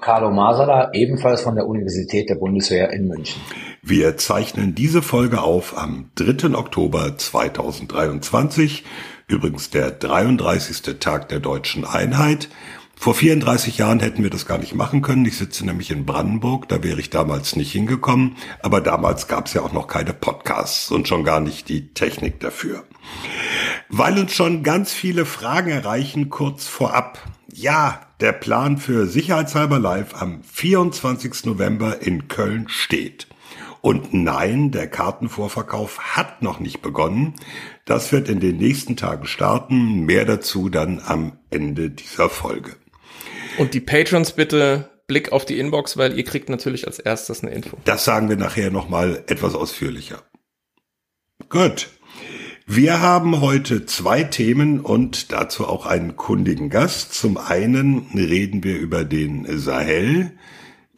Carlo Masala, ebenfalls von der Universität der Bundeswehr in München. Wir zeichnen diese Folge auf am 3. Oktober 2023, übrigens der 33. Tag der deutschen Einheit. Vor 34 Jahren hätten wir das gar nicht machen können. Ich sitze nämlich in Brandenburg, da wäre ich damals nicht hingekommen. Aber damals gab es ja auch noch keine Podcasts und schon gar nicht die Technik dafür. Weil uns schon ganz viele Fragen erreichen, kurz vorab. Ja, der Plan für Sicherheitshalber Live am 24. November in Köln steht. Und nein, der Kartenvorverkauf hat noch nicht begonnen. Das wird in den nächsten Tagen starten. Mehr dazu dann am Ende dieser Folge. Und die Patrons bitte Blick auf die Inbox, weil ihr kriegt natürlich als erstes eine Info. Das sagen wir nachher nochmal etwas ausführlicher. Gut. Wir haben heute zwei Themen und dazu auch einen kundigen Gast. Zum einen reden wir über den Sahel,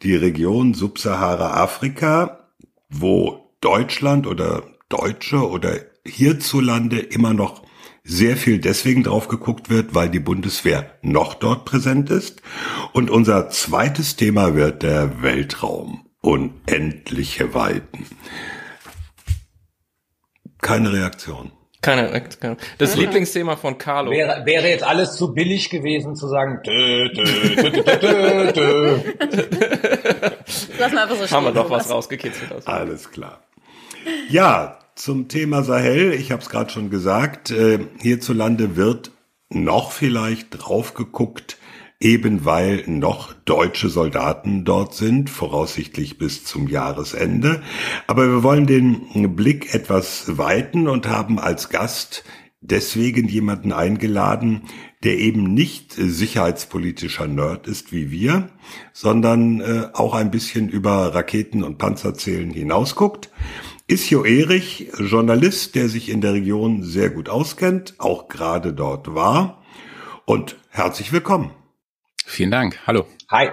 die Region Subsahara-Afrika, wo Deutschland oder Deutsche oder hierzulande immer noch sehr viel deswegen drauf geguckt wird, weil die Bundeswehr noch dort präsent ist. Und unser zweites Thema wird der Weltraum. Unendliche Weiten. Keine Reaktion. Keine, keine. Das Lieblingsthema von Carlo. Wäre, wäre jetzt alles zu billig gewesen zu sagen. Dö, dö, dö, dö, dö, dö. Lass mal einfach so stehen. Haben wir doch was rausgekitzelt. Aus. Alles klar. Ja, zum Thema Sahel, ich habe es gerade schon gesagt, äh, hierzulande wird noch vielleicht drauf geguckt, eben weil noch deutsche Soldaten dort sind, voraussichtlich bis zum Jahresende. Aber wir wollen den Blick etwas weiten und haben als Gast deswegen jemanden eingeladen, der eben nicht sicherheitspolitischer Nerd ist wie wir, sondern äh, auch ein bisschen über Raketen und Panzerzählen hinausguckt. Isjo Erich, Journalist, der sich in der Region sehr gut auskennt, auch gerade dort war. Und herzlich willkommen. Vielen Dank. Hallo. Hi.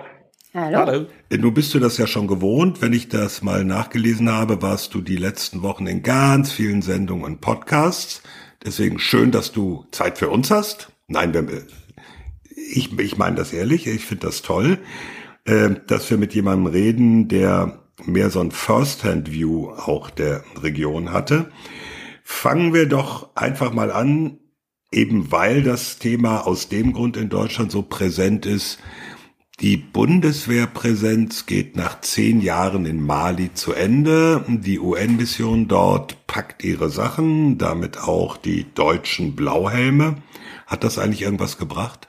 Hallo. Hallo. Nun bist du das ja schon gewohnt. Wenn ich das mal nachgelesen habe, warst du die letzten Wochen in ganz vielen Sendungen und Podcasts. Deswegen schön, dass du Zeit für uns hast. Nein, wir, ich, ich meine das ehrlich. Ich finde das toll, äh, dass wir mit jemandem reden, der mehr so ein First-Hand-View auch der Region hatte. Fangen wir doch einfach mal an, eben weil das Thema aus dem Grund in Deutschland so präsent ist. Die Bundeswehrpräsenz geht nach zehn Jahren in Mali zu Ende. Die UN-Mission dort packt ihre Sachen, damit auch die deutschen Blauhelme. Hat das eigentlich irgendwas gebracht?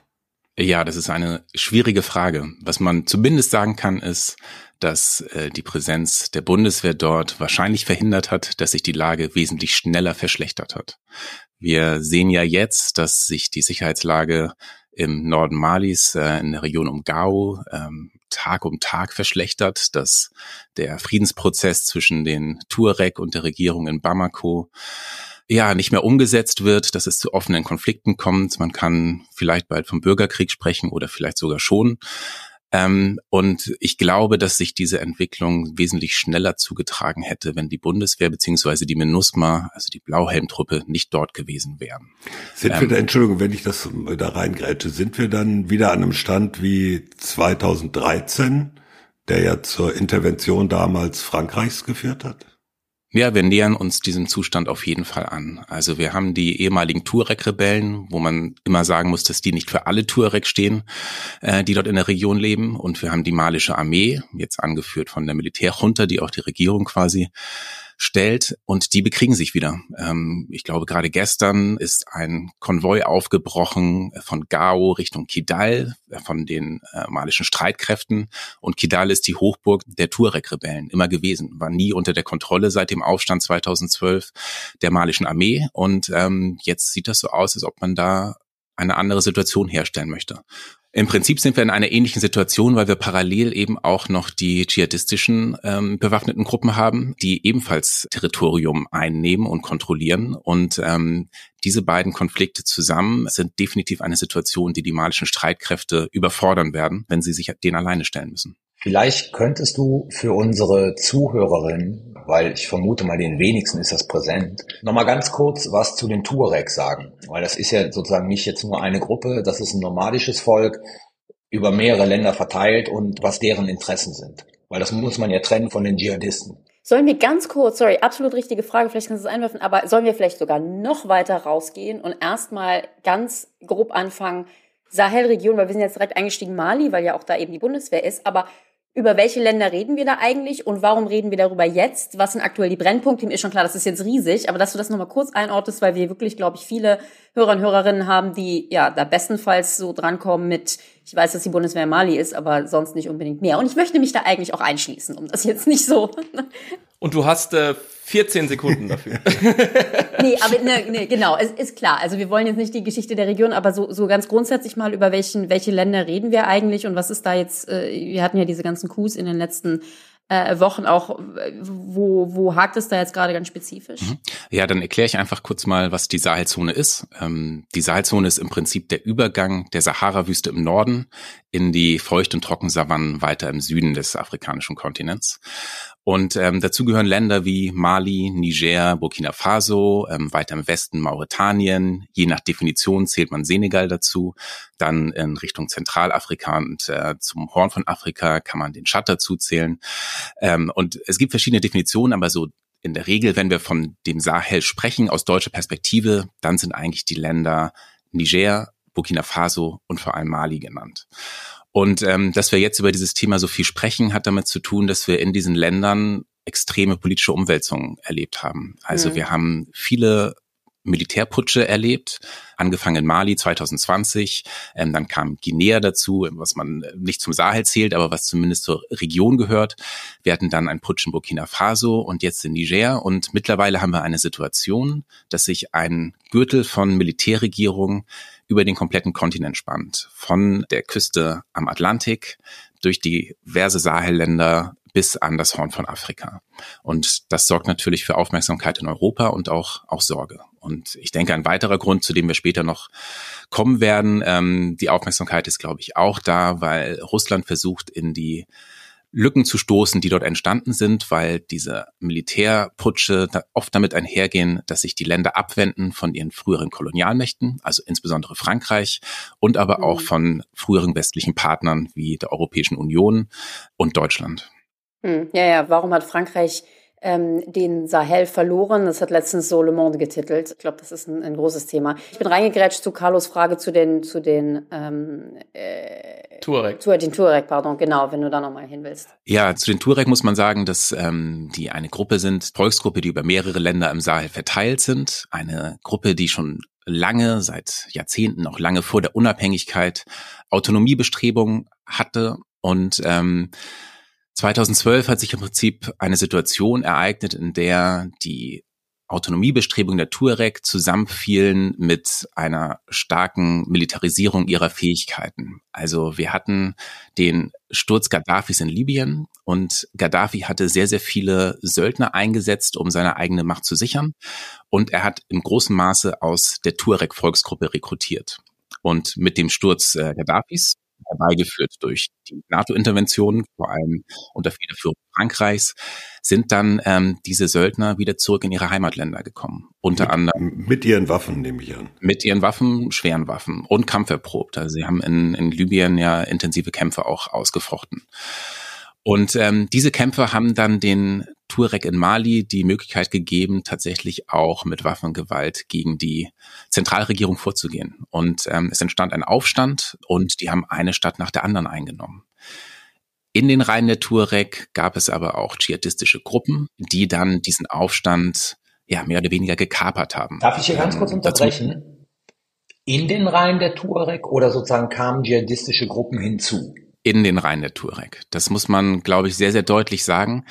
Ja, das ist eine schwierige Frage. Was man zumindest sagen kann, ist, dass äh, die Präsenz der Bundeswehr dort wahrscheinlich verhindert hat, dass sich die Lage wesentlich schneller verschlechtert hat. Wir sehen ja jetzt, dass sich die Sicherheitslage im Norden Malis, äh, in der Region um Gao, ähm, Tag um Tag verschlechtert, dass der Friedensprozess zwischen den Tuareg und der Regierung in Bamako ja nicht mehr umgesetzt wird, dass es zu offenen Konflikten kommt. Man kann vielleicht bald vom Bürgerkrieg sprechen oder vielleicht sogar schon. Ähm, und ich glaube, dass sich diese Entwicklung wesentlich schneller zugetragen hätte, wenn die Bundeswehr beziehungsweise die MINUSMA, also die Blauhelmtruppe, nicht dort gewesen wären. Sind wir da, Entschuldigung, wenn ich das da reingrätsche, sind wir dann wieder an einem Stand wie 2013, der ja zur Intervention damals Frankreichs geführt hat? Ja, wir nähern uns diesem Zustand auf jeden Fall an. Also wir haben die ehemaligen Tuareg-Rebellen, wo man immer sagen muss, dass die nicht für alle Tuareg stehen, äh, die dort in der Region leben. Und wir haben die malische Armee, jetzt angeführt von der Militärjunta, die auch die Regierung quasi stellt und die bekriegen sich wieder. Ähm, ich glaube, gerade gestern ist ein Konvoi aufgebrochen von Gao Richtung Kidal äh, von den äh, malischen Streitkräften und Kidal ist die Hochburg der Tuareg-Rebellen immer gewesen, war nie unter der Kontrolle seit dem Aufstand 2012 der malischen Armee und ähm, jetzt sieht das so aus, als ob man da eine andere Situation herstellen möchte. Im Prinzip sind wir in einer ähnlichen Situation, weil wir parallel eben auch noch die dschihadistischen ähm, bewaffneten Gruppen haben, die ebenfalls Territorium einnehmen und kontrollieren. Und ähm, diese beiden Konflikte zusammen sind definitiv eine Situation, die die malischen Streitkräfte überfordern werden, wenn sie sich denen alleine stellen müssen. Vielleicht könntest du für unsere Zuhörerinnen, weil ich vermute mal den wenigsten ist das präsent, nochmal ganz kurz was zu den Tuareg sagen. Weil das ist ja sozusagen nicht jetzt nur eine Gruppe, das ist ein nomadisches Volk, über mehrere Länder verteilt und was deren Interessen sind. Weil das muss man ja trennen von den Dschihadisten. Sollen wir ganz kurz, sorry, absolut richtige Frage, vielleicht kannst du es einwerfen, aber sollen wir vielleicht sogar noch weiter rausgehen und erstmal ganz grob anfangen, Sahelregion, weil wir sind jetzt direkt eingestiegen Mali, weil ja auch da eben die Bundeswehr ist, aber über welche Länder reden wir da eigentlich und warum reden wir darüber jetzt? Was sind aktuell die Brennpunkte? Mir ist schon klar, das ist jetzt riesig, aber dass du das nochmal kurz einordnest, weil wir wirklich, glaube ich, viele Hörer und Hörerinnen haben, die ja da bestenfalls so drankommen mit, ich weiß, dass die Bundeswehr Mali ist, aber sonst nicht unbedingt mehr. Und ich möchte mich da eigentlich auch einschließen, um das jetzt nicht so. Und du hast äh, 14 Sekunden dafür. nee, aber ne, ne, genau, es ist klar. Also wir wollen jetzt nicht die Geschichte der Region, aber so, so ganz grundsätzlich mal über welchen, welche Länder reden wir eigentlich und was ist da jetzt, äh, wir hatten ja diese ganzen Coups in den letzten äh, Wochen auch, wo, wo hakt es da jetzt gerade ganz spezifisch? Mhm. Ja, dann erkläre ich einfach kurz mal, was die Sahelzone ist. Ähm, die Sahelzone ist im Prinzip der Übergang der Sahara-Wüste im Norden in die feucht- und Trockensavannen weiter im Süden des afrikanischen Kontinents. Und ähm, dazu gehören Länder wie Mali, Niger, Burkina Faso, ähm, weiter im Westen Mauretanien. Je nach Definition zählt man Senegal dazu. Dann in Richtung Zentralafrika und äh, zum Horn von Afrika kann man den Tschad dazu zählen. Ähm, und es gibt verschiedene Definitionen, aber so in der Regel, wenn wir von dem Sahel sprechen aus deutscher Perspektive, dann sind eigentlich die Länder Niger, Burkina Faso und vor allem Mali genannt. Und ähm, dass wir jetzt über dieses Thema so viel sprechen, hat damit zu tun, dass wir in diesen Ländern extreme politische Umwälzungen erlebt haben. Also mhm. wir haben viele Militärputsche erlebt, angefangen in Mali 2020, ähm, dann kam Guinea dazu, was man nicht zum Sahel zählt, aber was zumindest zur Region gehört. Wir hatten dann einen Putsch in Burkina Faso und jetzt in Niger und mittlerweile haben wir eine Situation, dass sich ein Gürtel von Militärregierungen über den kompletten Kontinent spannt. Von der Küste am Atlantik durch diverse Sahelländer bis an das Horn von Afrika. Und das sorgt natürlich für Aufmerksamkeit in Europa und auch, auch Sorge. Und ich denke, ein weiterer Grund, zu dem wir später noch kommen werden, ähm, die Aufmerksamkeit ist, glaube ich, auch da, weil Russland versucht, in die Lücken zu stoßen, die dort entstanden sind, weil diese Militärputsche oft damit einhergehen, dass sich die Länder abwenden von ihren früheren Kolonialmächten, also insbesondere Frankreich, und aber auch mhm. von früheren westlichen Partnern wie der Europäischen Union und Deutschland. Hm, ja, ja, warum hat Frankreich ähm, den Sahel verloren. Das hat letztens so Le Monde getitelt. Ich glaube, das ist ein, ein, großes Thema. Ich bin reingegrätscht zu Carlos Frage zu den, zu den ähm, äh, Tuareg. Zu den Tuareg, pardon, genau, wenn du da nochmal hin willst. Ja, zu den Tuareg muss man sagen, dass ähm, die eine Gruppe sind, Volksgruppe, die über mehrere Länder im Sahel verteilt sind. Eine Gruppe, die schon lange, seit Jahrzehnten, auch lange vor der Unabhängigkeit, Autonomiebestrebungen hatte und ähm, 2012 hat sich im Prinzip eine Situation ereignet, in der die Autonomiebestrebungen der Tuareg zusammenfielen mit einer starken Militarisierung ihrer Fähigkeiten. Also wir hatten den Sturz Gaddafis in Libyen und Gaddafi hatte sehr, sehr viele Söldner eingesetzt, um seine eigene Macht zu sichern. Und er hat im großen Maße aus der Tuareg-Volksgruppe rekrutiert. Und mit dem Sturz äh, Gaddafis herbeigeführt durch die NATO-Intervention, vor allem unter Federführung Frankreichs, sind dann ähm, diese Söldner wieder zurück in ihre Heimatländer gekommen. Unter mit, anderem mit ihren Waffen, nehme ich an. Mit ihren Waffen, schweren Waffen und kampferprobt. Also sie haben in, in Libyen ja intensive Kämpfe auch ausgefochten. Und ähm, diese Kämpfer haben dann den Tuareg in Mali die Möglichkeit gegeben, tatsächlich auch mit Waffengewalt gegen die Zentralregierung vorzugehen. Und ähm, es entstand ein Aufstand und die haben eine Stadt nach der anderen eingenommen. In den Reihen der Tuareg gab es aber auch dschihadistische Gruppen, die dann diesen Aufstand ja mehr oder weniger gekapert haben. Darf ich hier ganz kurz ähm, unterbrechen? In den Reihen der Tuareg oder sozusagen kamen dschihadistische Gruppen hinzu? In den Reihen der Tuareg. Das muss man, glaube ich, sehr, sehr deutlich sagen.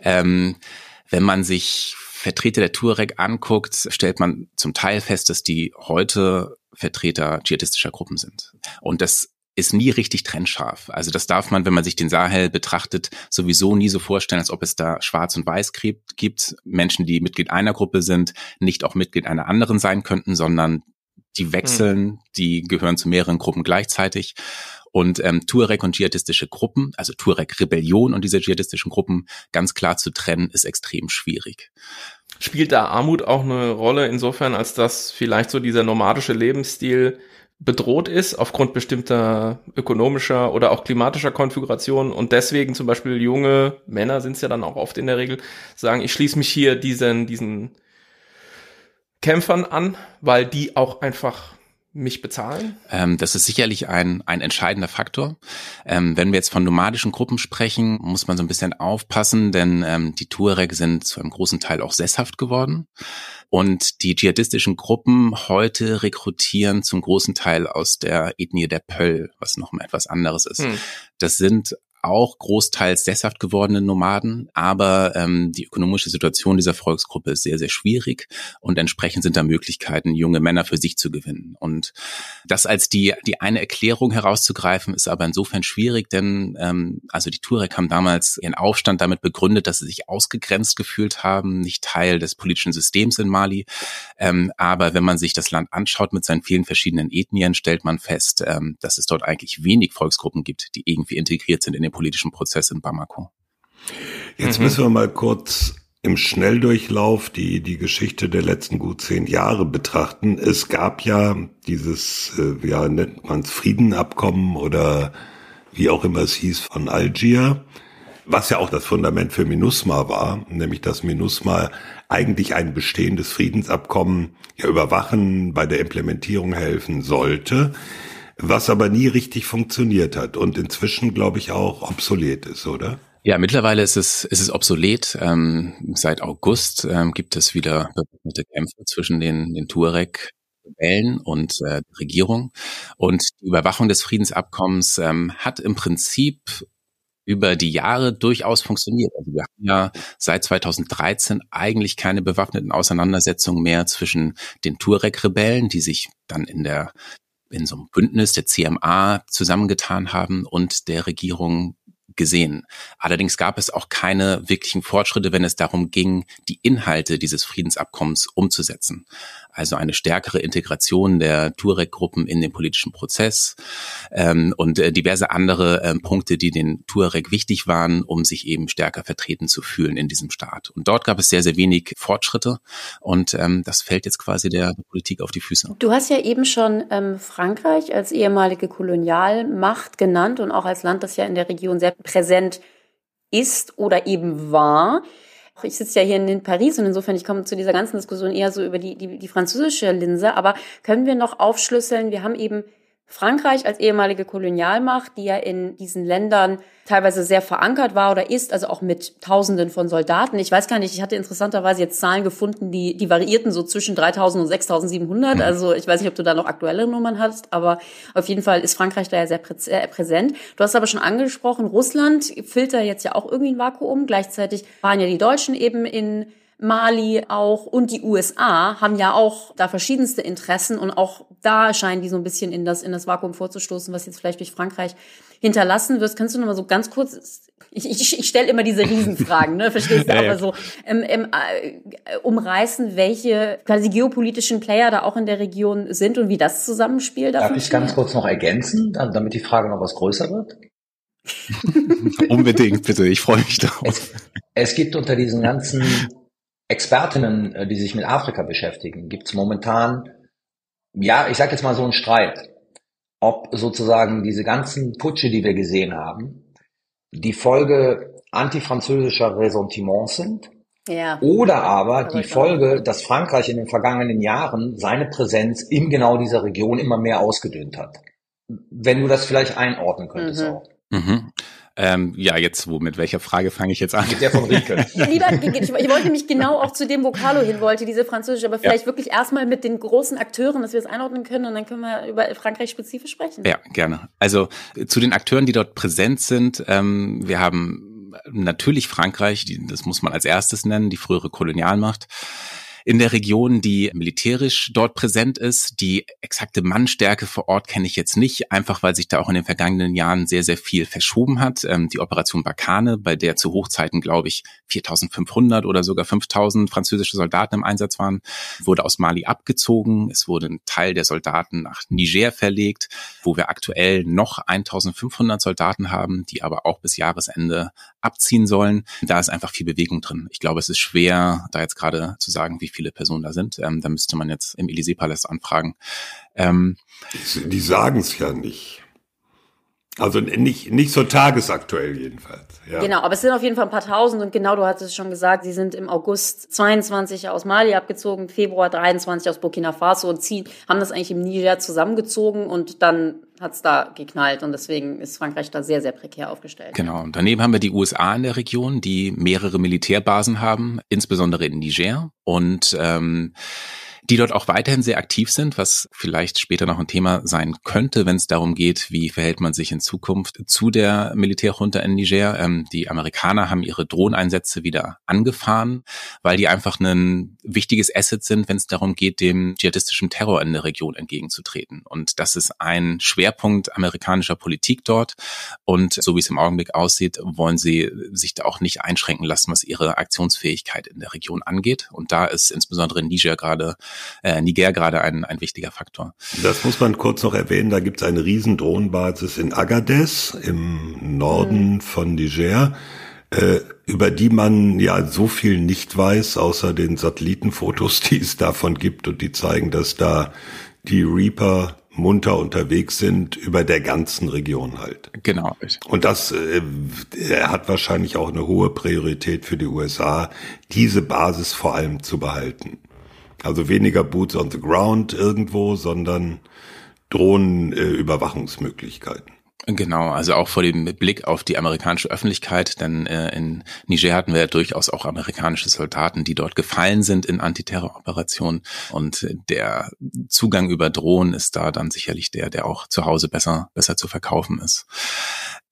Ähm, wenn man sich Vertreter der Tuareg anguckt, stellt man zum Teil fest, dass die heute Vertreter dschihadistischer Gruppen sind. Und das ist nie richtig trennscharf. Also das darf man, wenn man sich den Sahel betrachtet, sowieso nie so vorstellen, als ob es da Schwarz und Weiß gibt. Menschen, die Mitglied einer Gruppe sind, nicht auch Mitglied einer anderen sein könnten, sondern die wechseln, hm. die gehören zu mehreren Gruppen gleichzeitig. Und ähm, Tuareg und dschihadistische Gruppen, also Tuareg-Rebellion und diese dschihadistischen Gruppen ganz klar zu trennen, ist extrem schwierig. Spielt da Armut auch eine Rolle insofern, als dass vielleicht so dieser nomadische Lebensstil bedroht ist aufgrund bestimmter ökonomischer oder auch klimatischer Konfigurationen und deswegen zum Beispiel junge Männer sind es ja dann auch oft in der Regel, sagen, ich schließe mich hier diesen, diesen Kämpfern an, weil die auch einfach mich bezahlen? Ähm, das ist sicherlich ein, ein entscheidender Faktor. Ähm, wenn wir jetzt von nomadischen Gruppen sprechen, muss man so ein bisschen aufpassen, denn ähm, die Tuareg sind zu einem großen Teil auch sesshaft geworden. Und die dschihadistischen Gruppen heute rekrutieren zum großen Teil aus der Ethnie der Pöll, was noch mal etwas anderes ist. Hm. Das sind auch großteils sesshaft gewordene Nomaden, aber ähm, die ökonomische Situation dieser Volksgruppe ist sehr, sehr schwierig und entsprechend sind da Möglichkeiten, junge Männer für sich zu gewinnen. Und das als die, die eine Erklärung herauszugreifen, ist aber insofern schwierig, denn ähm, also die Turek haben damals ihren Aufstand damit begründet, dass sie sich ausgegrenzt gefühlt haben, nicht Teil des politischen Systems in Mali. Ähm, aber wenn man sich das Land anschaut mit seinen vielen verschiedenen Ethnien, stellt man fest, ähm, dass es dort eigentlich wenig Volksgruppen gibt, die irgendwie integriert sind in den politischen Prozess in Bamako. Jetzt mhm. müssen wir mal kurz im Schnelldurchlauf die, die Geschichte der letzten gut zehn Jahre betrachten. Es gab ja dieses, äh, ja, nennt man es Friedenabkommen oder wie auch immer es hieß von Algier, was ja auch das Fundament für MINUSMA war, nämlich dass MINUSMA eigentlich ein bestehendes Friedensabkommen ja überwachen, bei der Implementierung helfen sollte was aber nie richtig funktioniert hat und inzwischen, glaube ich, auch obsolet ist, oder? Ja, mittlerweile ist es, ist es obsolet. Ähm, seit August ähm, gibt es wieder bewaffnete Kämpfe zwischen den, den Tuareg Rebellen und äh, Regierung. Und die Überwachung des Friedensabkommens ähm, hat im Prinzip über die Jahre durchaus funktioniert. Also wir haben ja seit 2013 eigentlich keine bewaffneten Auseinandersetzungen mehr zwischen den Tuareg-Rebellen, die sich dann in der in so einem Bündnis der CMA zusammengetan haben und der Regierung gesehen. Allerdings gab es auch keine wirklichen Fortschritte, wenn es darum ging, die Inhalte dieses Friedensabkommens umzusetzen also eine stärkere Integration der Tuareg-Gruppen in den politischen Prozess ähm, und äh, diverse andere äh, Punkte, die den Tuareg wichtig waren, um sich eben stärker vertreten zu fühlen in diesem Staat. Und dort gab es sehr, sehr wenig Fortschritte und ähm, das fällt jetzt quasi der Politik auf die Füße. Du hast ja eben schon ähm, Frankreich als ehemalige Kolonialmacht genannt und auch als Land, das ja in der Region sehr präsent ist oder eben war. Ich sitze ja hier in Paris und insofern, ich komme zu dieser ganzen Diskussion eher so über die, die, die französische Linse. Aber können wir noch aufschlüsseln? Wir haben eben Frankreich als ehemalige Kolonialmacht, die ja in diesen Ländern teilweise sehr verankert war oder ist, also auch mit Tausenden von Soldaten. Ich weiß gar nicht, ich hatte interessanterweise jetzt Zahlen gefunden, die, die variierten so zwischen 3000 und 6700. Mhm. Also ich weiß nicht, ob du da noch aktuelle Nummern hast, aber auf jeden Fall ist Frankreich da ja sehr prä präsent. Du hast aber schon angesprochen, Russland da jetzt ja auch irgendwie ein Vakuum. Gleichzeitig waren ja die Deutschen eben in Mali auch und die USA haben ja auch da verschiedenste Interessen und auch da scheinen die so ein bisschen in das, in das Vakuum vorzustoßen, was jetzt vielleicht durch Frankreich hinterlassen wird. Kannst du noch mal so ganz kurz, ich, ich, ich stelle immer diese Riesenfragen, ne, verstehst du, ja, aber so ähm, ähm, äh, umreißen, welche quasi geopolitischen Player da auch in der Region sind und wie das Zusammenspiel da Darf ich ganz kurz noch ergänzen, damit die Frage noch was größer wird? Unbedingt, bitte, ich freue mich darauf. Es, es gibt unter diesen ganzen Expertinnen, äh, die sich mit Afrika beschäftigen, gibt es momentan, ja, ich sage jetzt mal so einen Streit, ob sozusagen diese ganzen Putsche, die wir gesehen haben, die Folge antifranzösischer Ressentiments sind ja. Oder aber die Folge, dass Frankreich in den vergangenen Jahren seine Präsenz in genau dieser Region immer mehr ausgedünnt hat. Wenn du das vielleicht einordnen könntest mhm. auch. Mhm. Ähm, ja, jetzt wo, mit welcher Frage fange ich jetzt an? Mit der von Rieke. Lieber, ich, ich wollte mich genau auch zu dem, wo Carlo hin wollte, diese französische, aber vielleicht ja. wirklich erstmal mit den großen Akteuren, dass wir es einordnen können und dann können wir über Frankreich spezifisch sprechen. Ja, gerne. Also zu den Akteuren, die dort präsent sind, ähm, wir haben natürlich Frankreich, die, das muss man als erstes nennen, die frühere Kolonialmacht in der Region, die militärisch dort präsent ist. Die exakte Mannstärke vor Ort kenne ich jetzt nicht, einfach weil sich da auch in den vergangenen Jahren sehr, sehr viel verschoben hat. Ähm, die Operation Bakane, bei der zu Hochzeiten, glaube ich, 4500 oder sogar 5000 französische Soldaten im Einsatz waren, wurde aus Mali abgezogen. Es wurde ein Teil der Soldaten nach Niger verlegt, wo wir aktuell noch 1500 Soldaten haben, die aber auch bis Jahresende abziehen sollen. Da ist einfach viel Bewegung drin. Ich glaube, es ist schwer, da jetzt gerade zu sagen, wie viele Personen da sind. Ähm, da müsste man jetzt im Élysée-Palast anfragen. Ähm, die, die sagen es ja nicht. Also nicht, nicht so tagesaktuell jedenfalls. Ja. Genau, aber es sind auf jeden Fall ein paar tausend und genau, du hattest es schon gesagt, sie sind im August 22 aus Mali abgezogen, Februar 23 aus Burkina Faso und ziehen, haben das eigentlich im Niger zusammengezogen und dann hat es da geknallt und deswegen ist Frankreich da sehr, sehr prekär aufgestellt. Genau, und daneben haben wir die USA in der Region, die mehrere Militärbasen haben, insbesondere in Niger und ähm, die dort auch weiterhin sehr aktiv sind, was vielleicht später noch ein Thema sein könnte, wenn es darum geht, wie verhält man sich in Zukunft zu der Militärjunta in Niger. Ähm, die Amerikaner haben ihre Drohneinsätze wieder angefahren, weil die einfach ein wichtiges Asset sind, wenn es darum geht, dem dschihadistischen Terror in der Region entgegenzutreten. Und das ist ein Schwerpunkt amerikanischer Politik dort. Und so wie es im Augenblick aussieht, wollen sie sich da auch nicht einschränken lassen, was ihre Aktionsfähigkeit in der Region angeht. Und da ist insbesondere Niger gerade äh, Niger gerade ein, ein wichtiger Faktor. Das muss man kurz noch erwähnen. Da gibt es eine riesen Drohnenbasis in Agadez im Norden mhm. von Niger, äh, über die man ja so viel nicht weiß, außer den Satellitenfotos, die es davon gibt und die zeigen, dass da die Reaper munter unterwegs sind über der ganzen Region halt. Genau. Und das äh, hat wahrscheinlich auch eine hohe Priorität für die USA, diese Basis vor allem zu behalten. Also weniger Boots on the Ground irgendwo, sondern Drohnenüberwachungsmöglichkeiten. Genau, also auch vor dem Blick auf die amerikanische Öffentlichkeit, denn äh, in Niger hatten wir ja durchaus auch amerikanische Soldaten, die dort gefallen sind in Antiterroroperationen und der Zugang über Drohnen ist da dann sicherlich der, der auch zu Hause besser besser zu verkaufen ist.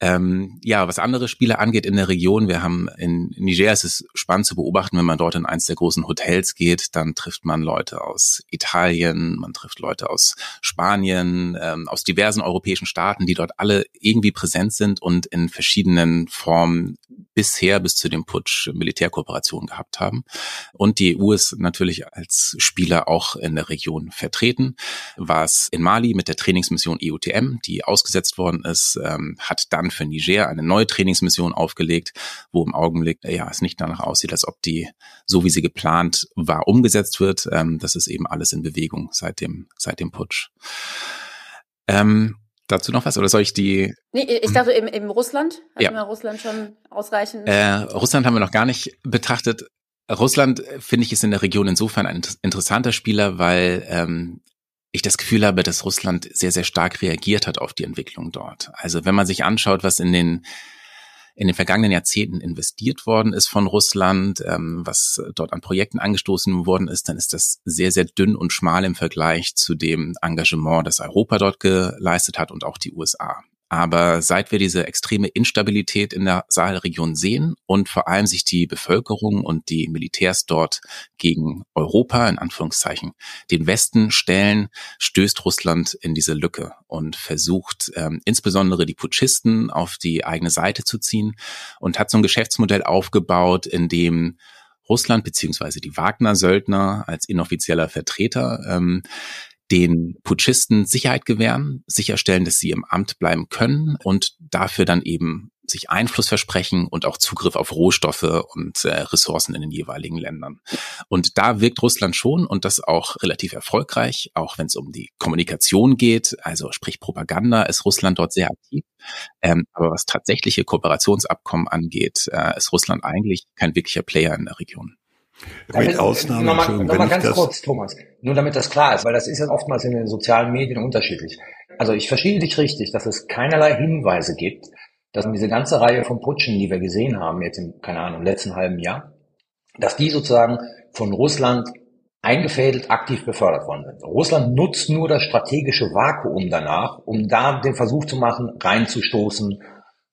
Ähm, ja, was andere Spiele angeht in der Region, wir haben in Niger, es ist spannend zu beobachten, wenn man dort in eins der großen Hotels geht, dann trifft man Leute aus Italien, man trifft Leute aus Spanien, ähm, aus diversen europäischen Staaten, die dort alle irgendwie präsent sind und in verschiedenen Formen bisher bis zu dem Putsch Militärkooperation gehabt haben. Und die EU ist natürlich als Spieler auch in der Region vertreten. War es in Mali mit der Trainingsmission EUTM, die ausgesetzt worden ist, ähm, hat dann für Niger eine neue Trainingsmission aufgelegt, wo im Augenblick ja es nicht danach aussieht, als ob die so wie sie geplant war umgesetzt wird. Ähm, das ist eben alles in Bewegung seit dem seit dem Putsch. Ähm, dazu noch was oder soll ich die? Nee, ich dachte im, im Russland. Hatten ja. Russland schon ausreichend? Äh, Russland haben wir noch gar nicht betrachtet. Russland, finde ich, ist in der Region insofern ein interessanter Spieler, weil ähm, ich das Gefühl habe, dass Russland sehr, sehr stark reagiert hat auf die Entwicklung dort. Also wenn man sich anschaut, was in den in den vergangenen Jahrzehnten investiert worden ist von Russland, ähm, was dort an Projekten angestoßen worden ist, dann ist das sehr, sehr dünn und schmal im Vergleich zu dem Engagement, das Europa dort geleistet hat und auch die USA. Aber seit wir diese extreme Instabilität in der Sahelregion sehen und vor allem sich die Bevölkerung und die Militärs dort gegen Europa, in Anführungszeichen, den Westen stellen, stößt Russland in diese Lücke und versucht ähm, insbesondere die Putschisten auf die eigene Seite zu ziehen und hat so ein Geschäftsmodell aufgebaut, in dem Russland beziehungsweise die Wagner-Söldner als inoffizieller Vertreter ähm, den Putschisten Sicherheit gewähren, sicherstellen, dass sie im Amt bleiben können und dafür dann eben sich Einfluss versprechen und auch Zugriff auf Rohstoffe und äh, Ressourcen in den jeweiligen Ländern. Und da wirkt Russland schon und das auch relativ erfolgreich, auch wenn es um die Kommunikation geht, also sprich Propaganda, ist Russland dort sehr aktiv. Ähm, aber was tatsächliche Kooperationsabkommen angeht, äh, ist Russland eigentlich kein wirklicher Player in der Region. Mit Ausnahmen. Nochmal, nochmal ganz kurz, Thomas. Nur damit das klar ist, weil das ist ja oftmals in den sozialen Medien unterschiedlich. Also ich verstehe dich richtig, dass es keinerlei Hinweise gibt, dass diese ganze Reihe von Putschen, die wir gesehen haben, jetzt im, keine Ahnung, letzten halben Jahr, dass die sozusagen von Russland eingefädelt aktiv befördert worden sind. Russland nutzt nur das strategische Vakuum danach, um da den Versuch zu machen, reinzustoßen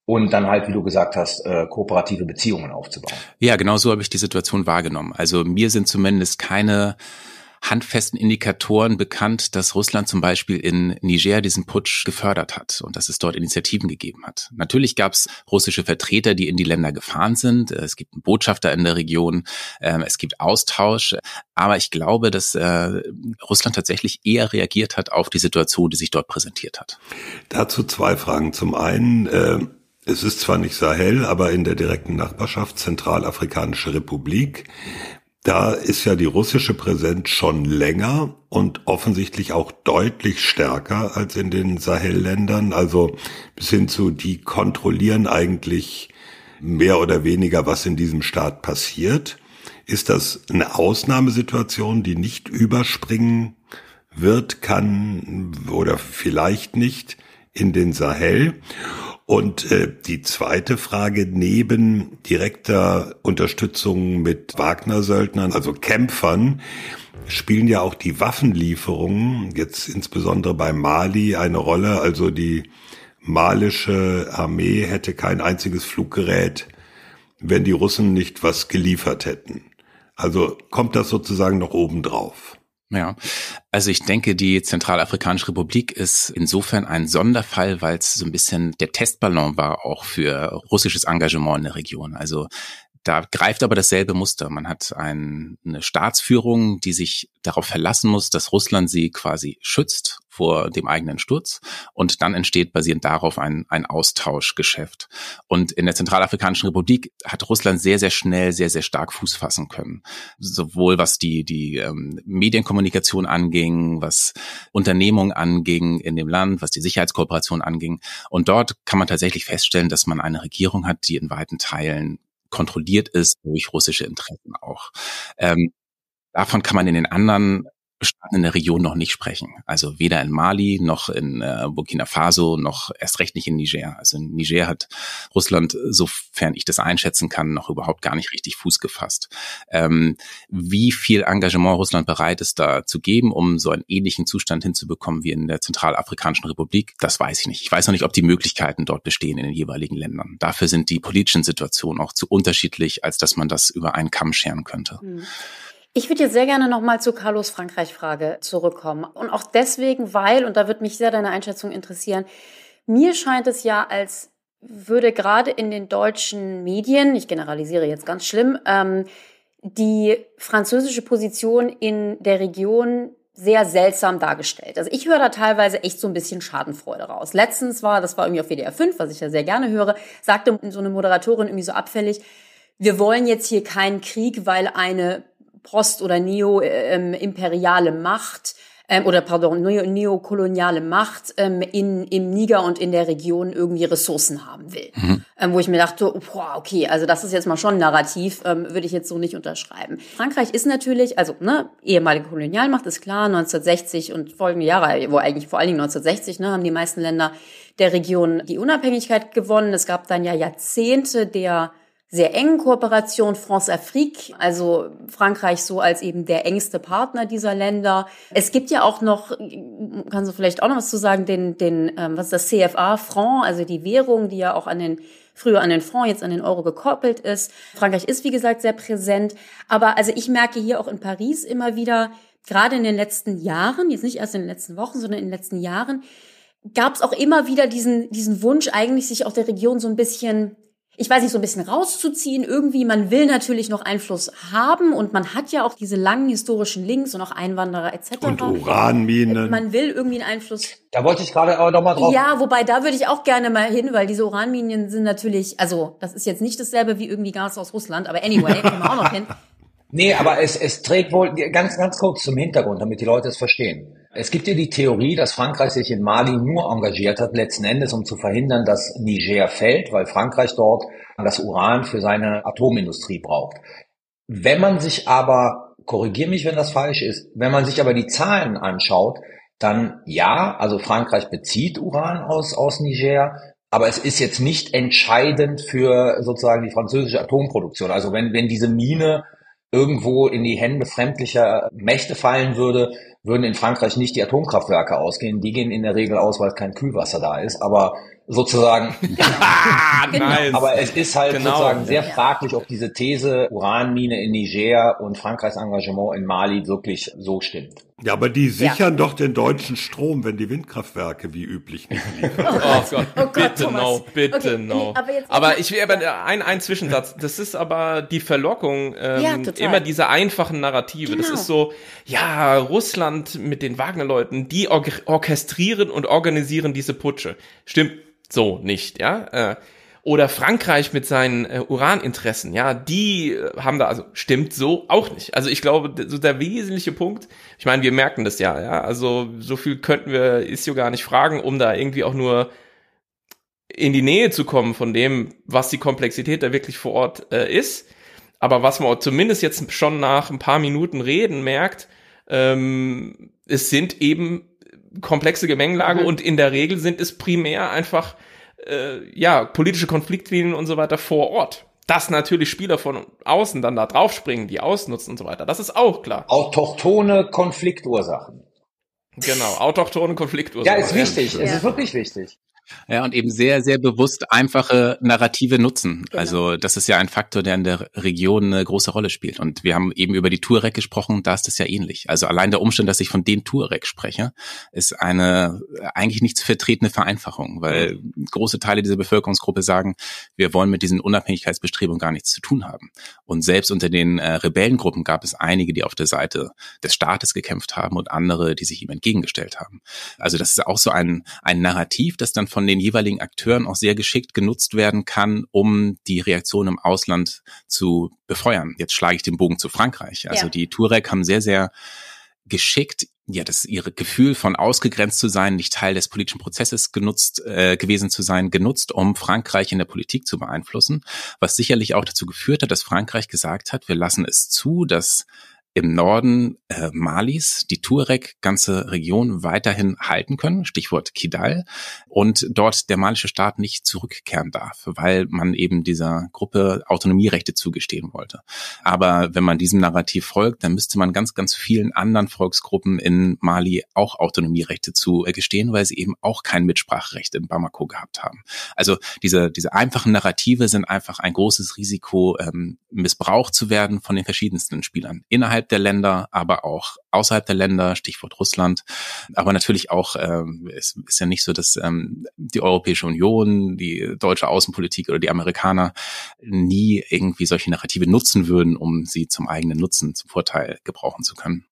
und dann halt, wie du gesagt hast, äh, kooperative Beziehungen aufzubauen. Ja, genau so habe ich die Situation wahrgenommen. Also mir sind zumindest keine handfesten Indikatoren bekannt, dass Russland zum Beispiel in Niger diesen Putsch gefördert hat und dass es dort Initiativen gegeben hat. Natürlich gab es russische Vertreter, die in die Länder gefahren sind. Es gibt einen Botschafter in der Region. Ähm, es gibt Austausch. Aber ich glaube, dass äh, Russland tatsächlich eher reagiert hat auf die Situation, die sich dort präsentiert hat. Dazu zwei Fragen. Zum einen, äh es ist zwar nicht Sahel, aber in der direkten Nachbarschaft Zentralafrikanische Republik. Da ist ja die russische Präsenz schon länger und offensichtlich auch deutlich stärker als in den Sahelländern. Also bis hin zu, die kontrollieren eigentlich mehr oder weniger, was in diesem Staat passiert. Ist das eine Ausnahmesituation, die nicht überspringen wird, kann oder vielleicht nicht in den Sahel? Und äh, die zweite Frage, neben direkter Unterstützung mit Wagner-Söldnern, also Kämpfern, spielen ja auch die Waffenlieferungen, jetzt insbesondere bei Mali, eine Rolle. Also die malische Armee hätte kein einziges Fluggerät, wenn die Russen nicht was geliefert hätten. Also kommt das sozusagen noch obendrauf. Ja, also ich denke, die Zentralafrikanische Republik ist insofern ein Sonderfall, weil es so ein bisschen der Testballon war auch für russisches Engagement in der Region. Also da greift aber dasselbe Muster. Man hat ein, eine Staatsführung, die sich darauf verlassen muss, dass Russland sie quasi schützt vor dem eigenen Sturz. Und dann entsteht basierend darauf ein, ein Austauschgeschäft. Und in der Zentralafrikanischen Republik hat Russland sehr, sehr schnell, sehr, sehr stark Fuß fassen können. Sowohl was die, die ähm, Medienkommunikation anging, was Unternehmungen anging in dem Land, was die Sicherheitskooperation anging. Und dort kann man tatsächlich feststellen, dass man eine Regierung hat, die in weiten Teilen kontrolliert ist durch russische Interessen auch. Ähm, davon kann man in den anderen Staaten in der Region noch nicht sprechen. Also weder in Mali noch in äh, Burkina Faso noch erst recht nicht in Niger. Also in Niger hat Russland, sofern ich das einschätzen kann, noch überhaupt gar nicht richtig Fuß gefasst. Ähm, wie viel Engagement Russland bereit ist, da zu geben, um so einen ähnlichen Zustand hinzubekommen wie in der Zentralafrikanischen Republik, das weiß ich nicht. Ich weiß noch nicht, ob die Möglichkeiten dort bestehen in den jeweiligen Ländern. Dafür sind die politischen Situationen auch zu unterschiedlich, als dass man das über einen Kamm scheren könnte. Mhm. Ich würde jetzt sehr gerne nochmal zur Carlos Frankreich-Frage zurückkommen. Und auch deswegen, weil, und da wird mich sehr deine Einschätzung interessieren, mir scheint es ja, als würde gerade in den deutschen Medien, ich generalisiere jetzt ganz schlimm, ähm, die französische Position in der Region sehr seltsam dargestellt. Also ich höre da teilweise echt so ein bisschen Schadenfreude raus. Letztens war, das war irgendwie auf WDR 5, was ich ja sehr gerne höre, sagte so eine Moderatorin irgendwie so abfällig, wir wollen jetzt hier keinen Krieg, weil eine post- oder neo-imperiale ähm, Macht ähm, oder pardon, neokoloniale Macht ähm, in, im Niger und in der Region irgendwie Ressourcen haben will. Mhm. Ähm, wo ich mir dachte, boah, okay, also das ist jetzt mal schon ein Narrativ, ähm, würde ich jetzt so nicht unterschreiben. Frankreich ist natürlich, also ne, ehemalige Kolonialmacht ist klar, 1960 und folgende Jahre, wo eigentlich vor allen Dingen 1960, ne, haben die meisten Länder der Region die Unabhängigkeit gewonnen. Es gab dann ja Jahrzehnte der sehr engen Kooperation France-Afrique, also Frankreich so als eben der engste Partner dieser Länder. Es gibt ja auch noch, kannst du vielleicht auch noch was zu sagen, den, den ähm, was ist das CFA, Franc, also die Währung, die ja auch an den früher an den Franc, jetzt an den Euro gekoppelt ist. Frankreich ist, wie gesagt, sehr präsent. Aber also ich merke hier auch in Paris immer wieder, gerade in den letzten Jahren, jetzt nicht erst in den letzten Wochen, sondern in den letzten Jahren, gab es auch immer wieder diesen, diesen Wunsch, eigentlich sich auch der Region so ein bisschen ich weiß nicht, so ein bisschen rauszuziehen. Irgendwie, man will natürlich noch Einfluss haben und man hat ja auch diese langen historischen Links und auch Einwanderer etc. Und Uranminen. Man will irgendwie einen Einfluss. Da wollte ich gerade aber doch mal drauf. Ja, wobei da würde ich auch gerne mal hin, weil diese Uranminen sind natürlich, also das ist jetzt nicht dasselbe wie irgendwie Gas aus Russland, aber anyway, kommen wir auch noch hin. Nee, aber es, es trägt wohl, ganz, ganz kurz zum Hintergrund, damit die Leute es verstehen. Es gibt ja die Theorie, dass Frankreich sich in Mali nur engagiert hat, letzten Endes, um zu verhindern, dass Niger fällt, weil Frankreich dort das Uran für seine Atomindustrie braucht. Wenn man sich aber, korrigier mich, wenn das falsch ist, wenn man sich aber die Zahlen anschaut, dann ja, also Frankreich bezieht Uran aus, aus Niger, aber es ist jetzt nicht entscheidend für sozusagen die französische Atomproduktion. Also wenn, wenn diese Mine irgendwo in die Hände fremdlicher Mächte fallen würde, würden in Frankreich nicht die Atomkraftwerke ausgehen. Die gehen in der Regel aus, weil kein Kühlwasser da ist. Aber sozusagen, ah, nice. aber es ist halt Genau. sozusagen sehr fraglich, ob diese These Uranmine in Niger und Frankreichs Engagement in Mali wirklich so stimmt. Ja, aber die sichern doch den deutschen Strom, wenn die Windkraftwerke wie üblich nicht liefern. Oh Gott, Oh Gott, bitte Thomas. no, bitte Okay, no. aber jetzt- aber ich will aber ein, ein Zwischensatz. Das ist aber die Verlockung, ähm, Ja, immer diese einfachen Narrative. Das Genau. ist so, ja, Russland mit den Wagner-Leuten, die or orchestrieren und organisieren diese Putsche. Stimmt so nicht, ja. Äh, oder Frankreich mit seinen äh, Uraninteressen, ja, die äh, haben da, also stimmt so auch nicht. Also ich glaube, so der wesentliche Punkt, ich meine, wir merken das ja, ja, also so viel könnten wir Isio gar nicht fragen, um da irgendwie auch nur in die Nähe zu kommen von dem, was die Komplexität da wirklich vor Ort äh, ist. Aber was man zumindest jetzt schon nach ein paar Minuten Reden merkt, ähm, es sind eben komplexe Gemengelage Mhm. und in der Regel sind es primär einfach äh, ja politische Konfliktlinien und so weiter vor Ort. Dass natürlich Spieler von außen dann da draufspringen, die ausnutzen und so weiter, das ist auch klar. Autochtone Konfliktursachen. Genau, autochtone Konfliktursachen. Ja, ist wichtig. Es Ja. ist wirklich wichtig. Ja, und eben sehr, sehr bewusst einfache Narrative nutzen. Genau. Also das ist ja ein Faktor, der in der Region eine große Rolle spielt. Und wir haben eben über die Tuareg gesprochen, da ist es ja ähnlich. Also allein der Umstand, dass ich von den Tuareg spreche, ist eine eigentlich nicht zu vertretene Vereinfachung, weil große Teile dieser Bevölkerungsgruppe sagen, wir wollen mit diesen Unabhängigkeitsbestrebungen gar nichts zu tun haben. Und selbst unter den äh, Rebellengruppen gab es einige, die auf der Seite des Staates gekämpft haben und andere, die sich ihm entgegengestellt haben. Also das ist auch so ein, ein Narrativ, das dann von den jeweiligen Akteuren auch sehr geschickt genutzt werden kann, um die Reaktion im Ausland zu befeuern. Jetzt schlage ich den Bogen zu Frankreich. Also Ja. die Tuareg haben sehr, sehr geschickt, ja, das ihre Gefühl von ausgegrenzt zu sein, nicht Teil des politischen Prozesses genutzt äh, gewesen zu sein, genutzt, um Frankreich in der Politik zu beeinflussen, was sicherlich auch dazu geführt hat, dass Frankreich gesagt hat, wir lassen es zu, dass im Norden äh, Malis die Tuareg ganze Region weiterhin halten können, Stichwort Kidal, und dort der malische Staat nicht zurückkehren darf, weil man eben dieser Gruppe Autonomierechte zugestehen wollte. Aber wenn man diesem Narrativ folgt, dann müsste man ganz, ganz vielen anderen Volksgruppen in Mali auch Autonomierechte zugestehen, weil sie eben auch kein Mitspracherecht in Bamako gehabt haben. Also diese, diese einfachen Narrative sind einfach ein großes Risiko, ähm, missbraucht zu werden von den verschiedensten Spielern. Innerhalb der Länder, aber auch außerhalb der Länder, Stichwort Russland. Aber natürlich auch, ähm, es ist ja nicht so, dass ähm, die Europäische Union, die deutsche Außenpolitik oder die Amerikaner nie irgendwie solche Narrative nutzen würden, um sie zum eigenen Nutzen, zum Vorteil gebrauchen zu können.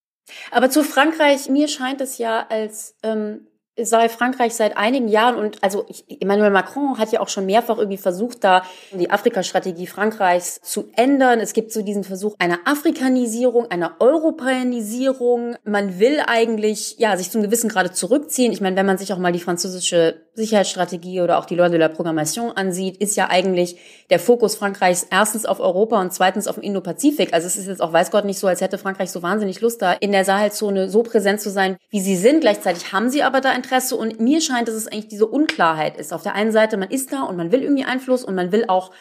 Aber zu Frankreich, mir scheint es ja, als ähm, sei Frankreich seit einigen Jahren und also Emmanuel Macron hat ja auch schon mehrfach irgendwie versucht, da die Afrikastrategie Frankreichs zu ändern. Es gibt so diesen Versuch einer Afrikanisierung, einer Europäanisierung. Man will eigentlich ja sich zum gewissen Grade zurückziehen. Ich meine, wenn man sich auch mal die französische Sicherheitsstrategie oder auch die Loi de la Programmation ansieht, ist ja eigentlich der Fokus Frankreichs erstens auf Europa und zweitens auf dem Indo-Pazifik. Also es ist jetzt auch weiß Gott nicht so, als hätte Frankreich so wahnsinnig Lust da in der Sahelzone so präsent zu sein, wie sie sind. Gleichzeitig haben sie aber da Interesse und mir scheint, dass es eigentlich diese Unklarheit ist. Auf der einen Seite, man ist da und man will irgendwie Einfluss und man will auch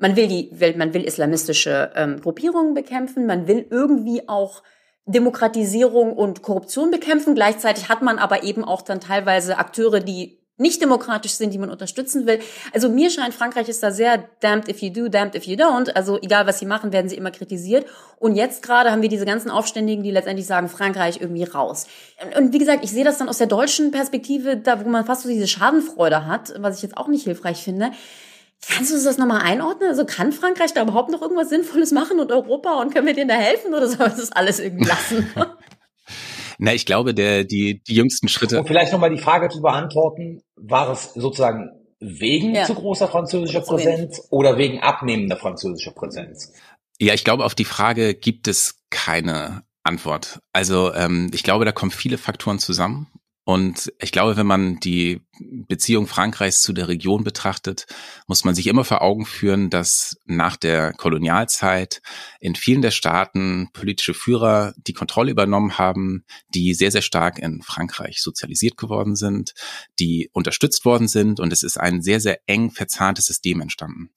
man will die Welt, man will islamistische ähm, Gruppierungen bekämpfen, man will irgendwie auch Demokratisierung und Korruption bekämpfen. Gleichzeitig hat man aber eben auch dann teilweise Akteure, die nicht demokratisch sind, die man unterstützen will. Also mir scheint, Frankreich ist da sehr damned if you do, damned if you don't. Also egal, was sie machen, werden sie immer kritisiert. Und jetzt gerade haben wir diese ganzen Aufständigen, die letztendlich sagen, Frankreich irgendwie raus. Und, wie gesagt, ich sehe das dann aus der deutschen Perspektive, da wo man fast so diese Schadenfreude hat, was ich jetzt auch nicht hilfreich finde. Kannst du das nochmal einordnen? Also kann Frankreich da überhaupt noch irgendwas Sinnvolles machen und Europa und können wir denen da helfen oder wir das alles irgendwie lassen? Na, ich glaube, der, die, die jüngsten Schritte. Um vielleicht nochmal die Frage zu beantworten, war es sozusagen wegen Ja. zu großer französischer Zu. Präsenz oder wegen abnehmender französischer Präsenz? Ja, ich glaube, auf die Frage gibt es keine Antwort. Also ähm, ich glaube, da kommen viele Faktoren zusammen. Und ich glaube, wenn man die Beziehung Frankreichs zu der Region betrachtet, muss man sich immer vor Augen führen, dass nach der Kolonialzeit in vielen der Staaten politische Führer die Kontrolle übernommen haben, die sehr, sehr stark in Frankreich sozialisiert geworden sind, die unterstützt worden sind und es ist ein sehr, sehr eng verzahntes System entstanden.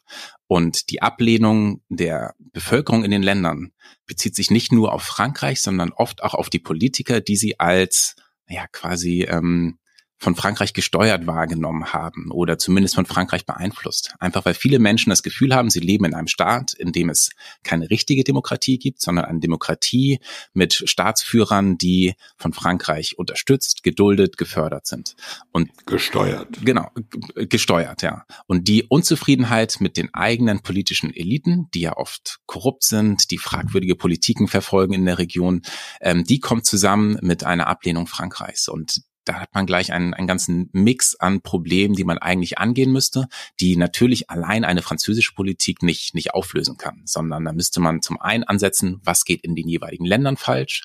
Und die Ablehnung der Bevölkerung in den Ländern bezieht sich nicht nur auf Frankreich, sondern oft auch auf die Politiker, die sie als ja quasi ähm, von Frankreich gesteuert wahrgenommen haben oder zumindest von Frankreich beeinflusst. Einfach weil viele Menschen das Gefühl haben, sie leben in einem Staat, in dem es keine richtige Demokratie gibt, sondern eine Demokratie mit Staatsführern, die von Frankreich unterstützt, geduldet, gefördert sind. Und gesteuert. Genau, gesteuert, ja. Und die Unzufriedenheit mit den eigenen politischen Eliten, die ja oft korrupt sind, die fragwürdige Politiken verfolgen in der Region, ähm, die kommt zusammen mit einer Ablehnung Frankreichs. Und da hat man gleich einen, einen ganzen Mix an Problemen, die man eigentlich angehen müsste, die natürlich allein eine französische Politik nicht, nicht auflösen kann, sondern da müsste man zum einen ansetzen, was geht in den jeweiligen Ländern falsch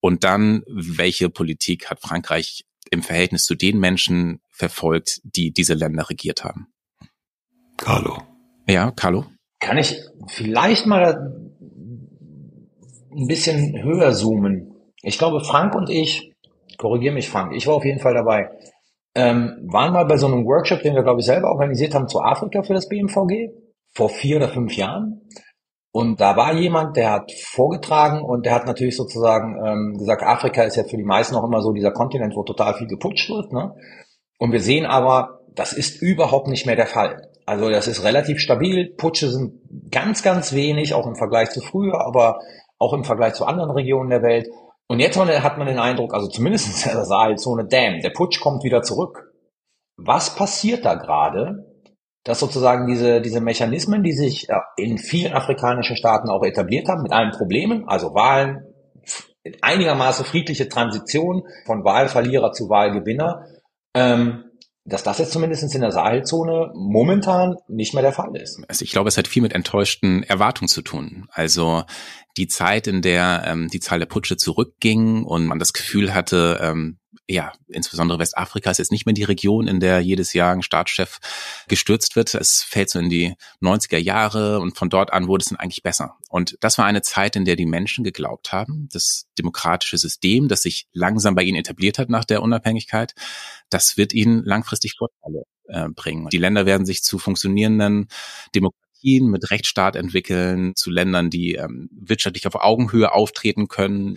und dann, welche Politik hat Frankreich im Verhältnis zu den Menschen verfolgt, die diese Länder regiert haben. Carlo. Ja, Carlo. Kann ich vielleicht mal ein bisschen höher zoomen? Ich glaube, Frank und ich korrigiere mich, Frank, ich war auf jeden Fall dabei, ähm, waren mal bei so einem Workshop, den wir, glaube ich, selber organisiert haben zu Afrika für das BMVG, vor vier oder fünf Jahren. Und da war jemand, der hat vorgetragen und der hat natürlich sozusagen ähm, gesagt, Afrika ist ja für die meisten auch immer so dieser Kontinent, wo total viel geputscht wird. Ne? Und wir sehen aber, das ist überhaupt nicht mehr der Fall. Also das ist relativ stabil. Putsche sind ganz, ganz wenig, auch im Vergleich zu früher, aber auch im Vergleich zu anderen Regionen der Welt. Und jetzt hat man den Eindruck, also zumindest in der Saalzone, damn, der Putsch kommt wieder zurück. Was passiert da gerade, dass sozusagen diese, diese Mechanismen, die sich in vielen afrikanischen Staaten auch etabliert haben, mit allen Problemen, also Wahlen, einigermaßen friedliche Transition von Wahlverlierer zu Wahlgewinner, ähm, dass das jetzt zumindest in der Sahelzone momentan nicht mehr der Fall ist. Also ich glaube, es hat viel mit enttäuschten Erwartungen zu tun. Also die Zeit, in der ähm, die Zahl der Putsche zurückging und man das Gefühl hatte, ähm, ja, insbesondere Westafrika ist jetzt nicht mehr die Region, in der jedes Jahr ein Staatschef gestürzt wird. Es fällt so in die 90er Jahre und von dort an wurde es dann eigentlich besser. Und das war eine Zeit, in der die Menschen geglaubt haben, das demokratische System, das sich langsam bei ihnen etabliert hat nach der Unabhängigkeit, das wird ihnen langfristig Vorteile äh, bringen. Die Länder werden sich zu funktionierenden Demokratien mit Rechtsstaat entwickeln, zu Ländern, die ähm, wirtschaftlich auf Augenhöhe auftreten können.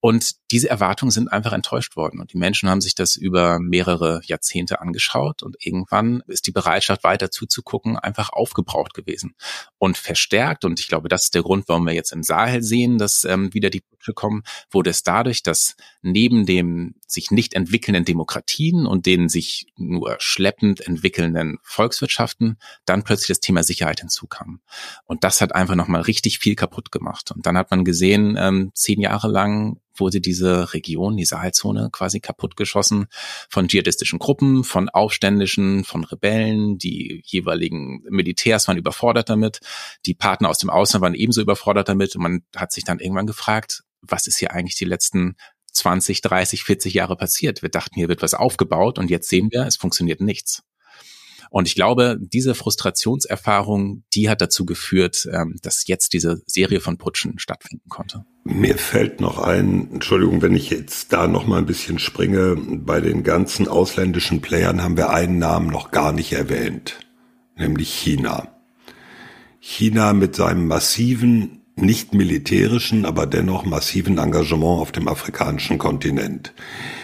Und diese Erwartungen sind einfach enttäuscht worden. Und die Menschen haben sich das über mehrere Jahrzehnte angeschaut. Und irgendwann ist die Bereitschaft, weiter zuzugucken, einfach aufgebraucht gewesen. Und verstärkt, und ich glaube, das ist der Grund, warum wir jetzt im Sahel sehen, dass ähm, wieder die Putsche kommen, wurde es dadurch, dass neben dem sich nicht entwickelnden Demokratien und den sich nur schleppend entwickelnden Volkswirtschaften dann plötzlich das Thema Sicherheit hinzukam. Und das hat einfach nochmal richtig viel kaputt gemacht. Und dann hat man gesehen, ähm, zehn Jahre lang wurde diese Region, die Sahelzone quasi kaputtgeschossen von dschihadistischen Gruppen, von Aufständischen, von Rebellen. Die jeweiligen Militärs waren überfordert damit. Die Partner aus dem Ausland waren ebenso überfordert damit. Und man hat sich dann irgendwann gefragt, was ist hier eigentlich die letzten 20, 30, 40 Jahre passiert? Wir dachten, hier wird was aufgebaut und jetzt sehen wir, es funktioniert nichts. Und ich glaube, diese Frustrationserfahrung, die hat dazu geführt, ähm, dass jetzt diese Serie von Putschen stattfinden konnte. Mir fällt noch ein, Entschuldigung, wenn ich jetzt da noch mal ein bisschen springe, bei den ganzen ausländischen Playern haben wir einen Namen noch gar nicht erwähnt, nämlich China. China mit seinem massiven, nicht militärischen, aber dennoch massiven Engagement auf dem afrikanischen Kontinent.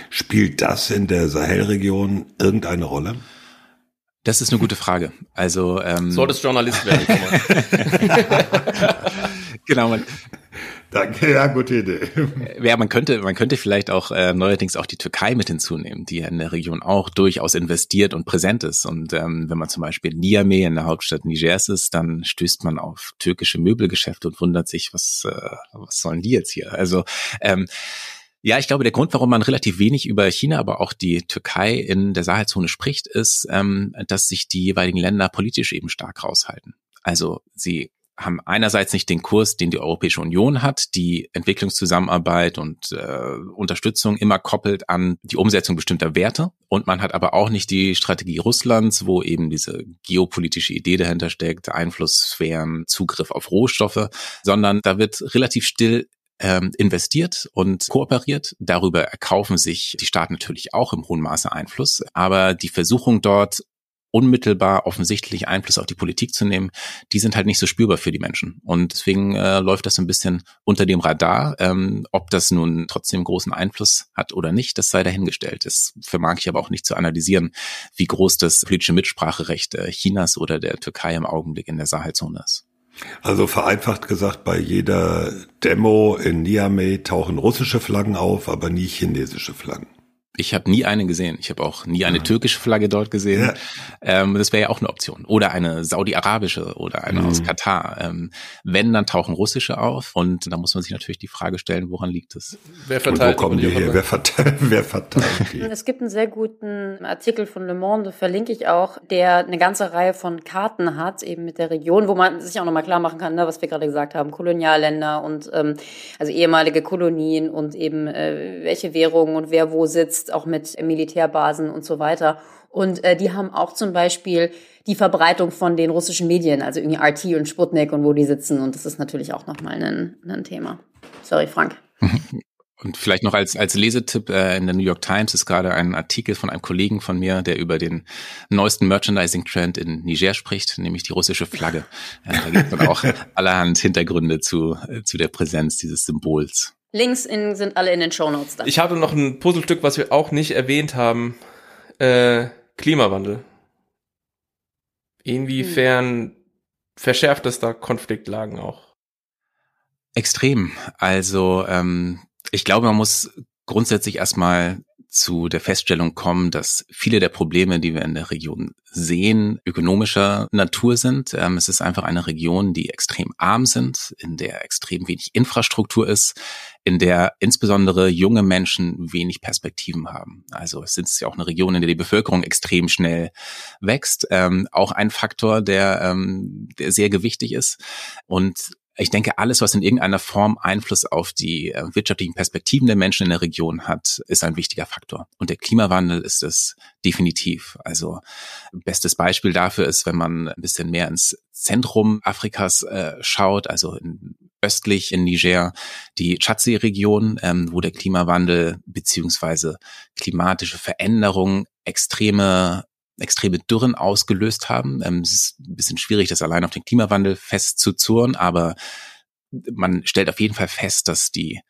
Spielt das in der Sahelregion irgendeine Rolle? Das ist eine gute Frage. Also ähm, solltest Journalist werden. genau. Man, Danke, ja, gute Idee. Ja, man könnte, man könnte vielleicht auch äh, neuerdings auch die Türkei mit hinzunehmen, die ja in der Region auch durchaus investiert und präsent ist. Und ähm, wenn man zum Beispiel in Niamey in der Hauptstadt Nigers ist, dann stößt man auf türkische Möbelgeschäfte und wundert sich, was, äh, was sollen die jetzt hier? Also ähm, ja, ich glaube, der Grund, warum man relativ wenig über China, aber auch die Türkei in der Sahelzone spricht, ist, ähm, dass sich die jeweiligen Länder politisch eben stark raushalten. Also sie haben einerseits nicht den Kurs, den die Europäische Union hat, die Entwicklungszusammenarbeit und äh, Unterstützung immer koppelt an die Umsetzung bestimmter Werte. Und man hat aber auch nicht die Strategie Russlands, wo eben diese geopolitische Idee dahinter steckt, Einflusssphären, Zugriff auf Rohstoffe, sondern da wird relativ still ähm, investiert und kooperiert. Darüber erkaufen sich die Staaten natürlich auch im hohen Maße Einfluss. Aber die Versuchung dort unmittelbar offensichtlich Einfluss auf die Politik zu nehmen, die sind halt nicht so spürbar für die Menschen. Und deswegen äh, läuft das ein bisschen unter dem Radar. Ähm, ob das nun trotzdem großen Einfluss hat oder nicht, das sei dahingestellt. Das vermag ich aber auch nicht zu analysieren, wie groß das politische Mitspracherecht äh, Chinas oder der Türkei im Augenblick in der Sahelzone ist. Also vereinfacht gesagt, bei jeder Demo in Niamey tauchen russische Flaggen auf, aber nie chinesische Flaggen. Ich habe nie eine gesehen. Ich habe auch nie eine türkische Flagge dort gesehen. Ja. Ähm, das wäre ja auch eine Option. Oder eine saudi-arabische oder eine mhm. aus Katar. Ähm, wenn, dann tauchen russische auf. Und da muss man sich natürlich die Frage stellen, woran liegt es? Wer verteilt und wo kommen die her? Wer verteilt, wer verteilt die? Es gibt einen sehr guten Artikel von Le Monde, verlinke ich auch, der eine ganze Reihe von Karten hat, eben mit der Region, wo man sich auch nochmal klar machen kann, ne, was wir gerade gesagt haben, Kolonialländer und ähm, also ehemalige Kolonien und eben äh, welche Währungen und wer wo sitzt jetzt auch mit Militärbasen und so weiter. Und äh, die haben auch zum Beispiel die Verbreitung von den russischen Medien, also irgendwie RT und Sputnik und wo die sitzen. Und das ist natürlich auch nochmal ein, ein Thema. Sorry, Frank. Und vielleicht noch als, als Lesetipp, äh, in der New York Times ist gerade ein Artikel von einem Kollegen von mir, der über den neuesten Merchandising-Trend in Niger spricht, nämlich die russische Flagge. Äh, da gibt es auch allerhand Hintergründe zu, äh, zu der Präsenz dieses Symbols. Links in, sind alle in den Shownotes da. Ich habe noch ein Puzzlestück, was wir auch nicht erwähnt haben. Äh, Klimawandel. Inwiefern hm. verschärft es da Konfliktlagen auch? Extrem. Also ähm, ich glaube, man muss grundsätzlich erstmal zu der Feststellung kommen, dass viele der Probleme, die wir in der Region sehen, ökonomischer Natur sind. Ähm, es ist einfach eine Region, die extrem arm sind, in der extrem wenig Infrastruktur ist, in der insbesondere junge Menschen wenig Perspektiven haben. Also es ist ja auch eine Region, in der die Bevölkerung extrem schnell wächst. Ähm, auch ein Faktor, der, ähm, der sehr gewichtig ist. Und ich denke, alles, was in irgendeiner Form Einfluss auf die äh, wirtschaftlichen Perspektiven der Menschen in der Region hat, ist ein wichtiger Faktor. Und der Klimawandel ist es definitiv. Also bestes Beispiel dafür ist, wenn man ein bisschen mehr ins Zentrum Afrikas äh, schaut, also in, östlich in Niger, die Tschadsee-Region, ähm, wo der Klimawandel beziehungsweise klimatische Veränderungen extreme extreme Dürren ausgelöst haben. Ähm, es ist ein bisschen schwierig, das allein auf den Klimawandel festzuzurren, aber man stellt auf jeden Fall fest, dass die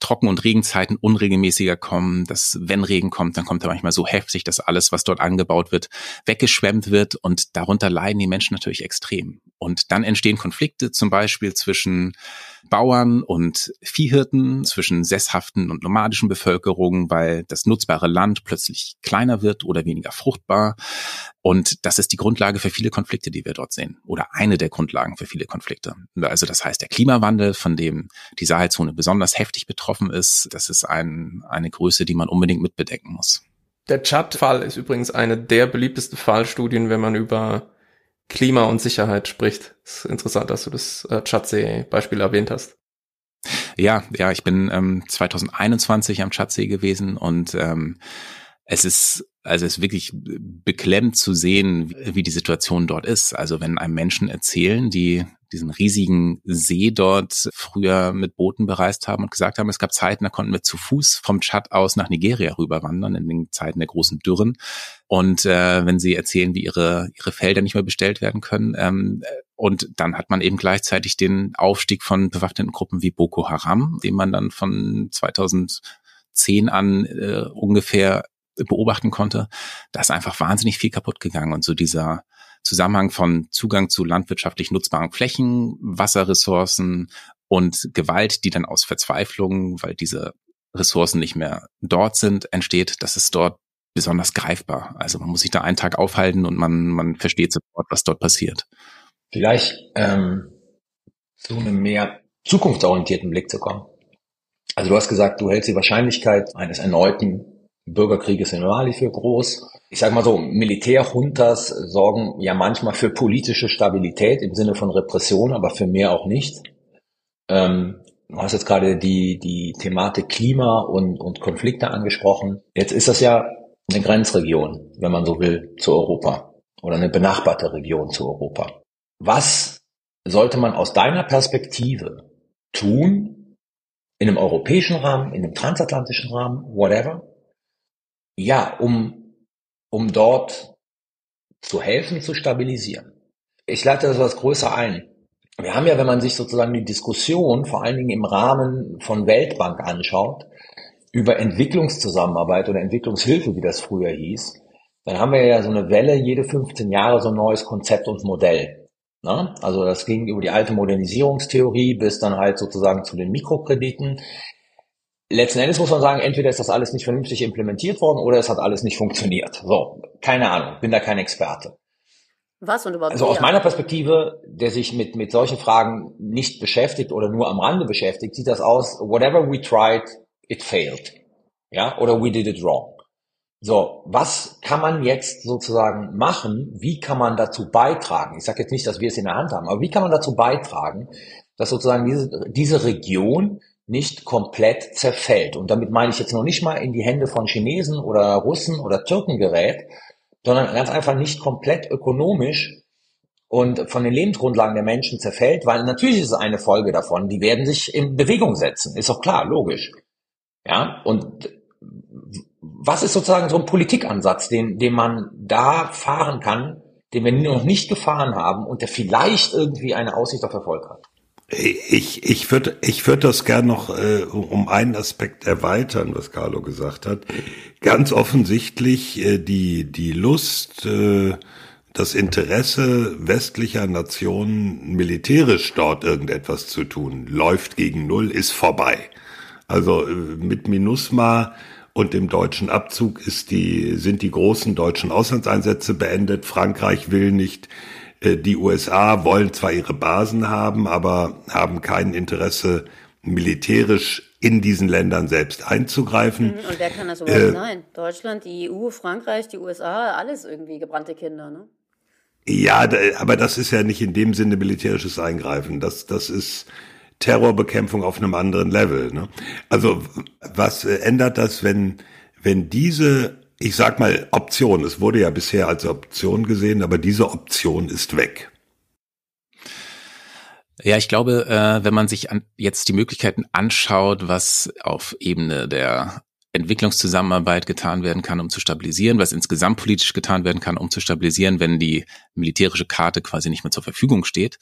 Trocken- und Regenzeiten unregelmäßiger kommen, dass wenn Regen kommt, dann kommt er manchmal so heftig, dass alles, was dort angebaut wird, weggeschwemmt wird und darunter leiden die Menschen natürlich extrem. Und dann entstehen Konflikte zum Beispiel zwischen Bauern und Viehhirten, zwischen sesshaften und nomadischen Bevölkerungen, weil das nutzbare Land plötzlich kleiner wird oder weniger fruchtbar. Und das ist die Grundlage für viele Konflikte, die wir dort sehen. Oder eine der Grundlagen für viele Konflikte. Also das heißt, der Klimawandel, von dem die Sahelzone besonders heftig betroffen ist, das ist ein, eine Größe, die man unbedingt mitbedenken muss. Der Tschad-Fall ist übrigens eine der beliebtesten Fallstudien, wenn man über Klima und Sicherheit spricht. Es ist interessant, dass du das äh, Tschadsee-Beispiel erwähnt hast. Ja, ja, ich bin ähm, 2021 am Tschadsee gewesen und ähm, es ist also es ist wirklich beklemmt zu sehen, wie die Situation dort ist. Also wenn einem Menschen erzählen, die diesen riesigen See dort früher mit Booten bereist haben und gesagt haben, es gab Zeiten, da konnten wir zu Fuß vom Tschad aus nach Nigeria rüberwandern, in den Zeiten der großen Dürren. Und äh, wenn sie erzählen, wie ihre, ihre Felder nicht mehr bestellt werden können, ähm, und dann hat man eben gleichzeitig den Aufstieg von bewaffneten Gruppen wie Boko Haram, den man dann von 2010 an äh, ungefähr beobachten konnte, da ist einfach wahnsinnig viel kaputt gegangen. Und so dieser Zusammenhang von Zugang zu landwirtschaftlich nutzbaren Flächen, Wasserressourcen und Gewalt, die dann aus Verzweiflung, weil diese Ressourcen nicht mehr dort sind, entsteht, das ist dort besonders greifbar. Also man muss sich da einen Tag aufhalten und man, man versteht sofort, was dort passiert. Vielleicht ähm, zu einem mehr zukunftsorientierten Blick zu kommen. Also du hast gesagt, du hältst die Wahrscheinlichkeit eines erneuten Bürgerkrieg ist in Mali für groß. Ich sage mal so, Militärjuntas sorgen ja manchmal für politische Stabilität im Sinne von Repression, aber für mehr auch nicht. Ähm, du hast jetzt gerade die, die Thematik Klima und, und Konflikte angesprochen. Jetzt ist das ja eine Grenzregion, wenn man so will, zu Europa oder eine benachbarte Region zu Europa. Was sollte man aus deiner Perspektive tun, in einem europäischen Rahmen, in einem transatlantischen Rahmen, whatever, ja, um, um dort zu helfen, zu stabilisieren. Ich leite das etwas größer ein. Wir haben ja, wenn man sich sozusagen die Diskussion vor allen Dingen im Rahmen von Weltbank anschaut, über Entwicklungszusammenarbeit oder Entwicklungshilfe, wie das früher hieß, dann haben wir ja so eine Welle, jede 15 Jahre so ein neues Konzept und Modell. Ne? Also das ging über die alte Modernisierungstheorie bis dann halt sozusagen zu den Mikrokrediten. Letzten Endes muss man sagen, entweder ist das alles nicht vernünftig implementiert worden oder es hat alles nicht funktioniert. So, keine Ahnung, bin da kein Experte. Was und überhaupt? Also aus meiner Perspektive, der sich mit, mit solchen Fragen nicht beschäftigt oder nur am Rande beschäftigt, sieht das aus, whatever we tried, it failed. Ja, oder we did it wrong. So, was kann man jetzt sozusagen machen? Wie kann man dazu beitragen? Ich sage jetzt nicht, dass wir es in der Hand haben, aber wie kann man dazu beitragen, dass sozusagen diese, diese Region nicht komplett zerfällt? Und damit meine ich jetzt noch nicht mal in die Hände von Chinesen oder Russen oder Türken gerät, sondern ganz einfach nicht komplett ökonomisch und von den Lebensgrundlagen der Menschen zerfällt, weil natürlich ist es eine Folge davon, die werden sich in Bewegung setzen, ist doch klar, logisch. Ja, und was ist sozusagen so ein Politikansatz, den, den man da fahren kann, den wir noch nicht gefahren haben und der vielleicht irgendwie eine Aussicht auf Erfolg hat? Ich, ich würde ich würd das gern noch äh, um einen Aspekt erweitern, was Carlo gesagt hat. Ganz offensichtlich äh, die, die Lust, äh, das Interesse westlicher Nationen, militärisch dort irgendetwas zu tun, läuft gegen Null, ist vorbei. Also äh, mit MINUSMA und dem deutschen Abzug ist die, sind die großen deutschen Auslandseinsätze beendet. Frankreich will nicht die USA wollen zwar ihre Basen haben, aber haben kein Interesse, militärisch in diesen Ländern selbst einzugreifen. Mhm, und wer kann das überhaupt äh, sein? Deutschland, die EU, Frankreich, die USA, alles irgendwie gebrannte Kinder, ne? Ja, aber das ist ja nicht in dem Sinne militärisches Eingreifen. Das, das ist Terrorbekämpfung auf einem anderen Level. Ne? Also was äh, ändert das, wenn, wenn diese ich sag mal Option. Es wurde ja bisher als Option gesehen, aber diese Option ist weg. Ja, ich glaube, äh, wenn man sich jetzt die Möglichkeiten anschaut, was auf Ebene der Entwicklungszusammenarbeit getan werden kann, um zu stabilisieren, was insgesamt politisch getan werden kann, um zu stabilisieren, wenn die militärische Karte quasi nicht mehr zur Verfügung steht,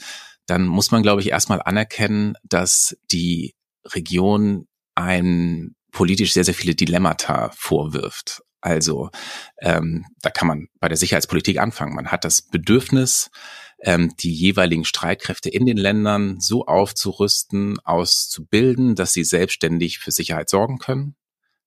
dann muss man, glaube ich, erstmal anerkennen, dass die Region ein politisch sehr, sehr viele Dilemmata vorwirft. Also ähm, da kann man bei der Sicherheitspolitik anfangen. Man hat das Bedürfnis, ähm, die jeweiligen Streitkräfte in den Ländern so aufzurüsten, auszubilden, dass sie selbstständig für Sicherheit sorgen können.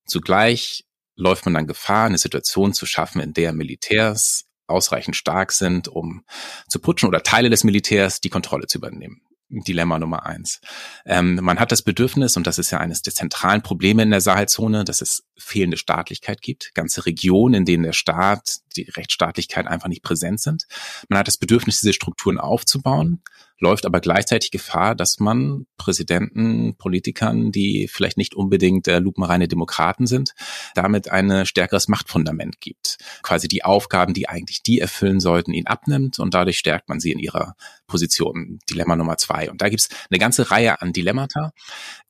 Zugleich läuft man dann Gefahr, eine Situation zu schaffen, in der Militärs ausreichend stark sind, um zu putschen oder Teile des Militärs die Kontrolle zu übernehmen. Dilemma Nummer eins. Ähm, man hat das Bedürfnis, und das ist ja eines der zentralen Probleme in der Sahelzone, dass es fehlende Staatlichkeit gibt. Ganze Regionen, in denen der Staat, die Rechtsstaatlichkeit einfach nicht präsent sind. Man hat das Bedürfnis, diese Strukturen aufzubauen läuft aber gleichzeitig Gefahr, dass man Präsidenten, Politikern, die vielleicht nicht unbedingt äh, lupenreine Demokraten sind, damit ein stärkeres Machtfundament gibt. Quasi die Aufgaben, die eigentlich die erfüllen sollten, ihn abnimmt und dadurch stärkt man sie in ihrer Position. Dilemma Nummer zwei. Und da gibt's eine ganze Reihe an Dilemmata,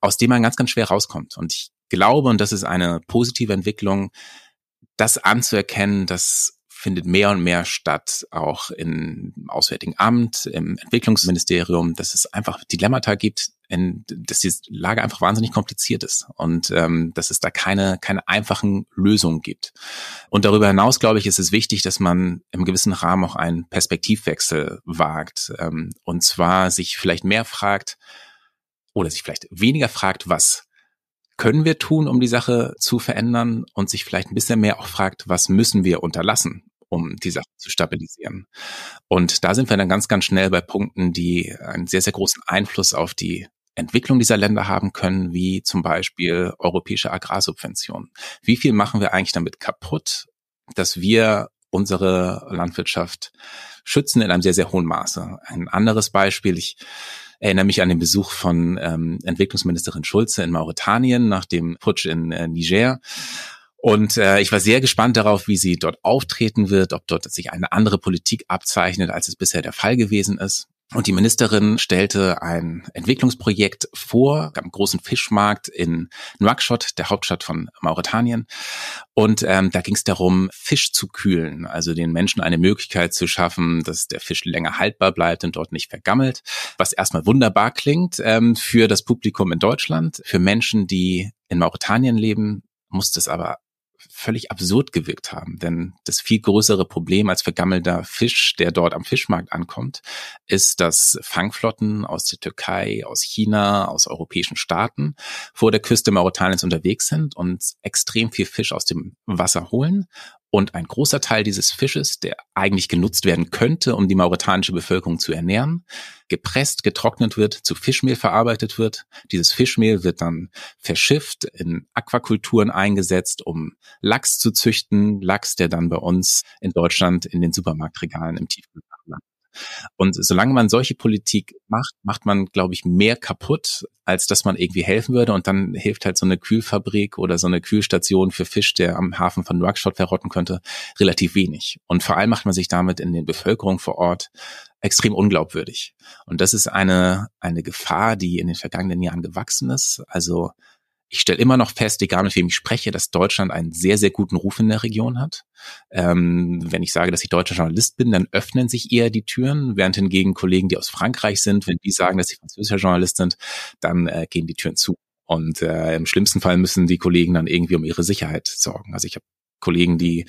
aus denen man ganz, ganz schwer rauskommt. Und ich glaube, und das ist eine positive Entwicklung, das anzuerkennen, dass findet mehr und mehr statt, auch im Auswärtigen Amt, im Entwicklungsministerium, dass es einfach Dilemmata gibt, in, dass die Lage einfach wahnsinnig kompliziert ist und ähm, dass es da keine, keine einfachen Lösungen gibt. Und darüber hinaus, glaube ich, ist es wichtig, dass man im gewissen Rahmen auch einen Perspektivwechsel wagt ähm, und zwar sich vielleicht mehr fragt oder sich vielleicht weniger fragt, was können wir tun, um die Sache zu verändern und sich vielleicht ein bisschen mehr auch fragt, was müssen wir unterlassen, um die Sache zu stabilisieren. Und da sind wir dann ganz, ganz schnell bei Punkten, die einen sehr, sehr großen Einfluss auf die Entwicklung dieser Länder haben können, wie zum Beispiel europäische Agrarsubventionen. Wie viel machen wir eigentlich damit kaputt, dass wir unsere Landwirtschaft schützen in einem sehr, sehr hohen Maße? Ein anderes Beispiel, ich erinnere mich an den Besuch von ähm, Entwicklungsministerin Schulze in Mauretanien nach dem Putsch in äh, Niger. Und äh, ich war sehr gespannt darauf, wie sie dort auftreten wird, ob dort sich eine andere Politik abzeichnet, als es bisher der Fall gewesen ist. Und die Ministerin stellte ein Entwicklungsprojekt vor am großen Fischmarkt in Nouakchott, der Hauptstadt von Mauretanien. Und ähm, da ging es darum, Fisch zu kühlen, also den Menschen eine Möglichkeit zu schaffen, dass der Fisch länger haltbar bleibt und dort nicht vergammelt. Was erstmal wunderbar klingt ähm, für das Publikum in Deutschland. Für Menschen, die in Mauretanien leben, muss das aber völlig absurd gewirkt haben. Denn das viel größere Problem als vergammelter Fisch, der dort am Fischmarkt ankommt, ist, dass Fangflotten aus der Türkei, aus China, aus europäischen Staaten vor der Küste Mauretaniens unterwegs sind und extrem viel Fisch aus dem Wasser holen und ein großer Teil dieses Fisches, der eigentlich genutzt werden könnte, um die mauretanische Bevölkerung zu ernähren, gepresst, getrocknet wird, zu Fischmehl verarbeitet wird. Dieses Fischmehl wird dann verschifft, in Aquakulturen eingesetzt, um Lachs zu züchten. Lachs, der dann bei uns in Deutschland in den Supermarktregalen im Tiefkühlfach landet. Und solange man solche Politik macht, macht man, glaube ich, mehr kaputt, als dass man irgendwie helfen würde. Und dann hilft halt so eine Kühlfabrik oder so eine Kühlstation für Fisch, der am Hafen von Nouakchott verrotten könnte, relativ wenig. Und vor allem macht man sich damit in den Bevölkerung vor Ort extrem unglaubwürdig. Und das ist eine, eine Gefahr, die in den vergangenen Jahren gewachsen ist. Also ich stelle immer noch fest, egal mit wem ich spreche, dass Deutschland einen sehr, sehr guten Ruf in der Region hat. Ähm, wenn ich sage, dass ich deutscher Journalist bin, dann öffnen sich eher die Türen, während hingegen Kollegen, die aus Frankreich sind, wenn die sagen, dass sie französischer Journalist sind, dann äh, gehen die Türen zu. Und äh, im schlimmsten Fall müssen die Kollegen dann irgendwie um ihre Sicherheit sorgen. Also ich habe Kollegen, die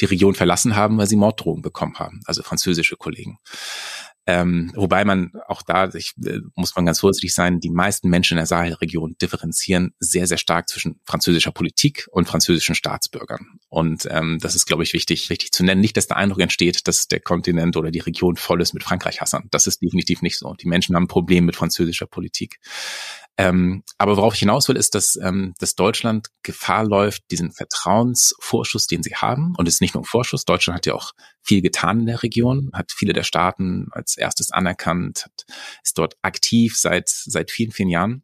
die Region verlassen haben, weil sie Morddrohungen bekommen haben, also französische Kollegen. Ähm, wobei man auch da, ich, äh, muss man ganz vorsichtig sein, die meisten Menschen in der Sahelregion differenzieren sehr, sehr stark zwischen französischer Politik und französischen Staatsbürgern. Und ähm, das ist, glaube ich, wichtig, wichtig zu nennen. Nicht, dass der Eindruck entsteht, dass der Kontinent oder die Region voll ist mit Frankreich-Hassern. Das ist definitiv nicht so. Die Menschen haben ein Problem mit französischer Politik. Ähm, aber worauf ich hinaus will, ist, dass, ähm, dass Deutschland Gefahr läuft, diesen Vertrauensvorschuss, den sie haben, und es ist nicht nur ein Vorschuss, Deutschland hat ja auch viel getan in der Region, hat viele der Staaten als erstes anerkannt, hat, ist dort aktiv seit, seit vielen, vielen Jahren.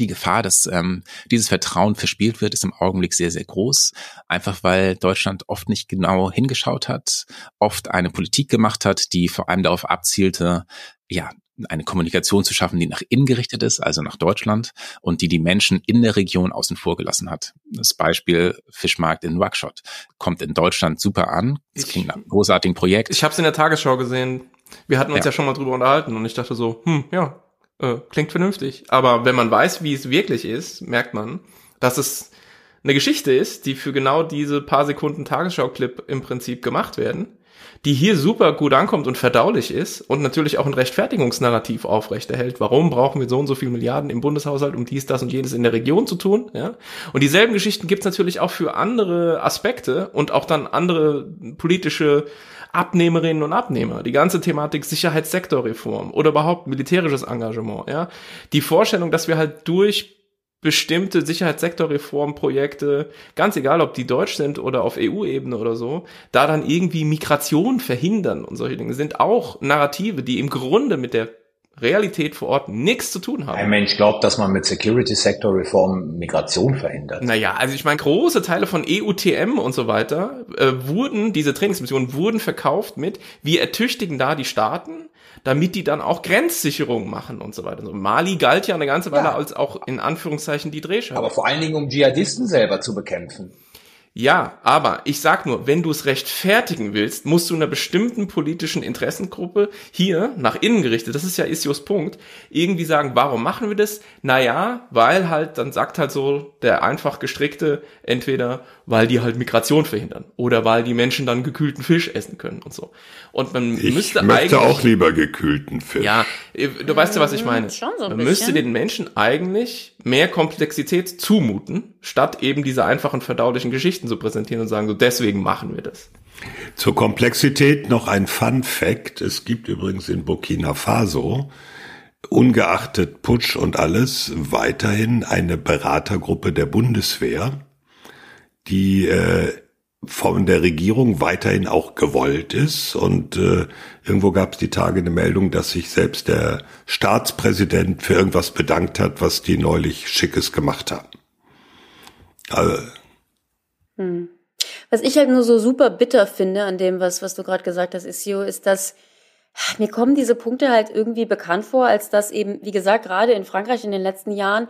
Die Gefahr, dass ähm, dieses Vertrauen verspielt wird, ist im Augenblick sehr, sehr groß. Einfach weil Deutschland oft nicht genau hingeschaut hat, oft eine Politik gemacht hat, die vor allem darauf abzielte, ja, eine Kommunikation zu schaffen, die nach innen gerichtet ist, also nach Deutschland, und die die Menschen in der Region außen vor gelassen hat. Das Beispiel Fischmarkt in Nouakchott kommt in Deutschland super an. Das klingt nach einem großartigen Projekt. Ich habe es in der Tagesschau gesehen. Wir hatten uns ja. ja schon mal drüber unterhalten und ich dachte so, hm, ja, äh, klingt vernünftig. Aber wenn man weiß, wie es wirklich ist, merkt man, dass es eine Geschichte ist, die für genau diese paar Sekunden Tagesschau-Clip im Prinzip gemacht werden die hier super gut ankommt und verdaulich ist und natürlich auch ein Rechtfertigungsnarrativ aufrechterhält. Warum brauchen wir so und so viel Milliarden im Bundeshaushalt, um dies, das und jenes in der Region zu tun? Ja? Und dieselben Geschichten gibt's natürlich auch für andere Aspekte und auch dann andere politische Abnehmerinnen und Abnehmer, die ganze Thematik Sicherheitssektorreform oder überhaupt militärisches Engagement, ja. Die Vorstellung, dass wir halt durch bestimmte Sicherheitssektorreformprojekte, ganz egal, ob die deutsch sind oder auf EU-Ebene oder so, da dann irgendwie Migration verhindern und solche Dinge sind auch Narrative, die im Grunde mit der Realität vor Ort nichts zu tun haben. Ein Mensch glaubt, dass man mit Security-Sector-Reform Migration verhindert. Naja, also ich meine, große Teile von EUTM und so weiter äh, wurden, diese Trainingsmissionen wurden verkauft mit, wir ertüchtigen da die Staaten, damit die dann auch Grenzsicherung machen und so weiter. Mali galt ja eine ganze Weile ja. als auch in Anführungszeichen die Drehscheibe. Aber vor allen Dingen, um Dschihadisten selber zu bekämpfen. Ja, aber ich sag nur, wenn du es rechtfertigen willst, musst du einer bestimmten politischen Interessengruppe hier nach innen gerichtet, das ist ja Isios Punkt, irgendwie sagen, warum machen wir das? Naja, weil halt, dann sagt halt so der einfach gestrickte, entweder weil die halt Migration verhindern oder weil die Menschen dann gekühlten Fisch essen können und so. Und man ich müsste möchte auch lieber gekühlten Fisch. Ja, du weißt ja, was ich meine. Schon so ein man müsste den Menschen eigentlich mehr Komplexität zumuten, statt eben diese einfachen verdaulichen Geschichten zu präsentieren und sagen, so deswegen machen wir das. Zur Komplexität noch ein Fun Fact. Es gibt übrigens in Burkina Faso ungeachtet Putsch und alles weiterhin eine Beratergruppe der Bundeswehr, die äh, von der Regierung weiterhin auch gewollt ist. Und äh, irgendwo gab es die Tage eine Meldung, dass sich selbst der Staatspräsident für irgendwas bedankt hat, was die neulich Schickes gemacht haben. Also, hm. Was ich halt nur so super bitter finde an dem, was, was du gerade gesagt hast, Isio, ist, dass mir kommen diese Punkte halt irgendwie bekannt vor, als dass eben, wie gesagt, gerade in Frankreich in den letzten Jahren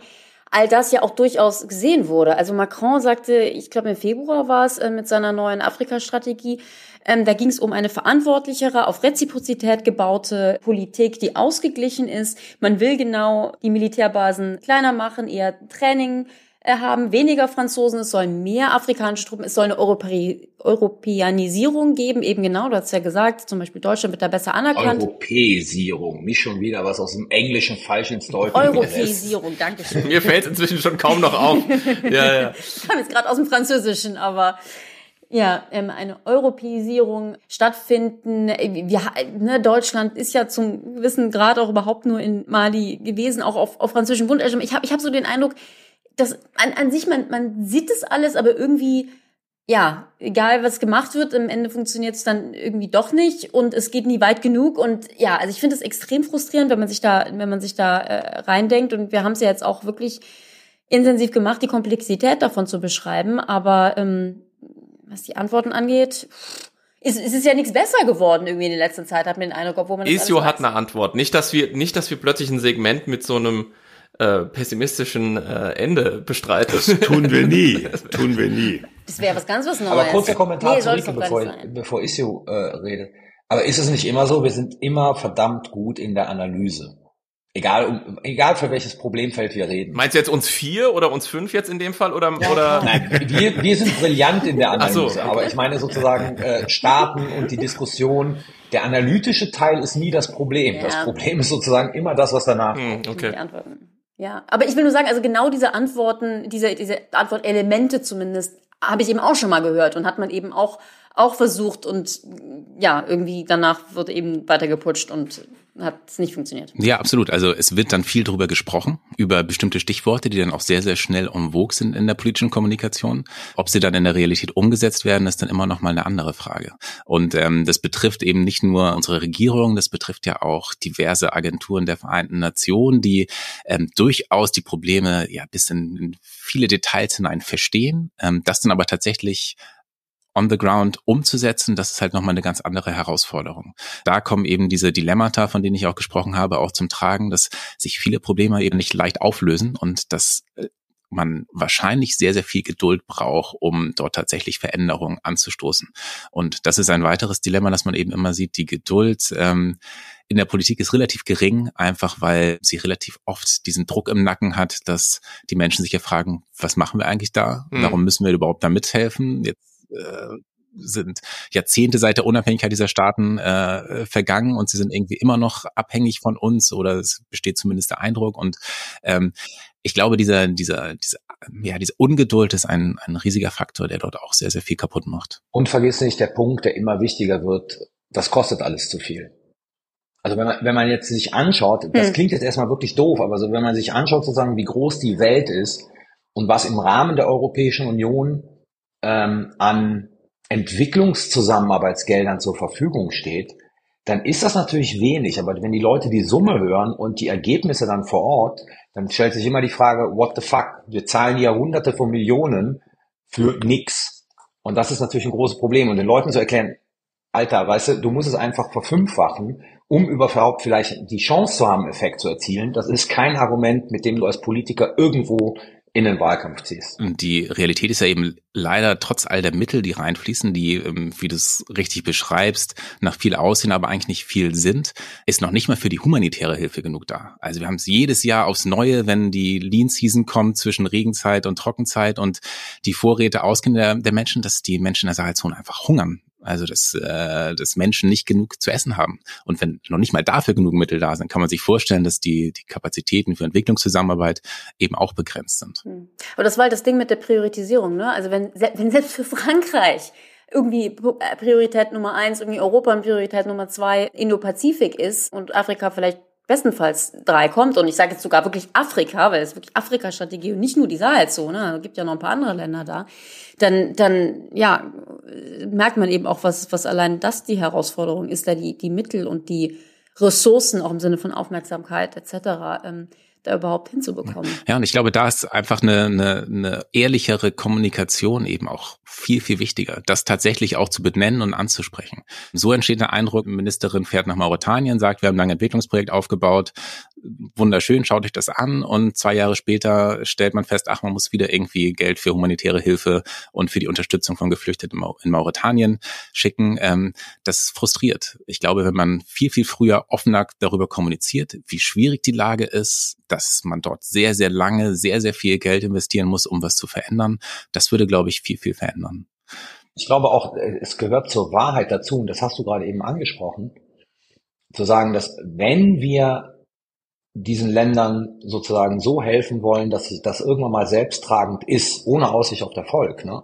all das ja auch durchaus gesehen wurde. Also Macron sagte, ich glaube im Februar war es äh, mit seiner neuen Afrika-Strategie, ähm, da ging es um eine verantwortlichere, auf Reziprozität gebaute Politik, die ausgeglichen ist. Man will genau die Militärbasen kleiner machen, eher Training haben, weniger Franzosen, es sollen mehr afrikanische Truppen, es soll eine Europä Europäanisierung geben, eben genau, du hast ja gesagt, zum Beispiel Deutschland wird da besser anerkannt. Europäisierung, nicht schon wieder was aus dem Englischen falsch ins Deutsche. Europäisierung, danke schön. Mir fällt es inzwischen schon kaum noch auf. ja, ja. Ich kam jetzt gerade aus dem Französischen, aber ja, ähm, eine Europäisierung stattfinden. Wir, ne, Deutschland ist ja zum gewissen Grad auch überhaupt nur in Mali gewesen, auch auf, auf französischen Bund. Ich habe ich hab so den Eindruck, das an, an sich, man, man sieht das alles, aber irgendwie, ja, egal was gemacht wird, am Ende funktioniert es dann irgendwie doch nicht und es geht nie weit genug. Und ja, also ich finde es extrem frustrierend, wenn man sich da, wenn man sich da äh, reindenkt. Und wir haben es ja jetzt auch wirklich intensiv gemacht, die Komplexität davon zu beschreiben. Aber ähm, was die Antworten angeht, ist, ist es ja nichts besser geworden irgendwie in der letzten Zeit, hat mir den Eindruck, obwohl man Isio hat eine Antwort. Nicht, dass wir, nicht, dass wir plötzlich ein Segment mit so einem äh, pessimistischen äh, Ende bestreitet. Das tun wir nie. tun wir nie. Das wäre was ganz was Neues. Aber kurzer Kommentar nee, zu Rike, bevor, bevor Issue äh, redet. Aber ist es nicht immer so, wir sind immer verdammt gut in der Analyse. Egal, um, egal für welches Problemfeld wir reden. Meinst du jetzt uns vier oder uns fünf jetzt in dem Fall oder ja, oder? Nein, wir, wir sind brillant in der Analyse, so, okay. aber ich meine sozusagen äh, Staaten und die Diskussion. Der analytische Teil ist nie das Problem. Ja. Das Problem ist sozusagen immer das, was danach hm, okay. Die Antworten. Ja, aber ich will nur sagen, also genau diese Antworten, diese, diese Antwortelemente zumindest, habe ich eben auch schon mal gehört und hat man eben auch, auch versucht und ja, irgendwie danach wurde eben weitergeputscht und hat es nicht funktioniert. Ja, absolut. Also es wird dann viel darüber gesprochen, über bestimmte Stichworte, die dann auch sehr, sehr schnell en vogue sind in der politischen Kommunikation. Ob sie dann in der Realität umgesetzt werden, ist dann immer noch mal eine andere Frage. Und ähm, das betrifft eben nicht nur unsere Regierung, das betrifft ja auch diverse Agenturen der Vereinten Nationen, die ähm, durchaus die Probleme ja bis in viele Details hinein verstehen, ähm, das dann aber tatsächlich on the ground umzusetzen, das ist halt nochmal eine ganz andere Herausforderung. Da kommen eben diese Dilemmata, von denen ich auch gesprochen habe, auch zum Tragen, dass sich viele Probleme eben nicht leicht auflösen und dass äh, man wahrscheinlich sehr, sehr viel Geduld braucht, um dort tatsächlich Veränderungen anzustoßen. Und das ist ein weiteres Dilemma, dass man eben immer sieht, die Geduld ähm, in der Politik ist relativ gering, einfach weil sie relativ oft diesen Druck im Nacken hat, dass die Menschen sich ja fragen, was machen wir eigentlich da? Mhm. Warum müssen wir überhaupt da mithelfen? Jetzt äh, sind Jahrzehnte seit der Unabhängigkeit dieser Staaten äh, vergangen und sie sind irgendwie immer noch abhängig von uns oder es besteht zumindest der Eindruck. Und ähm, ich glaube, dieser, dieser, dieser, ja, diese Ungeduld ist ein, ein riesiger Faktor, der dort auch sehr, sehr viel kaputt macht. Und vergiss nicht der Punkt, der immer wichtiger wird, das kostet alles zu viel. Also wenn man, wenn man jetzt sich anschaut, das hm. klingt jetzt erstmal wirklich doof, aber so wenn man sich anschaut sozusagen, wie groß die Welt ist und was im Rahmen der Europäischen Union ähm, an Entwicklungszusammenarbeitsgeldern zur Verfügung steht, dann ist das natürlich wenig. Aber wenn die Leute die Summe hören und die Ergebnisse dann vor Ort, dann stellt sich immer die Frage, what the fuck? Wir zahlen ja hunderte von Millionen für nix. Und das ist natürlich ein großes Problem. Und den Leuten zu erklären, Alter, weißt du, du musst es einfach verfünffachen, um überhaupt vielleicht die Chance zu haben, Effekt zu erzielen. Das ist kein Argument, mit dem du als Politiker irgendwo in den Wahlkampf ziehst. Die Realität ist ja eben leider trotz all der Mittel, die reinfließen, die, ähm, wie du es richtig beschreibst, nach viel aussehen, aber eigentlich nicht viel sind, ist noch nicht mal für die humanitäre Hilfe genug da. Also wir haben es jedes Jahr aufs Neue, wenn die Lean Season kommt zwischen Regenzeit und Trockenzeit und die Vorräte ausgehen der, der Menschen, dass die Menschen in der Sahelzone einfach hungern. Also dass, äh, dass Menschen nicht genug zu essen haben. Und wenn noch nicht mal dafür genug Mittel da sind, kann man sich vorstellen, dass die, die Kapazitäten für Entwicklungszusammenarbeit eben auch begrenzt sind. Hm. Aber das war halt das Ding mit der Priorisierung. Ne? Also wenn, wenn selbst für Frankreich irgendwie äh, Priorität Nummer eins, irgendwie Europa und Priorität Nummer zwei Indo-Pazifik ist und Afrika vielleicht bestenfalls drei kommt, und ich sage jetzt sogar wirklich Afrika, weil es wirklich Afrika-Strategie und nicht nur die Sahelzone, es gibt ja noch ein paar andere Länder da, dann, dann ja, merkt man eben auch, was, was allein das die Herausforderung ist, da die, die Mittel und die Ressourcen, auch im Sinne von Aufmerksamkeit etc., ähm, da überhaupt hinzubekommen. Ja, und ich glaube, da ist einfach eine, eine, eine ehrlichere Kommunikation eben auch viel, viel wichtiger, das tatsächlich auch zu benennen und anzusprechen. So entsteht der Eindruck, Ministerin fährt nach Mauretanien, sagt, wir haben ein Entwicklungsprojekt aufgebaut, wunderschön, schaut euch das an und zwei Jahre später stellt man fest, ach, man muss wieder irgendwie Geld für humanitäre Hilfe und für die Unterstützung von Geflüchteten in Mauretanien schicken. Ähm, das frustriert. Ich glaube, wenn man viel, viel früher offener darüber kommuniziert, wie schwierig die Lage ist, dass man dort sehr, sehr lange, sehr, sehr viel Geld investieren muss, um was zu verändern, das würde, glaube ich, viel, viel verändern. Ich glaube auch, es gehört zur Wahrheit dazu, und das hast du gerade eben angesprochen, zu sagen, dass wenn wir diesen Ländern sozusagen so helfen wollen, dass das irgendwann mal selbsttragend ist, ohne Aussicht auf Erfolg, ne?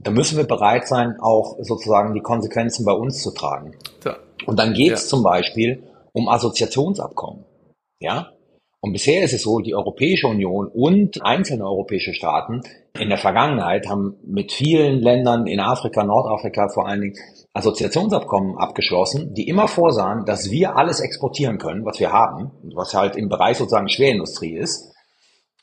Da müssen wir bereit sein, auch sozusagen die Konsequenzen bei uns zu tragen. Ja. Und dann geht es ja. zum Beispiel um Assoziationsabkommen. Ja? Und bisher ist es so, die Europäische Union und einzelne europäische Staaten in der Vergangenheit haben mit vielen Ländern in Afrika, Nordafrika vor allen Dingen Assoziationsabkommen abgeschlossen, die immer vorsahen, dass wir alles exportieren können, was wir haben, was halt im Bereich sozusagen Schwerindustrie ist.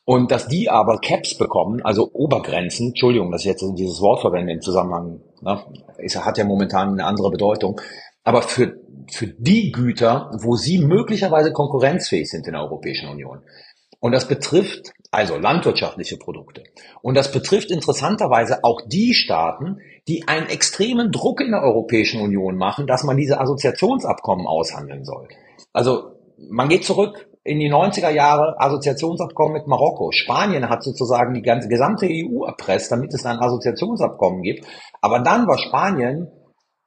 Und dass die aber Caps bekommen, also Obergrenzen, Entschuldigung, dass ich jetzt dieses Wort verwende im Zusammenhang, ne, ist, hat ja momentan eine andere Bedeutung, aber für, für die Güter, wo sie möglicherweise konkurrenzfähig sind in der Europäischen Union. Und das betrifft also landwirtschaftliche Produkte. Und das betrifft interessanterweise auch die Staaten, die einen extremen Druck in der Europäischen Union machen, dass man diese Assoziationsabkommen aushandeln soll. Also man geht zurück in die 90er Jahre Assoziationsabkommen mit Marokko. Spanien hat sozusagen die ganze gesamte EU erpresst, damit es ein Assoziationsabkommen gibt. Aber dann war Spanien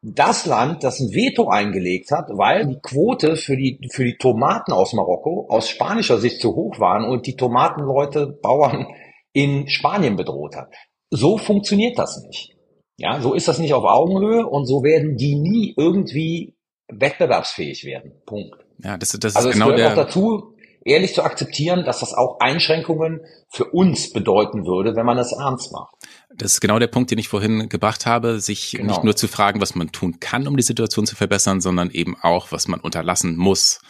das Land, das ein Veto eingelegt hat, weil die Quote für die, für die Tomaten aus Marokko aus spanischer Sicht zu hoch waren und die Tomatenleute, Bauern in Spanien bedroht hat. So funktioniert das nicht. Ja, so ist das nicht auf Augenhöhe und so werden die nie irgendwie wettbewerbsfähig werden. Punkt. Ja, das, das ist also genau es der. Auch dazu, ehrlich zu akzeptieren, dass das auch Einschränkungen für uns bedeuten würde, wenn man das ernst macht. Das ist genau der Punkt, den ich vorhin gebracht habe, sich genau. nicht nur zu fragen, was man tun kann, um die Situation zu verbessern, sondern eben auch, was man unterlassen muss.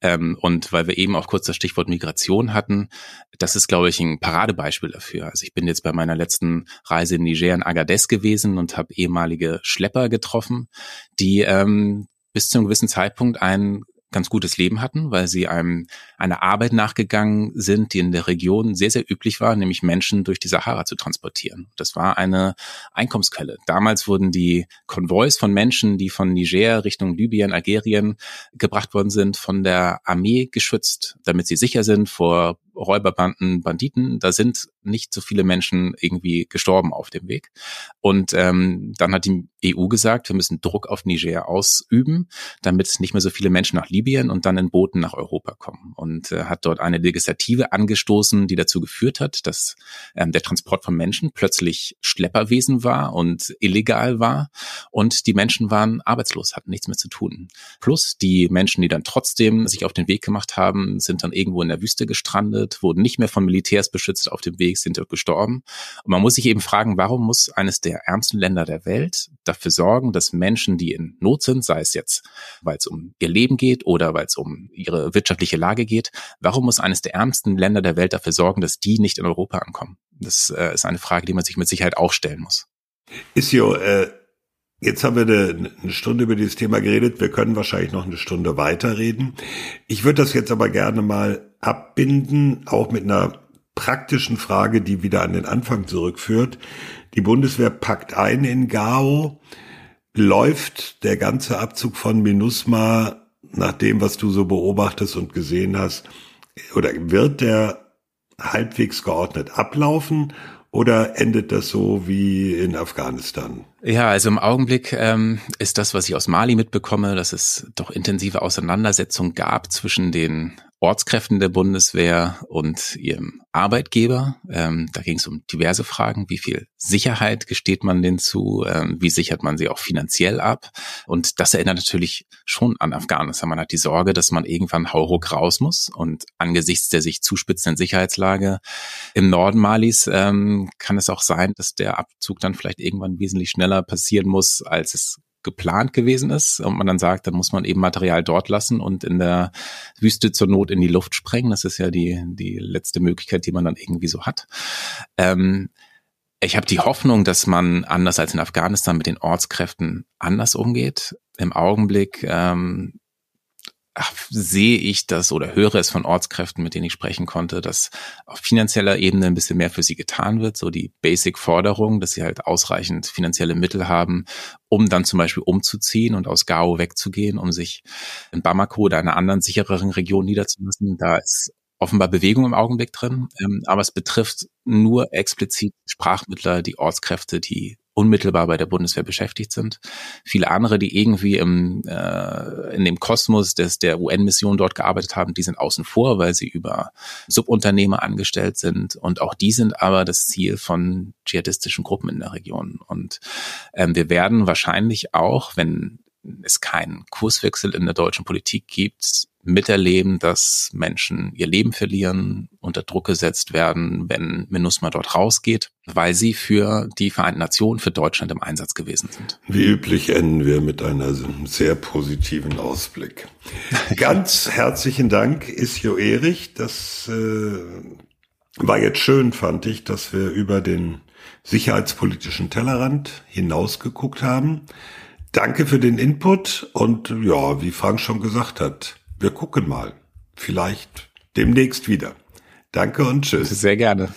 Ähm, und weil wir eben auch kurz das Stichwort Migration hatten, das ist, glaube ich, ein Paradebeispiel dafür. Also ich bin jetzt bei meiner letzten Reise in Niger in Agadez gewesen und habe ehemalige Schlepper getroffen, die ähm, bis zu einem gewissen Zeitpunkt einen ganz gutes Leben hatten, weil sie einem eine Arbeit nachgegangen sind, die in der Region sehr, sehr üblich war, nämlich Menschen durch die Sahara zu transportieren. Das war eine Einkommensquelle. Damals wurden die Konvois von Menschen, die von Niger Richtung Libyen, Algerien gebracht worden sind, von der Armee geschützt, damit sie sicher sind vor Räuberbanden, Banditen. Da sind nicht so viele Menschen irgendwie gestorben auf dem Weg. Und ähm, dann hat die EU gesagt, wir müssen Druck auf Niger ausüben, damit nicht mehr so viele Menschen nach Libyen und dann in Booten nach Europa kommen. Und äh, hat dort eine Legislative angestoßen, die dazu geführt hat, dass ähm, der Transport von Menschen plötzlich Schlepperwesen war und illegal war. Und die Menschen waren arbeitslos, hatten nichts mehr zu tun. Plus die Menschen, die dann trotzdem sich auf den Weg gemacht haben, sind dann irgendwo in der Wüste gestrandet, wurden nicht mehr von Militärs beschützt auf dem Weg, sind gestorben. Und man muss sich eben fragen, warum muss eines der ärmsten Länder der Welt dafür sorgen, dass Menschen, die in Not sind, sei es jetzt, weil es um ihr Leben geht oder weil es um ihre wirtschaftliche Lage geht, warum muss eines der ärmsten Länder der Welt dafür sorgen, dass die nicht in Europa ankommen? Das äh, ist eine Frage, die man sich mit Sicherheit auch stellen muss. Isio, äh, Jetzt haben wir eine, eine, Stunde über dieses Thema geredet. Wir können wahrscheinlich noch eine Stunde weiterreden. Ich würde das jetzt aber gerne mal abbinden, auch mit einer praktischen Frage, die wieder an den Anfang zurückführt. Die Bundeswehr packt ein in Gao. Läuft der ganze Abzug von MINUSMA nach dem, was du so beobachtest und gesehen hast, oder wird der halbwegs geordnet ablaufen oder endet das so wie in Afghanistan? Ja, also im Augenblick ähm, ist das, was ich aus Mali mitbekomme, dass es doch intensive Auseinandersetzungen gab zwischen den Ortskräften der Bundeswehr und ihrem Arbeitgeber. Ähm, da ging es um diverse Fragen. Wie viel Sicherheit gesteht man denen zu? Ähm, wie sichert man sie auch finanziell ab? Und das erinnert natürlich schon an Afghanistan. Man hat die Sorge, dass man irgendwann hauruck raus muss. Und angesichts der sich zuspitzenden Sicherheitslage im Norden Malis ähm, kann es auch sein, dass der Abzug dann vielleicht irgendwann wesentlich schneller passieren muss, als es geplant gewesen ist und man dann sagt, dann muss man eben Material dort lassen und in der Wüste zur Not in die Luft sprengen. Das ist ja die, die letzte Möglichkeit, die man dann irgendwie so hat. Ähm, ich habe die Hoffnung, dass man anders als in Afghanistan mit den Ortskräften anders umgeht. Im Augenblick ähm, sehe ich das oder höre es von Ortskräften, mit denen ich sprechen konnte, dass auf finanzieller Ebene ein bisschen mehr für sie getan wird. So die Basic-Forderung, dass sie halt ausreichend finanzielle Mittel haben, um dann zum Beispiel umzuziehen und aus Gao wegzugehen, um sich in Bamako oder einer anderen sichereren Region niederzulassen. Da ist offenbar Bewegung im Augenblick drin, ähm, aber es betrifft nur explizit Sprachmittler, die Ortskräfte, die unmittelbar bei der Bundeswehr beschäftigt sind. Viele andere, die irgendwie im, äh, in dem Kosmos des, der UN-Mission dort gearbeitet haben, die sind außen vor, weil sie über Subunternehmer angestellt sind. Und auch die sind aber das Ziel von dschihadistischen Gruppen in der Region. Und ähm, wir werden wahrscheinlich auch, wenn es keinen Kurswechsel in der deutschen Politik gibt, miterleben, dass Menschen ihr Leben verlieren, unter Druck gesetzt werden, wenn MINUSMA dort rausgeht, weil sie für die Vereinten Nationen, für Deutschland im Einsatz gewesen sind. Wie üblich enden wir mit einer sehr positiven Ausblick. Ganz herzlichen Dank, Isjo Erich. Das äh, war jetzt schön, fand ich, dass wir über den sicherheitspolitischen Tellerrand hinausgeguckt haben. Danke für den Input und ja, wie Frank schon gesagt hat, wir gucken mal. Vielleicht demnächst wieder. Danke und tschüss. Sehr gerne.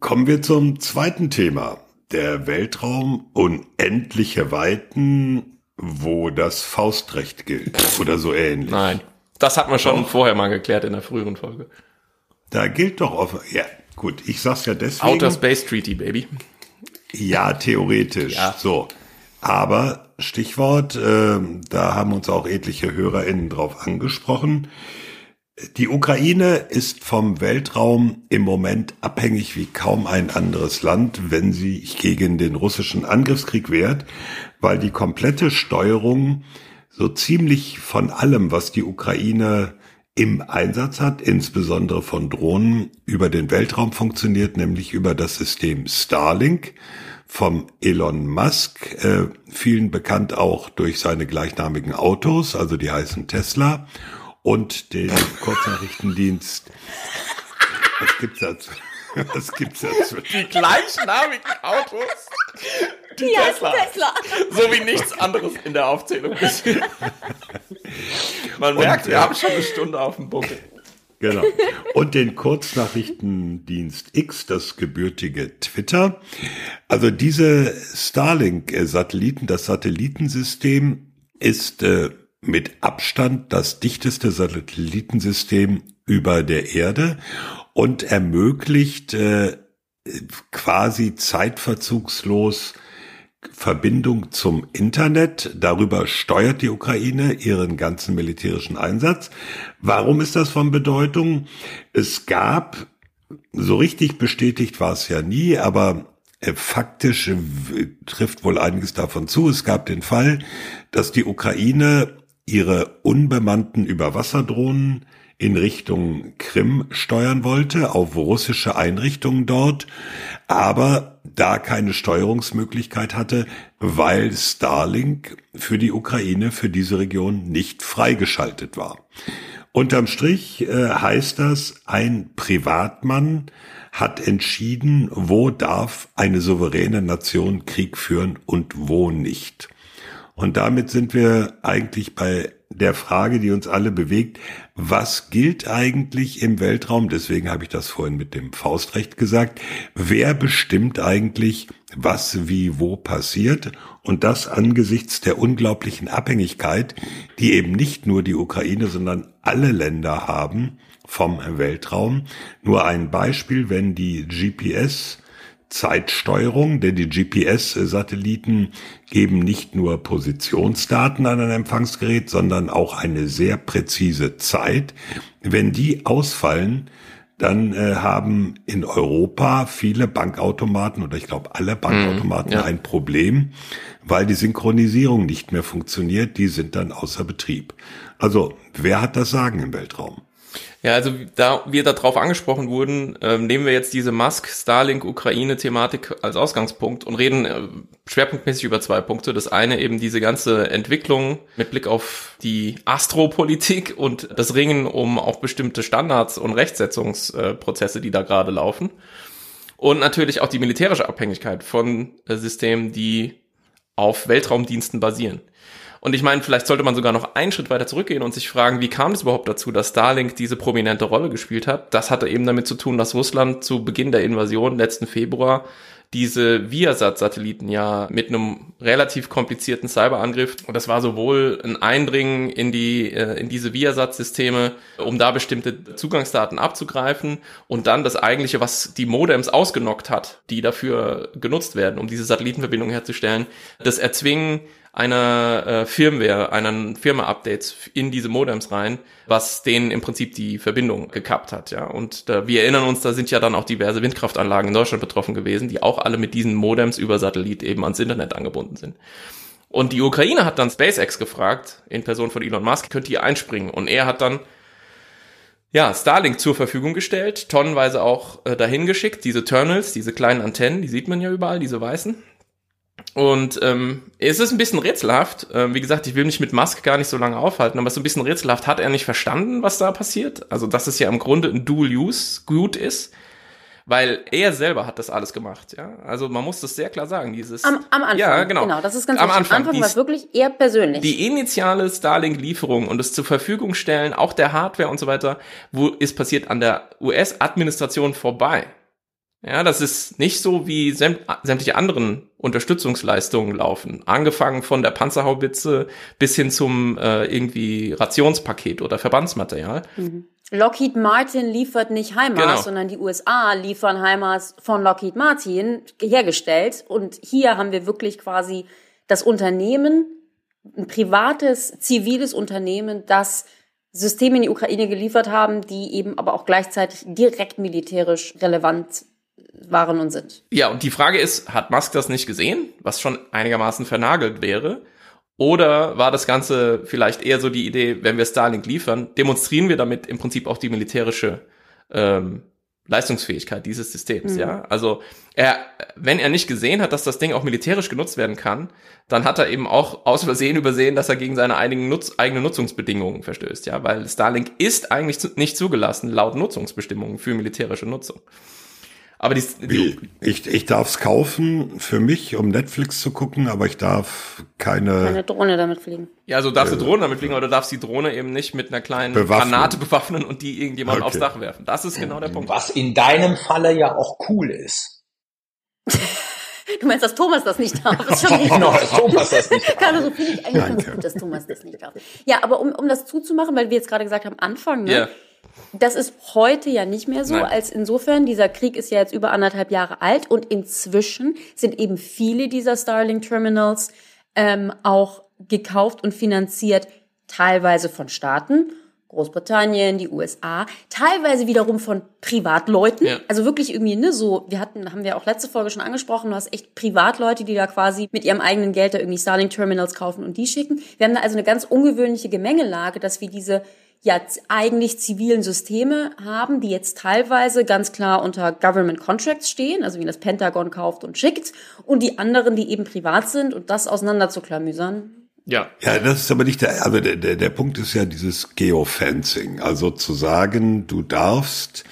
Kommen wir zum zweiten Thema. Der Weltraum unendliche Weiten, wo das Faustrecht gilt oder so ähnlich. Nein, das hat man schon doch. vorher mal geklärt in der früheren Folge. Da gilt doch offen. Ja, gut, ich sag's ja deswegen. Outer Space Treaty, Baby. Ja, theoretisch. Ja. So. Aber Stichwort, äh, da haben uns auch etliche HörerInnen drauf angesprochen. Die Ukraine ist vom Weltraum im Moment abhängig wie kaum ein anderes Land, wenn sie sich gegen den russischen Angriffskrieg wehrt, weil die komplette Steuerung so ziemlich von allem, was die Ukraine im Einsatz hat, insbesondere von Drohnen, über den Weltraum funktioniert, nämlich über das System Starlink vom Elon Musk, äh, vielen bekannt auch durch seine gleichnamigen Autos, also die heißen Tesla, und den Kurznachrichtendienst. Was gibt's dazu? Was gibt's dazu? Die gleichnamigen Autos? Die ja, Tesla. Tesla. So wie nichts anderes in der Aufzählung Man merkt, und, wir äh, haben schon eine Stunde auf dem Buckel. Genau. Und den Kurznachrichtendienst X, das gebürtige Twitter. Also diese Starlink-Satelliten, das Satellitensystem ist äh, mit Abstand das dichteste Satellitensystem über der Erde und ermöglicht äh, quasi zeitverzugslos Verbindung zum Internet. Darüber steuert die Ukraine ihren ganzen militärischen Einsatz. Warum ist das von Bedeutung? Es gab, so richtig bestätigt war es ja nie, aber äh, faktisch trifft wohl einiges davon zu. Es gab den Fall, dass die Ukraine ihre unbemannten Überwasserdrohnen in Richtung Krim steuern wollte, auf russische Einrichtungen dort, aber da keine Steuerungsmöglichkeit hatte, weil Starlink für die Ukraine, für diese Region nicht freigeschaltet war. Unterm Strich äh, heißt das, ein Privatmann hat entschieden, wo darf eine souveräne Nation Krieg führen und wo nicht. Und damit sind wir eigentlich bei der Frage, die uns alle bewegt, was gilt eigentlich im Weltraum? Deswegen habe ich das vorhin mit dem Faustrecht gesagt. Wer bestimmt eigentlich, was wie wo passiert? Und das angesichts der unglaublichen Abhängigkeit, die eben nicht nur die Ukraine, sondern alle Länder haben vom Weltraum. Nur ein Beispiel, wenn die GPS Zeitsteuerung, denn die GPS-Satelliten geben nicht nur Positionsdaten an ein Empfangsgerät, sondern auch eine sehr präzise Zeit. Wenn die ausfallen, dann äh, haben in Europa viele Bankautomaten oder ich glaube alle Bankautomaten mm, ja. ein Problem, weil die Synchronisierung nicht mehr funktioniert, die sind dann außer Betrieb. Also, wer hat das Sagen im Weltraum? Ja, also da wir darauf angesprochen wurden, äh, nehmen wir jetzt diese Musk, Starlink, Ukraine-Thematik als Ausgangspunkt und reden äh, schwerpunktmäßig über zwei Punkte. Das eine eben diese ganze Entwicklung mit Blick auf die Astropolitik und das Ringen um auch bestimmte Standards und Rechtsetzungsprozesse, die da gerade laufen. Und natürlich auch die militärische Abhängigkeit von äh, Systemen, die auf Weltraumdiensten basieren. Und ich meine, vielleicht sollte man sogar noch einen Schritt weiter zurückgehen und sich fragen, wie kam es überhaupt dazu, dass Starlink diese prominente Rolle gespielt hat? Das hatte eben damit zu tun, dass Russland zu Beginn der Invasion letzten Februar diese Viasat-Satelliten ja mit einem relativ komplizierten Cyberangriff. Und das war sowohl ein Eindringen in die äh, in diese Viasat-Systeme, um da bestimmte Zugangsdaten abzugreifen und dann das eigentliche, was die Modems ausgenockt hat, die dafür genutzt werden, um diese Satellitenverbindung herzustellen, das Erzwingen einer äh, Firmware, einer Firma-Updates in diese Modems rein, was denen im Prinzip die Verbindung gekappt hat, ja. Und da, wir erinnern uns, da sind ja dann auch diverse Windkraftanlagen in Deutschland betroffen gewesen, die auch alle mit diesen Modems über Satellit eben ans Internet angebunden sind. Und die Ukraine hat dann SpaceX gefragt, in Person von Elon Musk, könnt ihr einspringen? Und er hat dann ja, Starlink zur Verfügung gestellt, tonnenweise auch äh, dahin geschickt, diese Terminals, diese kleinen Antennen, die sieht man ja überall, diese weißen. Und ähm, es ist ein bisschen rätselhaft. Ähm, wie gesagt, ich will mich mit Musk gar nicht so lange aufhalten, aber es ist ein bisschen rätselhaft. Hat er nicht verstanden, was da passiert? Also, dass es ja im Grunde ein Dual-Use-Gut ist. Weil er selber hat das alles gemacht, ja. Also man muss das sehr klar sagen. Dieses am, am Anfang. Ja, genau. genau. Das ist ganz am wichtig. Anfang, am Anfang war es wirklich er persönlich. Die initiale Starlink-Lieferung und das zur Verfügung stellen, auch der Hardware und so weiter, wo ist passiert an der US-Administration vorbei. Ja, das ist nicht so wie sämtliche anderen Unterstützungsleistungen laufen. Angefangen von der Panzerhaubitze bis hin zum äh, irgendwie Rationspaket oder Verbandsmaterial. Mhm. Lockheed Martin liefert nicht HIMARS, genau. sondern die USA liefern HIMARS von Lockheed Martin hergestellt. Und hier haben wir wirklich quasi das Unternehmen, ein privates, ziviles Unternehmen, das Systeme in die Ukraine geliefert haben, die eben aber auch gleichzeitig direkt militärisch relevant waren und sind. Ja, und die Frage ist, hat Musk das nicht gesehen, was schon einigermaßen vernagelt wäre? Oder war das Ganze vielleicht eher so die Idee, wenn wir Starlink liefern, demonstrieren wir damit im Prinzip auch die militärische ähm, Leistungsfähigkeit dieses Systems, mhm. ja? Also er, wenn er nicht gesehen hat, dass das Ding auch militärisch genutzt werden kann, dann hat er eben auch aus Versehen übersehen, dass er gegen seine eigenen Nutz, eigene Nutzungsbedingungen verstößt, ja? Weil Starlink ist eigentlich nicht zugelassen laut Nutzungsbestimmungen für militärische Nutzung. Aber die, die ich, ich darf es kaufen für mich, um Netflix zu gucken, aber ich darf keine. Keine Drohne damit fliegen. Ja, also darfst du Drohne damit fliegen, aber du darfst die Drohne eben nicht mit einer kleinen bewaffnen. Granate bewaffnen und die irgendjemand okay. aufs Dach werfen. Das ist genau der Punkt. Was in deinem Falle ja auch cool ist. Du meinst, dass Thomas das nicht darf? Das ist schon genau, dass Thomas das nicht darf. Carlo, so finde ich eigentlich ganz gut, dass Thomas das nicht darf. Ja, aber um, um das zuzumachen, weil wir jetzt gerade gesagt haben, Anfang, ne? Yeah. Das ist heute ja nicht mehr so, Nein. als insofern, dieser Krieg ist ja jetzt über anderthalb Jahre alt und inzwischen sind eben viele dieser Starlink-Terminals ähm, auch gekauft und finanziert, teilweise von Staaten, Großbritannien, die USA, teilweise wiederum von Privatleuten. Ja. Also wirklich irgendwie, ne, so, wir hatten, haben wir auch letzte Folge schon angesprochen, du hast echt Privatleute, die da quasi mit ihrem eigenen Geld da irgendwie Starlink-Terminals kaufen und die schicken. Wir haben da also eine ganz ungewöhnliche Gemengelage, dass wir diese ja eigentlich zivilen Systeme haben, die jetzt teilweise ganz klar unter Government Contracts stehen, also wie das Pentagon kauft und schickt, und die anderen, die eben privat sind und das auseinanderzuklamüsern. Ja. Ja, das ist aber nicht der, aber der, der, der Punkt ist ja dieses Geofencing, also zu sagen, du darfst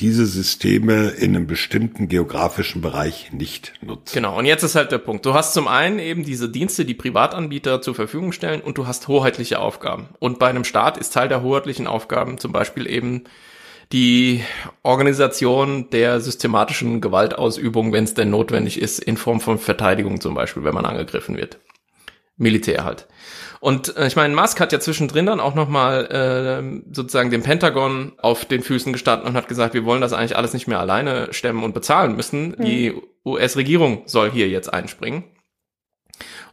diese Systeme in einem bestimmten geografischen Bereich nicht nutzen. Genau, und jetzt ist halt der Punkt. Du hast zum einen eben diese Dienste, die Privatanbieter zur Verfügung stellen und du hast hoheitliche Aufgaben. Und bei einem Staat ist Teil der hoheitlichen Aufgaben zum Beispiel eben die Organisation der systematischen Gewaltausübung, wenn es denn notwendig ist, in Form von Verteidigung zum Beispiel, wenn man angegriffen wird. Militär halt. Und äh, ich meine, Musk hat ja zwischendrin dann auch nochmal äh, sozusagen dem Pentagon auf den Füßen gestanden und hat gesagt, wir wollen das eigentlich alles nicht mehr alleine stemmen und bezahlen müssen. Mhm. Die US-Regierung soll hier jetzt einspringen.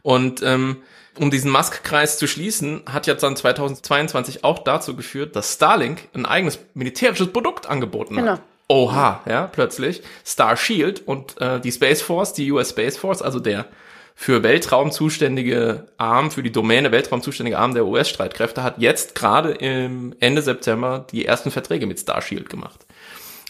Und ähm, um diesen Musk-Kreis zu schließen, hat jetzt dann 2022 auch dazu geführt, dass Starlink ein eigenes militärisches Produkt angeboten genau. hat. Oha, ja, plötzlich. Star Shield und äh, die Space Force, die US Space Force, also der für Weltraum zuständige Arm, für die Domäne Weltraum zuständige Arm der US-Streitkräfte hat jetzt gerade im Ende September die ersten Verträge mit Starshield gemacht.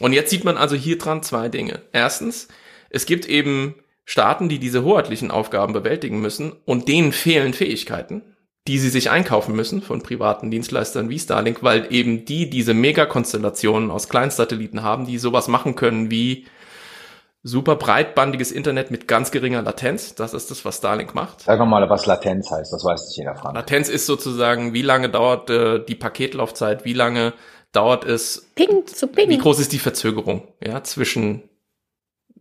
Und jetzt sieht man also hier dran zwei Dinge. Erstens, es gibt eben Staaten, die diese hoheitlichen Aufgaben bewältigen müssen und denen fehlen Fähigkeiten, die sie sich einkaufen müssen von privaten Dienstleistern wie Starlink, weil eben die diese Megakonstellationen aus Kleinsatelliten haben, die sowas machen können wie super breitbandiges Internet mit ganz geringer Latenz. Das ist das, was Starlink macht. Sag mal, was Latenz heißt. Das weiß nicht jeder Frank. Latenz ist sozusagen, wie lange dauert äh, die Paketlaufzeit, wie lange dauert es. Ping zu Ping. Wie groß ist die Verzögerung, ja, zwischen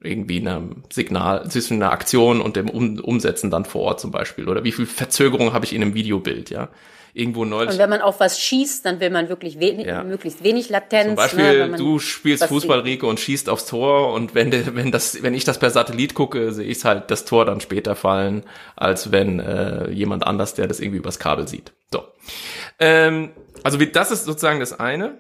irgendwie einem Signal, zwischen einer Aktion und dem um Umsetzen dann vor Ort zum Beispiel. Oder wie viel Verzögerung habe ich in einem Videobild, ja irgendwo neulich. Und wenn man auf was schießt, dann will man wirklich wenig, ja. möglichst wenig Latenz. Zum Beispiel, ne, du spielst Fußball, Rico, und schießt aufs Tor und wenn, de, wenn, das, wenn ich das per Satellit gucke, sehe ich halt das Tor dann später fallen, als wenn äh, jemand anders, der das irgendwie übers Kabel sieht. So. Ähm, also wie, das ist sozusagen das eine.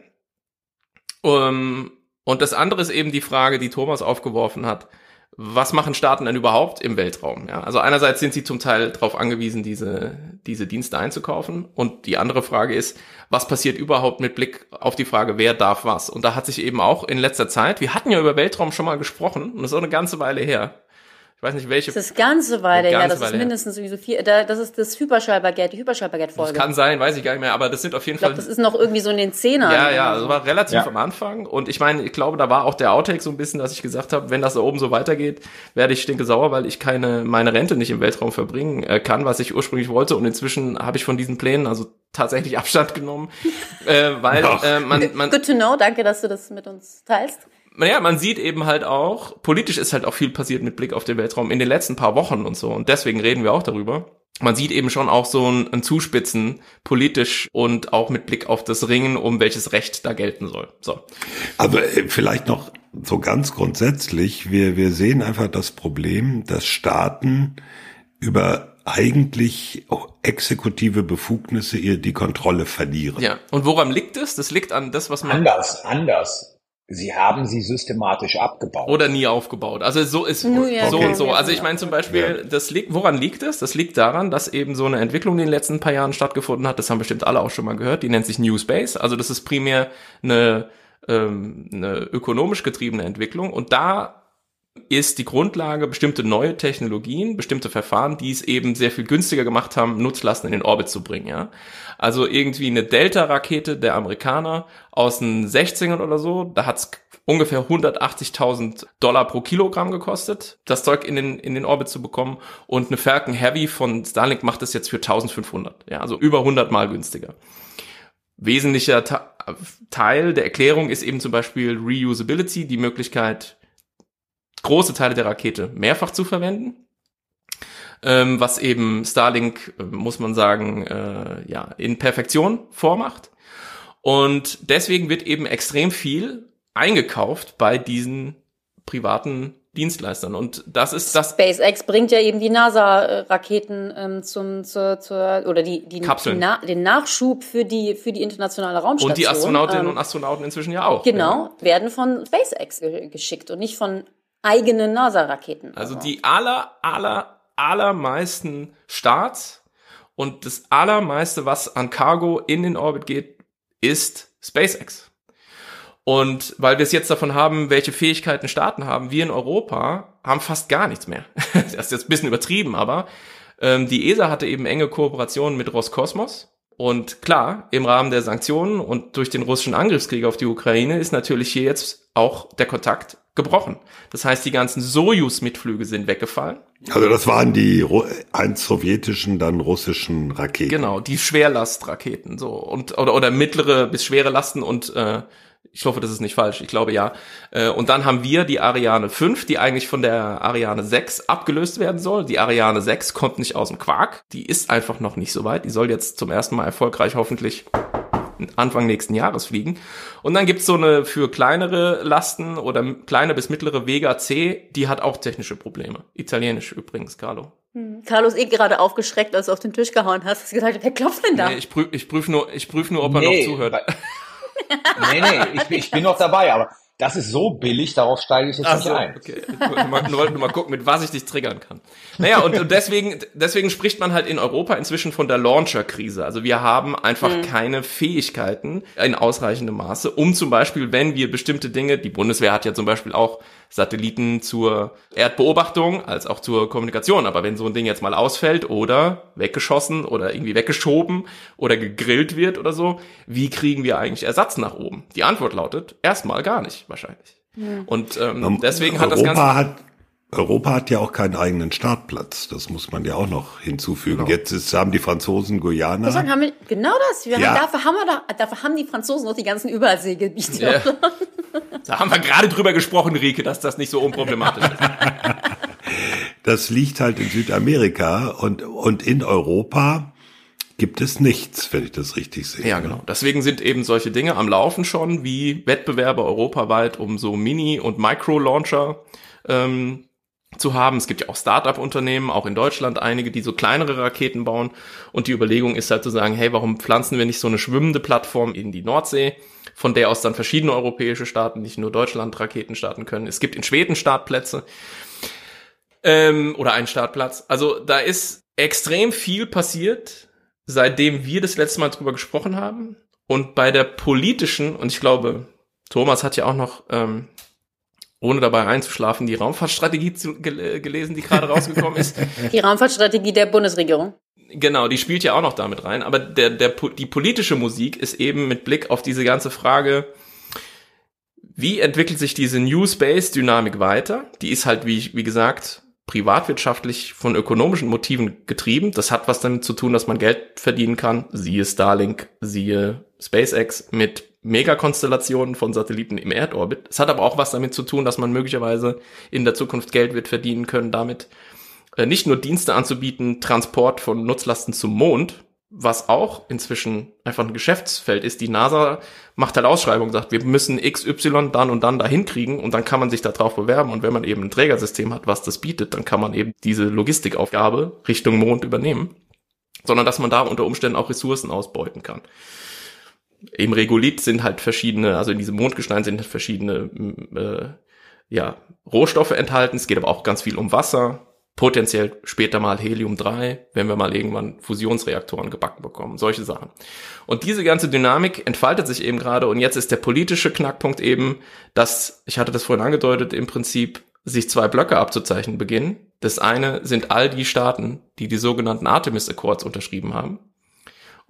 Um, und das andere ist eben die Frage, die Thomas aufgeworfen hat was machen Staaten denn überhaupt im Weltraum? Ja, also einerseits sind sie zum Teil darauf angewiesen, diese, diese Dienste einzukaufen. Und die andere Frage ist, was passiert überhaupt mit Blick auf die Frage, wer darf was? Und da hat sich eben auch in letzter Zeit, wir hatten ja über Weltraum schon mal gesprochen, und das ist auch eine ganze Weile her, ich weiß nicht, welche. Das ist ganze Weile, ja, das Weile ist mindestens sowieso vier, da, das ist das Hyperschallbaguette, die Hyperschallbaguette-Folge. Das kann sein, weiß ich gar nicht mehr, aber das sind auf jeden ich glaub, Fall. Das ist noch irgendwie so in den Zehnern. Ja, ja, das war relativ ja. am Anfang. Und ich meine, ich glaube, da war auch der Outtake so ein bisschen, dass ich gesagt habe, wenn das da oben so weitergeht, werde ich stinke sauer, weil ich keine, meine Rente nicht im Weltraum verbringen äh, kann, was ich ursprünglich wollte. Und inzwischen habe ich von diesen Plänen also tatsächlich Abstand genommen, äh, weil äh, man, man. Good to know, danke, dass du das mit uns teilst naja, man sieht eben halt auch, politisch ist halt auch viel passiert mit Blick auf den Weltraum in den letzten paar Wochen und so. Und deswegen reden wir auch darüber. Man sieht eben schon auch so ein, ein Zuspitzen politisch und auch mit Blick auf das Ringen, um welches Recht da gelten soll. So. Aber äh, vielleicht noch so ganz grundsätzlich, wir, wir sehen einfach das Problem, dass Staaten über eigentlich auch exekutive Befugnisse ihr die Kontrolle verlieren. Ja, und woran liegt es? Das liegt an das, was man. Anders, anders. Sie haben sie systematisch abgebaut. Oder nie aufgebaut. Also so ist ja, so okay. und so. Also ich meine zum Beispiel, das liegt, woran liegt es? Das liegt daran, dass eben so eine Entwicklung in den letzten paar Jahren stattgefunden hat. Das haben bestimmt alle auch schon mal gehört. Die nennt sich New Space. Also das ist primär eine, ähm, eine ökonomisch getriebene Entwicklung. Und da ist die Grundlage bestimmte neue Technologien, bestimmte Verfahren, die es eben sehr viel günstiger gemacht haben, Nutzlasten in den Orbit zu bringen, ja. Also irgendwie eine Delta-Rakete der Amerikaner aus den 16ern oder so, da hat's ungefähr 180.000 Dollar pro Kilogramm gekostet, das Zeug in den, in den Orbit zu bekommen. Und eine Falcon Heavy von Starlink macht das jetzt für 1500, ja, also über 100 mal günstiger. Wesentlicher Teil der Erklärung ist eben zum Beispiel Reusability, die Möglichkeit, große Teile der Rakete mehrfach zu verwenden. Ähm, was eben Starlink, äh, muss man sagen, äh, ja, in Perfektion vormacht. Und deswegen wird eben extrem viel eingekauft bei diesen privaten Dienstleistern. Und das ist das. SpaceX bringt ja eben die NASA-Raketen ähm, zum, zur, zur, oder die, die, die Na, den Nachschub für die, für die internationale Raumstation. Und die Astronautinnen ähm, und Astronauten inzwischen ja auch. Genau, ja. werden von SpaceX geschickt und nicht von eigene NASA-Raketen. Also die aller, aller, allermeisten Starts und das allermeiste, was an Cargo in den Orbit geht, ist SpaceX. Und weil wir es jetzt davon haben, welche Fähigkeiten Staaten haben, wir in Europa haben fast gar nichts mehr. das ist jetzt ein bisschen übertrieben, aber ähm, die ESA hatte eben enge Kooperationen mit Roskosmos. Und klar, im Rahmen der Sanktionen und durch den russischen Angriffskrieg auf die Ukraine ist natürlich hier jetzt auch der Kontakt gebrochen. Das heißt, die ganzen Sojus-Mitflüge sind weggefallen. Also das waren die einst sowjetischen, dann russischen Raketen. Genau, die Schwerlastraketen so und oder oder mittlere bis schwere Lasten und äh, Ich hoffe, das ist nicht falsch. Ich glaube ja. Äh, und dann haben wir die Ariane 5, die eigentlich von der Ariane 6 abgelöst werden soll. Die Ariane 6 kommt nicht aus dem Quark. Die ist einfach noch nicht so weit. Die soll jetzt zum ersten Mal erfolgreich hoffentlich Anfang nächsten Jahres fliegen. Und dann gibt's so eine für kleinere Lasten oder kleine bis mittlere Vega C, die hat auch technische Probleme. Italienisch übrigens, Carlo. Hm. Carlo ist eh gerade aufgeschreckt, als du auf den Tisch gehauen hast. Hast gesagt, wer klopft denn da? Nee, ich prüfe ich prüf nur, ich prüf nur, ob er nee, noch zuhört. nee, nee, ich, ich bin noch dabei, aber das ist so billig, darauf steige ich jetzt Ach nicht so, ein. Okay. Ich wollte nur, nur mal gucken, mit was ich dich triggern kann. Naja, und, und deswegen, deswegen spricht man halt in Europa inzwischen von der Launcher-Krise. Also wir haben einfach mhm. keine Fähigkeiten in ausreichendem Maße, um zum Beispiel, wenn wir bestimmte Dinge, die Bundeswehr hat ja zum Beispiel auch Satelliten zur Erdbeobachtung als auch zur Kommunikation. Aber wenn so ein Ding jetzt mal ausfällt oder weggeschossen oder irgendwie weggeschoben oder gegrillt wird oder so, wie kriegen wir eigentlich Ersatz nach oben? Die Antwort lautet erstmal gar nicht wahrscheinlich. Ja. Und ähm, deswegen Europa hat das Ganze hat Europa hat ja auch keinen eigenen Startplatz. Das muss man ja auch noch hinzufügen. Genau. Jetzt ist, haben die Franzosen Guyana. Das haben wir, genau das. Wir ja. haben, dafür, haben wir da, dafür haben die Franzosen noch die ganzen Überseegebiete. Ja. Da haben wir gerade drüber gesprochen, Rike, dass das nicht so unproblematisch ist. Das liegt halt in Südamerika und, und in Europa gibt es nichts, wenn ich das richtig sehe. Ja, genau. Deswegen sind eben solche Dinge am Laufen schon, wie Wettbewerbe europaweit um so Mini- und Micro-Launcher ähm, zu haben. Es gibt ja auch Start-up-Unternehmen, auch in Deutschland einige, die so kleinere Raketen bauen. Und die Überlegung ist halt zu sagen, hey, warum pflanzen wir nicht so eine schwimmende Plattform in die Nordsee? von der aus dann verschiedene europäische Staaten, nicht nur Deutschland, Raketen starten können. Es gibt in Schweden Startplätze ähm, oder einen Startplatz. Also da ist extrem viel passiert, seitdem wir das letzte Mal drüber gesprochen haben. Und bei der politischen, und ich glaube, Thomas hat ja auch noch, ähm, ohne dabei einzuschlafen, die Raumfahrtstrategie zu, gel gelesen, die gerade rausgekommen ist. Die Raumfahrtstrategie der Bundesregierung. Genau, die spielt ja auch noch damit rein. Aber der, der, die politische Musik ist eben mit Blick auf diese ganze Frage, wie entwickelt sich diese New Space-Dynamik weiter? Die ist halt, wie, wie gesagt, privatwirtschaftlich von ökonomischen Motiven getrieben. Das hat was damit zu tun, dass man Geld verdienen kann. Siehe Starlink, siehe SpaceX mit Megakonstellationen von Satelliten im Erdorbit. Es hat aber auch was damit zu tun, dass man möglicherweise in der Zukunft Geld wird verdienen können damit, äh, nicht nur Dienste anzubieten, Transport von Nutzlasten zum Mond, was auch inzwischen einfach ein Geschäftsfeld ist. Die NASA macht halt Ausschreibungen, sagt, wir müssen XY dann und dann dahin kriegen und dann kann man sich darauf bewerben. Und wenn man eben ein Trägersystem hat, was das bietet, dann kann man eben diese Logistikaufgabe Richtung Mond übernehmen. Sondern dass man da unter Umständen auch Ressourcen ausbeuten kann. Im Regolith sind halt verschiedene, also in diesem Mondgestein sind halt verschiedene äh, ja, Rohstoffe enthalten. Es geht aber auch ganz viel um Wasser, potenziell später mal Helium-3, wenn wir mal irgendwann Fusionsreaktoren gebacken bekommen, solche Sachen. Und diese ganze Dynamik entfaltet sich eben gerade und jetzt ist der politische Knackpunkt eben, dass, ich hatte das vorhin angedeutet, im Prinzip sich zwei Blöcke abzuzeichnen beginnen. Das eine sind all die Staaten, die die sogenannten Artemis Accords unterschrieben haben.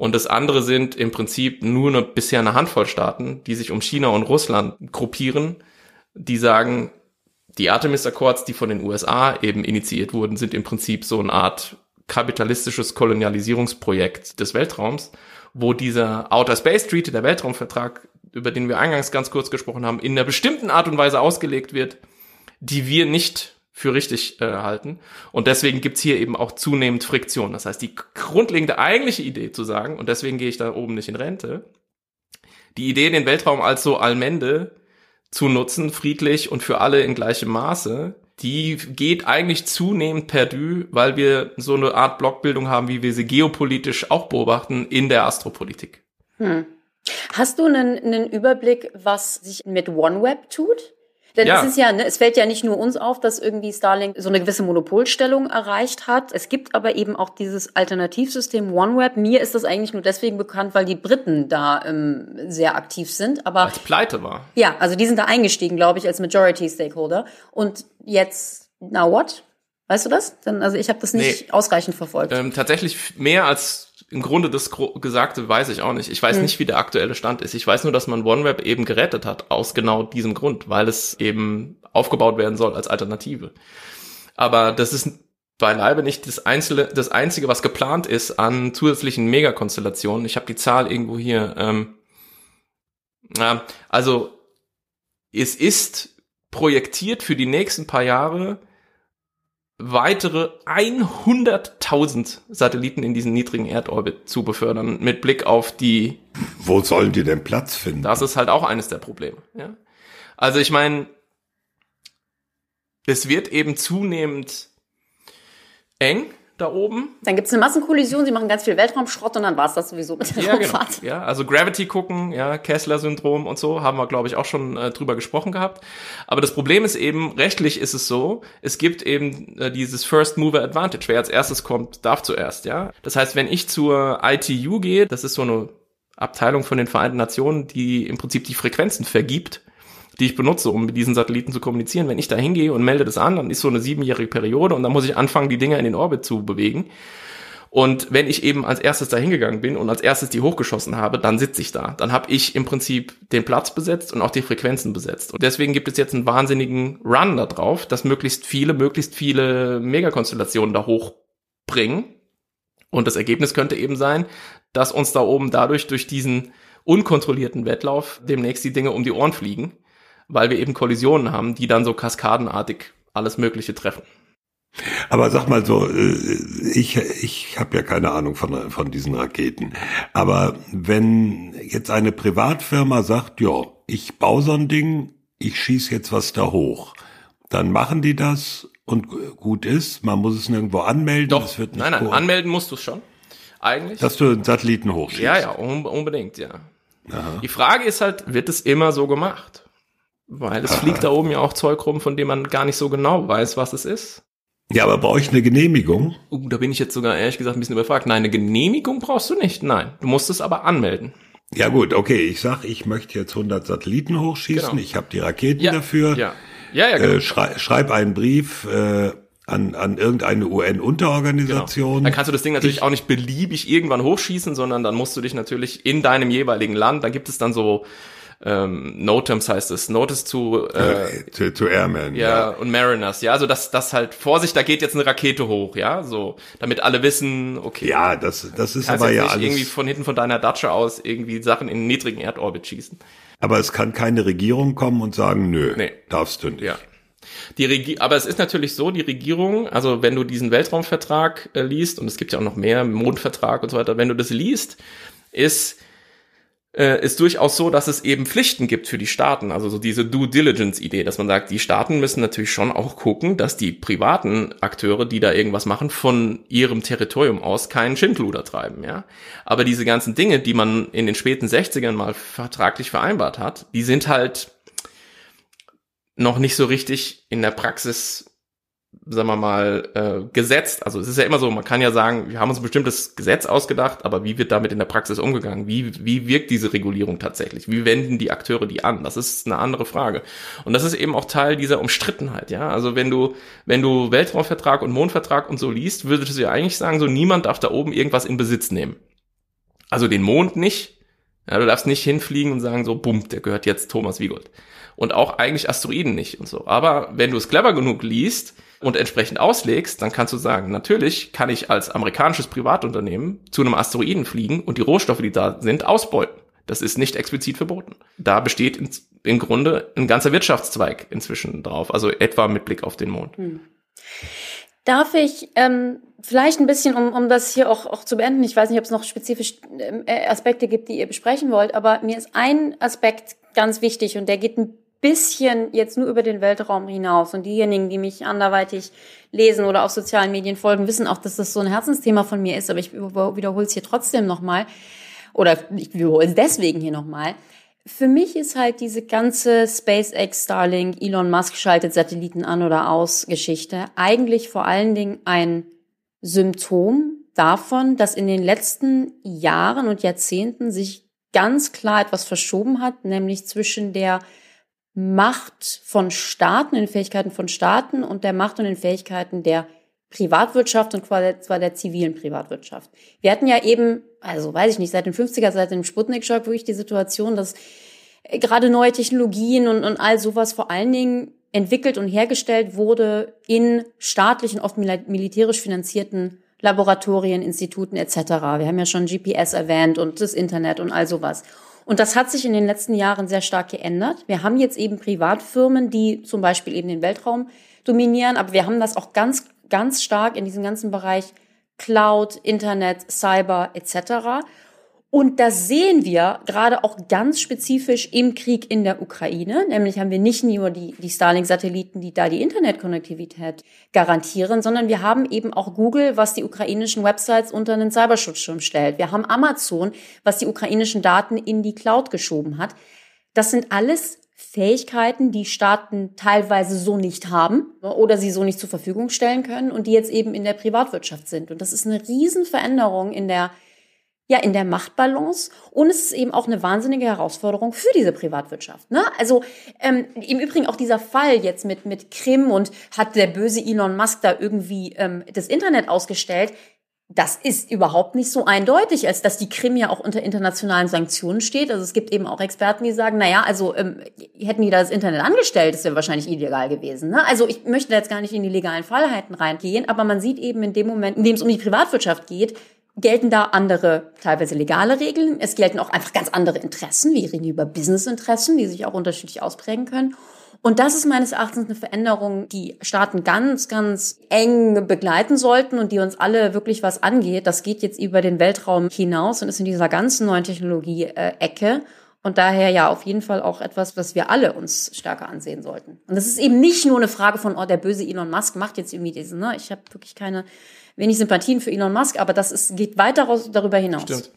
Und das andere sind im Prinzip nur eine, bisher eine Handvoll Staaten, die sich um China und Russland gruppieren, die sagen, die Artemis Accords, die von den USA eben initiiert wurden, sind im Prinzip so eine Art kapitalistisches Kolonialisierungsprojekt des Weltraums, wo dieser Outer Space Treaty, der Weltraumvertrag, über den wir eingangs ganz kurz gesprochen haben, in einer bestimmten Art und Weise ausgelegt wird, die wir nicht für richtig äh, halten. Und deswegen gibt's hier eben auch zunehmend Friktion. Das heißt, die grundlegende eigentliche Idee zu sagen, und deswegen gehe ich da oben nicht in Rente, die Idee, den Weltraum als so Allmende zu nutzen, friedlich und für alle in gleichem Maße, die geht eigentlich zunehmend perdu, weil wir so eine Art Blockbildung haben, wie wir sie geopolitisch auch beobachten in der Astropolitik. Hm. Hast du einen, einen Überblick, was sich mit OneWeb tut? Denn ja. es ist ja, ne, es fällt ja nicht nur uns auf, dass irgendwie Starlink so eine gewisse Monopolstellung erreicht hat. Es gibt aber eben auch dieses Alternativsystem OneWeb. Mir ist das eigentlich nur deswegen bekannt, weil die Briten da ähm, sehr aktiv sind. Aber als pleite war. Ja, also die sind da eingestiegen, glaube ich, als Majority Stakeholder. Und jetzt, now what? Weißt du das? Dann, also ich habe das nicht nee. ausreichend verfolgt. Ähm, tatsächlich mehr als im Grunde das Gesagte weiß ich auch nicht. Ich weiß hm. nicht, wie der aktuelle Stand ist. Ich weiß nur, dass man OneWeb eben gerettet hat, aus genau diesem Grund, weil es eben aufgebaut werden soll als Alternative. Aber das ist beileibe nicht das, Einzelne, das Einzige, was geplant ist an zusätzlichen Megakonstellationen. Ich habe die Zahl irgendwo hier. Ähm, also es ist projektiert für die nächsten paar Jahre weitere 100.000 Satelliten in diesen niedrigen Erdorbit zu befördern, mit Blick auf die. Wo sollen die denn Platz finden? Das ist halt auch eines der Probleme. Ja? Also ich meine, es wird eben zunehmend eng da oben. Dann gibt es eine Massenkollision, sie machen ganz viel Weltraumschrott und dann war es das sowieso mit der ja, Raumfahrt. Genau. Ja, also Gravity gucken, ja, Kessler-Syndrom und so, haben wir, glaube ich, auch schon äh, drüber gesprochen gehabt. Aber das Problem ist eben, rechtlich ist es so, es gibt eben äh, dieses First Mover Advantage. Wer als erstes kommt, darf zuerst, ja. Das heißt, wenn ich zur ITU gehe, das ist so eine Abteilung von den Vereinten Nationen, die im Prinzip die Frequenzen vergibt, die ich benutze, um mit diesen Satelliten zu kommunizieren. Wenn ich da hingehe und melde das an, dann ist so eine siebenjährige Periode und dann muss ich anfangen, die Dinger in den Orbit zu bewegen. Und wenn ich eben als erstes da hingegangen bin und als erstes die hochgeschossen habe, dann sitze ich da. Dann habe ich im Prinzip den Platz besetzt und auch die Frequenzen besetzt. Und deswegen gibt es jetzt einen wahnsinnigen Run da drauf, dass möglichst viele, möglichst viele Megakonstellationen da hochbringen. Und das Ergebnis könnte eben sein, dass uns da oben dadurch durch diesen unkontrollierten Wettlauf demnächst die Dinge um die Ohren fliegen weil wir eben Kollisionen haben, die dann so kaskadenartig alles Mögliche treffen. Aber sag mal so, äh, ich, ich habe ja keine Ahnung von, von diesen Raketen. Aber wenn jetzt eine Privatfirma sagt, ja, ich baue so ein Ding, ich schieße jetzt was da hoch, dann machen die das und gut ist, man muss es nirgendwo anmelden. Doch, nein, nein, anmelden musst du es schon. Eigentlich. Dass du einen Satelliten hochschießt. Ja, ja, unbedingt, ja. Aha. Die Frage ist halt, wird es immer so gemacht? Weil es fliegt da oben ja auch Zeug rum, von dem man gar nicht so genau weiß, was es ist. Ja, aber brauche ich eine Genehmigung? Uh, da bin ich jetzt sogar ehrlich gesagt ein bisschen überfragt. Nein, eine Genehmigung brauchst du nicht. Nein, du musst es aber anmelden. Ja gut, okay. Ich sag, ich möchte jetzt 100 Satelliten hochschießen. Genau. Ich habe die Raketen ja, dafür. Ja, ja, ja genau. Äh, schrei schreib einen Brief äh, an, an irgendeine UN-Unterorganisation. Genau. Dann kannst du das Ding natürlich ich, auch nicht beliebig irgendwann hochschießen, sondern dann musst du dich natürlich in deinem jeweiligen Land, da gibt es dann so ähm, NOTAMs heißt es, Notice to, äh, to, to Airmen. Ja, ja, und Mariners, ja, also das, das halt, Vorsicht, da geht jetzt eine Rakete hoch, ja, so, damit alle wissen, okay. Ja, das, das ist aber ja alles. irgendwie von hinten von deiner Datsche aus irgendwie Sachen in niedrigen Erdorbit schießen. Aber es kann keine Regierung kommen und sagen, nö, nee. darfst du nicht. Ja. Die Regie aber es ist natürlich so, die Regierung, also wenn du diesen Weltraumvertrag äh, liest, und es gibt ja auch noch mehr, Mondvertrag und so weiter, wenn du das liest, ist äh, ist durchaus so, dass es eben Pflichten gibt für die Staaten. Also so diese Due Diligence-Idee, dass man sagt, die Staaten müssen natürlich schon auch gucken, dass die privaten Akteure, die da irgendwas machen, von ihrem Territorium aus keinen Schindluder treiben, ja. Aber diese ganzen Dinge, die man in den späten 60ern mal vertraglich vereinbart hat, die sind halt noch nicht so richtig in der Praxis sagen wir mal, äh, gesetzt. Also es ist ja immer so, man kann ja sagen, wir haben uns ein bestimmtes Gesetz ausgedacht, aber wie wird damit in der Praxis umgegangen? Wie, wie wirkt diese Regulierung tatsächlich? Wie wenden die Akteure die an? Das ist eine andere Frage. Und das ist eben auch Teil dieser Umstrittenheit, ja. Also wenn du, wenn du Weltraumvertrag und Mondvertrag und so liest, würdest du ja eigentlich sagen, so niemand darf da oben irgendwas in Besitz nehmen. Also den Mond nicht. Ja, du darfst nicht hinfliegen und sagen so, bumm, der gehört jetzt Thomas Wiegold. Und auch eigentlich Asteroiden nicht und so. Aber wenn du es clever genug liest, und entsprechend auslegst, dann kannst du sagen, natürlich kann ich als amerikanisches Privatunternehmen zu einem Asteroiden fliegen und die Rohstoffe, die da sind, ausbeuten. Das ist nicht explizit verboten. Da besteht in, im Grunde ein ganzer Wirtschaftszweig inzwischen drauf, also etwa mit Blick auf den Mond. Hm. Darf ich ähm, vielleicht ein bisschen, um, um das hier auch, auch zu beenden, ich weiß nicht, ob es noch spezifisch äh, Aspekte gibt, die ihr besprechen wollt, aber mir ist ein Aspekt ganz wichtig und der geht ein bisschen jetzt nur über den Weltraum hinaus. Und diejenigen, die mich anderweitig lesen oder auf sozialen Medien folgen, wissen auch, dass das so ein Herzensthema von mir ist. Aber ich wiederhole es hier trotzdem nochmal. Oder ich wiederhole es deswegen hier nochmal. Für mich ist halt diese ganze SpaceX, Starlink, Elon Musk schaltet Satelliten an oder aus Geschichte eigentlich vor allen Dingen ein Symptom davon, dass in den letzten Jahren und Jahrzehnten sich ganz klar etwas verschoben hat, nämlich zwischen der Macht von Staaten, den Fähigkeiten von Staaten und der Macht und den Fähigkeiten der Privatwirtschaft und zwar der zivilen Privatwirtschaft. Wir hatten ja eben, also weiß ich nicht, seit den 50er, seit dem Sputnik-Schock wirklich die Situation, dass äh, gerade neue Technologien und, und all sowas vor allen Dingen entwickelt und hergestellt wurde in staatlichen, oft militärisch finanzierten Laboratorien, Instituten etc. Wir haben ja schon GPS erwähnt und das Internet und all sowas. Und das hat sich in den letzten Jahren sehr stark geändert. Wir haben jetzt eben Privatfirmen, die zum Beispiel eben den Weltraum dominieren, aber wir haben das auch ganz, ganz stark in diesem ganzen Bereich Cloud, Internet, Cyber etc. Und das sehen wir gerade auch ganz spezifisch im Krieg in der Ukraine. Nämlich haben wir nicht nur die, die Starlink-Satelliten, die da die Internetkonnektivität garantieren, sondern wir haben eben auch Google, was die ukrainischen Websites unter einen Cyberschutzschirm stellt. Wir haben Amazon, was die ukrainischen Daten in die Cloud geschoben hat. Das sind alles Fähigkeiten, die Staaten teilweise so nicht haben oder sie so nicht zur Verfügung stellen können und die jetzt eben in der Privatwirtschaft sind. Und das ist eine Riesenveränderung in der ja in der Machtbalance und es ist eben auch eine wahnsinnige Herausforderung für diese Privatwirtschaft. Ne? Also ähm, im Übrigen auch dieser Fall jetzt mit mit Krim und hat der böse Elon Musk da irgendwie ähm, das Internet ausgestellt. Das ist überhaupt nicht so eindeutig, als dass die Krim ja auch unter internationalen Sanktionen steht. Also es gibt eben auch Experten, die sagen, na ja, also ähm, hätten die da das Internet angestellt, das wäre wahrscheinlich illegal gewesen. Ne? Also ich möchte jetzt gar nicht in die legalen Freiheiten reingehen, aber man sieht eben in dem Moment, in dem es um die Privatwirtschaft geht, gelten da andere, teilweise legale Regeln. Es gelten auch einfach ganz andere Interessen. Wir reden über Businessinteressen, die sich auch unterschiedlich ausprägen können. Und das ist meines Erachtens eine Veränderung, die Staaten ganz, ganz eng begleiten sollten und die uns alle wirklich was angeht. Das geht jetzt über den Weltraum hinaus und ist in dieser ganzen neuen Technologie-Ecke. Und daher ja auf jeden Fall auch etwas, was wir alle uns stärker ansehen sollten. Und das ist eben nicht nur eine Frage von, oh, der böse Elon Musk macht jetzt irgendwie diesen, ne? Ich habe wirklich keine wenig Sympathien für Elon Musk, aber das ist, geht weiter darüber hinaus. Stimmt.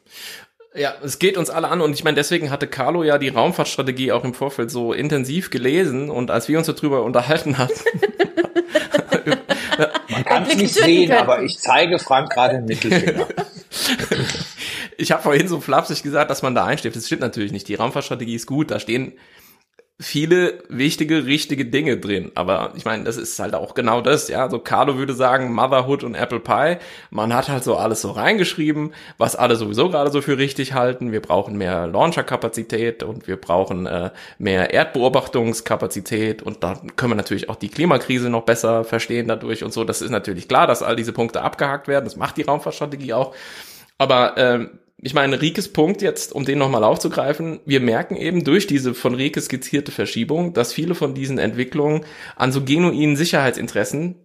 Ja, es geht uns alle an und ich meine, deswegen hatte Carlo ja die Raumfahrtstrategie auch im Vorfeld so intensiv gelesen und als wir uns darüber unterhalten hatten. Man kann es nicht sehen, können. aber ich zeige Frank gerade den Mittelfinger. ich habe vorhin so flapsig gesagt, dass man da einsteht. Das stimmt natürlich nicht. Die Raumfahrtstrategie ist gut. Da stehen viele wichtige, richtige Dinge drin. Aber ich meine, das ist halt auch genau das, ja. So Carlo würde sagen, Motherhood und Apple Pie. Man hat halt so alles so reingeschrieben, was alle sowieso gerade so für richtig halten. Wir brauchen mehr Launcher-Kapazität und wir brauchen äh, mehr Erdbeobachtungskapazität und da können wir natürlich auch die Klimakrise noch besser verstehen dadurch und so. Das ist natürlich klar, dass all diese Punkte abgehakt werden. Das macht die Raumfahrtstrategie auch. Aber ähm, ich meine, Rikes Punkt jetzt, um den nochmal aufzugreifen, wir merken eben durch diese von Rike skizzierte Verschiebung, dass viele von diesen Entwicklungen an so genuinen Sicherheitsinteressen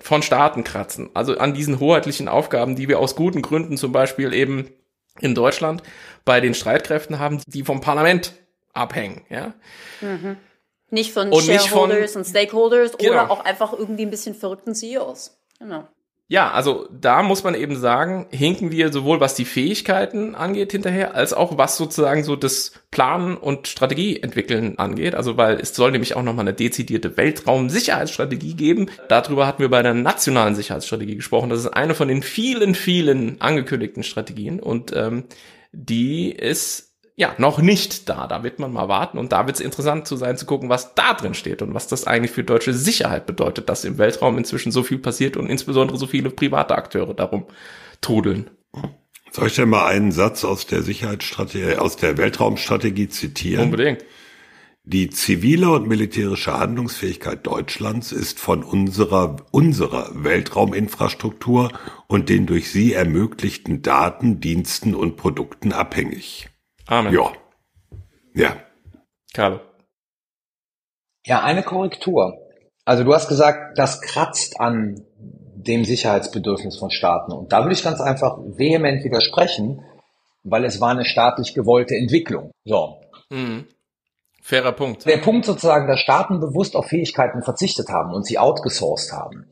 von Staaten kratzen. Also an diesen hoheitlichen Aufgaben, die wir aus guten Gründen zum Beispiel eben in Deutschland bei den Streitkräften haben, die vom Parlament abhängen, ja. Mhm. Nicht von und Shareholders nicht von, und Stakeholders genau. oder auch einfach irgendwie ein bisschen verrückten CEOs. Genau. Ja, also da muss man eben sagen, hinken wir sowohl was die Fähigkeiten angeht hinterher, als auch was sozusagen so das Planen und Strategie entwickeln angeht. Also weil es soll nämlich auch nochmal eine dezidierte Weltraumsicherheitsstrategie geben. Darüber hatten wir bei der nationalen Sicherheitsstrategie gesprochen. Das ist eine von den vielen, vielen angekündigten Strategien und ähm, die ist ja, noch nicht da. Da wird man mal warten und da wird es interessant zu sein, zu gucken, was da drin steht und was das eigentlich für deutsche Sicherheit bedeutet, dass im Weltraum inzwischen so viel passiert und insbesondere so viele private Akteure darum trudeln. Soll ich denn mal einen Satz aus der Sicherheitsstrategie, aus der Weltraumstrategie zitieren? Unbedingt. Die zivile und militärische Handlungsfähigkeit Deutschlands ist von unserer, unserer Weltrauminfrastruktur und den durch sie ermöglichten Daten, Diensten und Produkten abhängig. Amen. Ja. Ja. Carlo. Ja, eine Korrektur. Also du hast gesagt, das kratzt an dem Sicherheitsbedürfnis von Staaten. Und da würde ich ganz einfach vehement widersprechen, weil es war eine staatlich gewollte Entwicklung. So. Mhm. Fairer Punkt. Der Punkt sozusagen, dass Staaten bewusst auf Fähigkeiten verzichtet haben und sie outgesourced haben.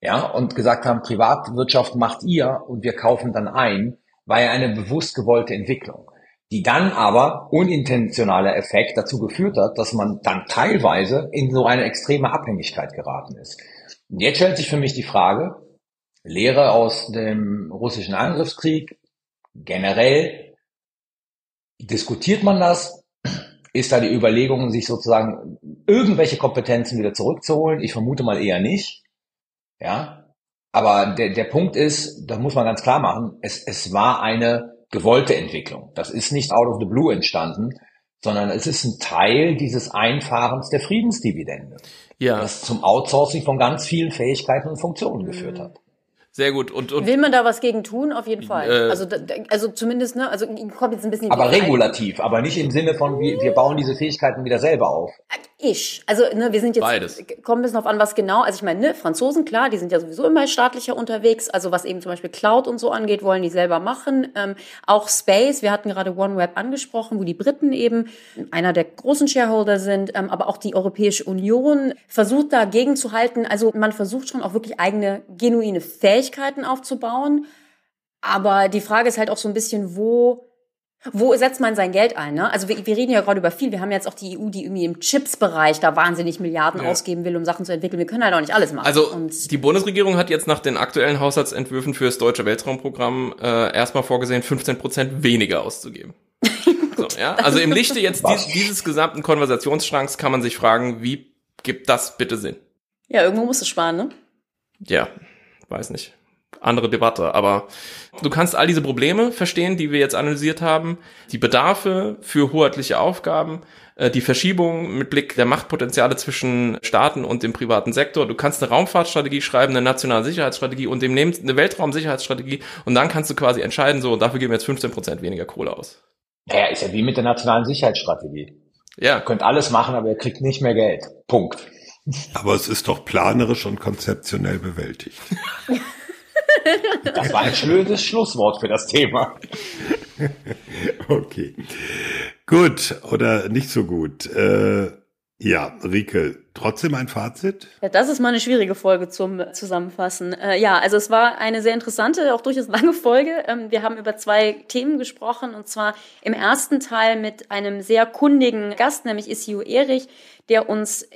Ja, und gesagt haben, Privatwirtschaft macht ihr und wir kaufen dann ein, war ja eine bewusst gewollte Entwicklung die dann aber unintentionaler Effekt dazu geführt hat, dass man dann teilweise in so eine extreme Abhängigkeit geraten ist. Und jetzt stellt sich für mich die Frage, Lehre aus dem russischen Angriffskrieg, generell, diskutiert man das? Ist da die Überlegung, sich sozusagen irgendwelche Kompetenzen wieder zurückzuholen? Ich vermute mal eher nicht. Ja. Aber der, der Punkt ist, da muss man ganz klar machen, es, es war eine gewollte Entwicklung. Das ist nicht out of the blue entstanden, sondern es ist ein Teil dieses Einfahrens der Friedensdividende, ja. das zum Outsourcing von ganz vielen Fähigkeiten und Funktionen geführt hat. Sehr gut. Und, und Will man da was gegen tun? Auf jeden Fall. Äh, also, da- also zumindest, ne, also kommt jetzt ein bisschen Aber regulativ, aber nicht im Sinne von, wir, wir bauen diese Fähigkeiten wieder selber auf. Ich. Also, ne, wir sind jetzt, Beides. kommt ein bisschen auf an, was genau. Also, ich meine, ne, Franzosen, klar, die sind ja sowieso immer staatlicher unterwegs. Also, was eben zum Beispiel Cloud und so angeht, wollen die selber machen. Ähm, auch Space, wir hatten gerade OneWeb angesprochen, wo die Briten eben einer der großen Shareholder sind. Ähm, aber auch die Europäische Union versucht dagegen zu halten. Also, man versucht schon auch wirklich eigene, genuine Fähigkeiten aufzubauen. Aber die Frage ist halt auch so ein bisschen, wo wo setzt man sein Geld ein? Ne? Also wir, wir reden ja gerade über viel. Wir haben jetzt auch die EU, die irgendwie im Chips-Bereich da wahnsinnig Milliarden Ja. ausgeben will, um Sachen zu entwickeln. Wir können halt auch nicht alles machen. Also und die Bundesregierung hat jetzt nach den aktuellen Haushaltsentwürfen für das deutsche Weltraumprogramm äh, erstmal vorgesehen, 15 Prozent weniger auszugeben. so, ja? Also im Lichte jetzt dies, dieses gesamten Konversationsschranks kann man sich fragen, wie gibt das bitte Sinn? ja, irgendwo musst du sparen, ne? Ja, weiß nicht. Andere Debatte, aber du kannst all diese Probleme verstehen, die wir jetzt analysiert haben, die Bedarfe für hoheitliche Aufgaben, äh, die Verschiebung mit Blick der Machtpotenziale zwischen Staaten und dem privaten Sektor. Du kannst eine Raumfahrtstrategie schreiben, eine nationale Sicherheitsstrategie und demnächst eine Weltraumsicherheitsstrategie und dann kannst du quasi entscheiden, so, dafür geben wir jetzt 15 Prozent weniger Kohle aus. Naja, ist ja wie mit der nationalen Sicherheitsstrategie. Ja, Ihr könnt alles machen, aber ihr kriegt nicht mehr Geld. Punkt. Aber es ist doch planerisch und konzeptionell bewältigt. Das war ein schönes Schlusswort für das Thema. Okay. Gut oder nicht so gut. Äh, ja, Rike, trotzdem ein Fazit? Ja, das ist mal eine schwierige Folge zum Zusammenfassen. Äh, ja, also es war eine sehr interessante, auch durchaus lange Folge. Ähm, wir haben über zwei Themen gesprochen und zwar im ersten Teil mit einem sehr kundigen Gast, nämlich Isio Erich, der uns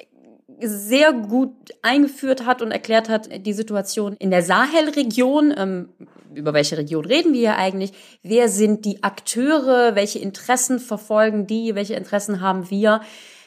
sehr gut eingeführt hat und erklärt hat, die Situation in der Sahelregion. Ähm, über welche Region reden wir hier eigentlich? Wer sind die Akteure? Welche Interessen verfolgen die? Welche Interessen haben wir?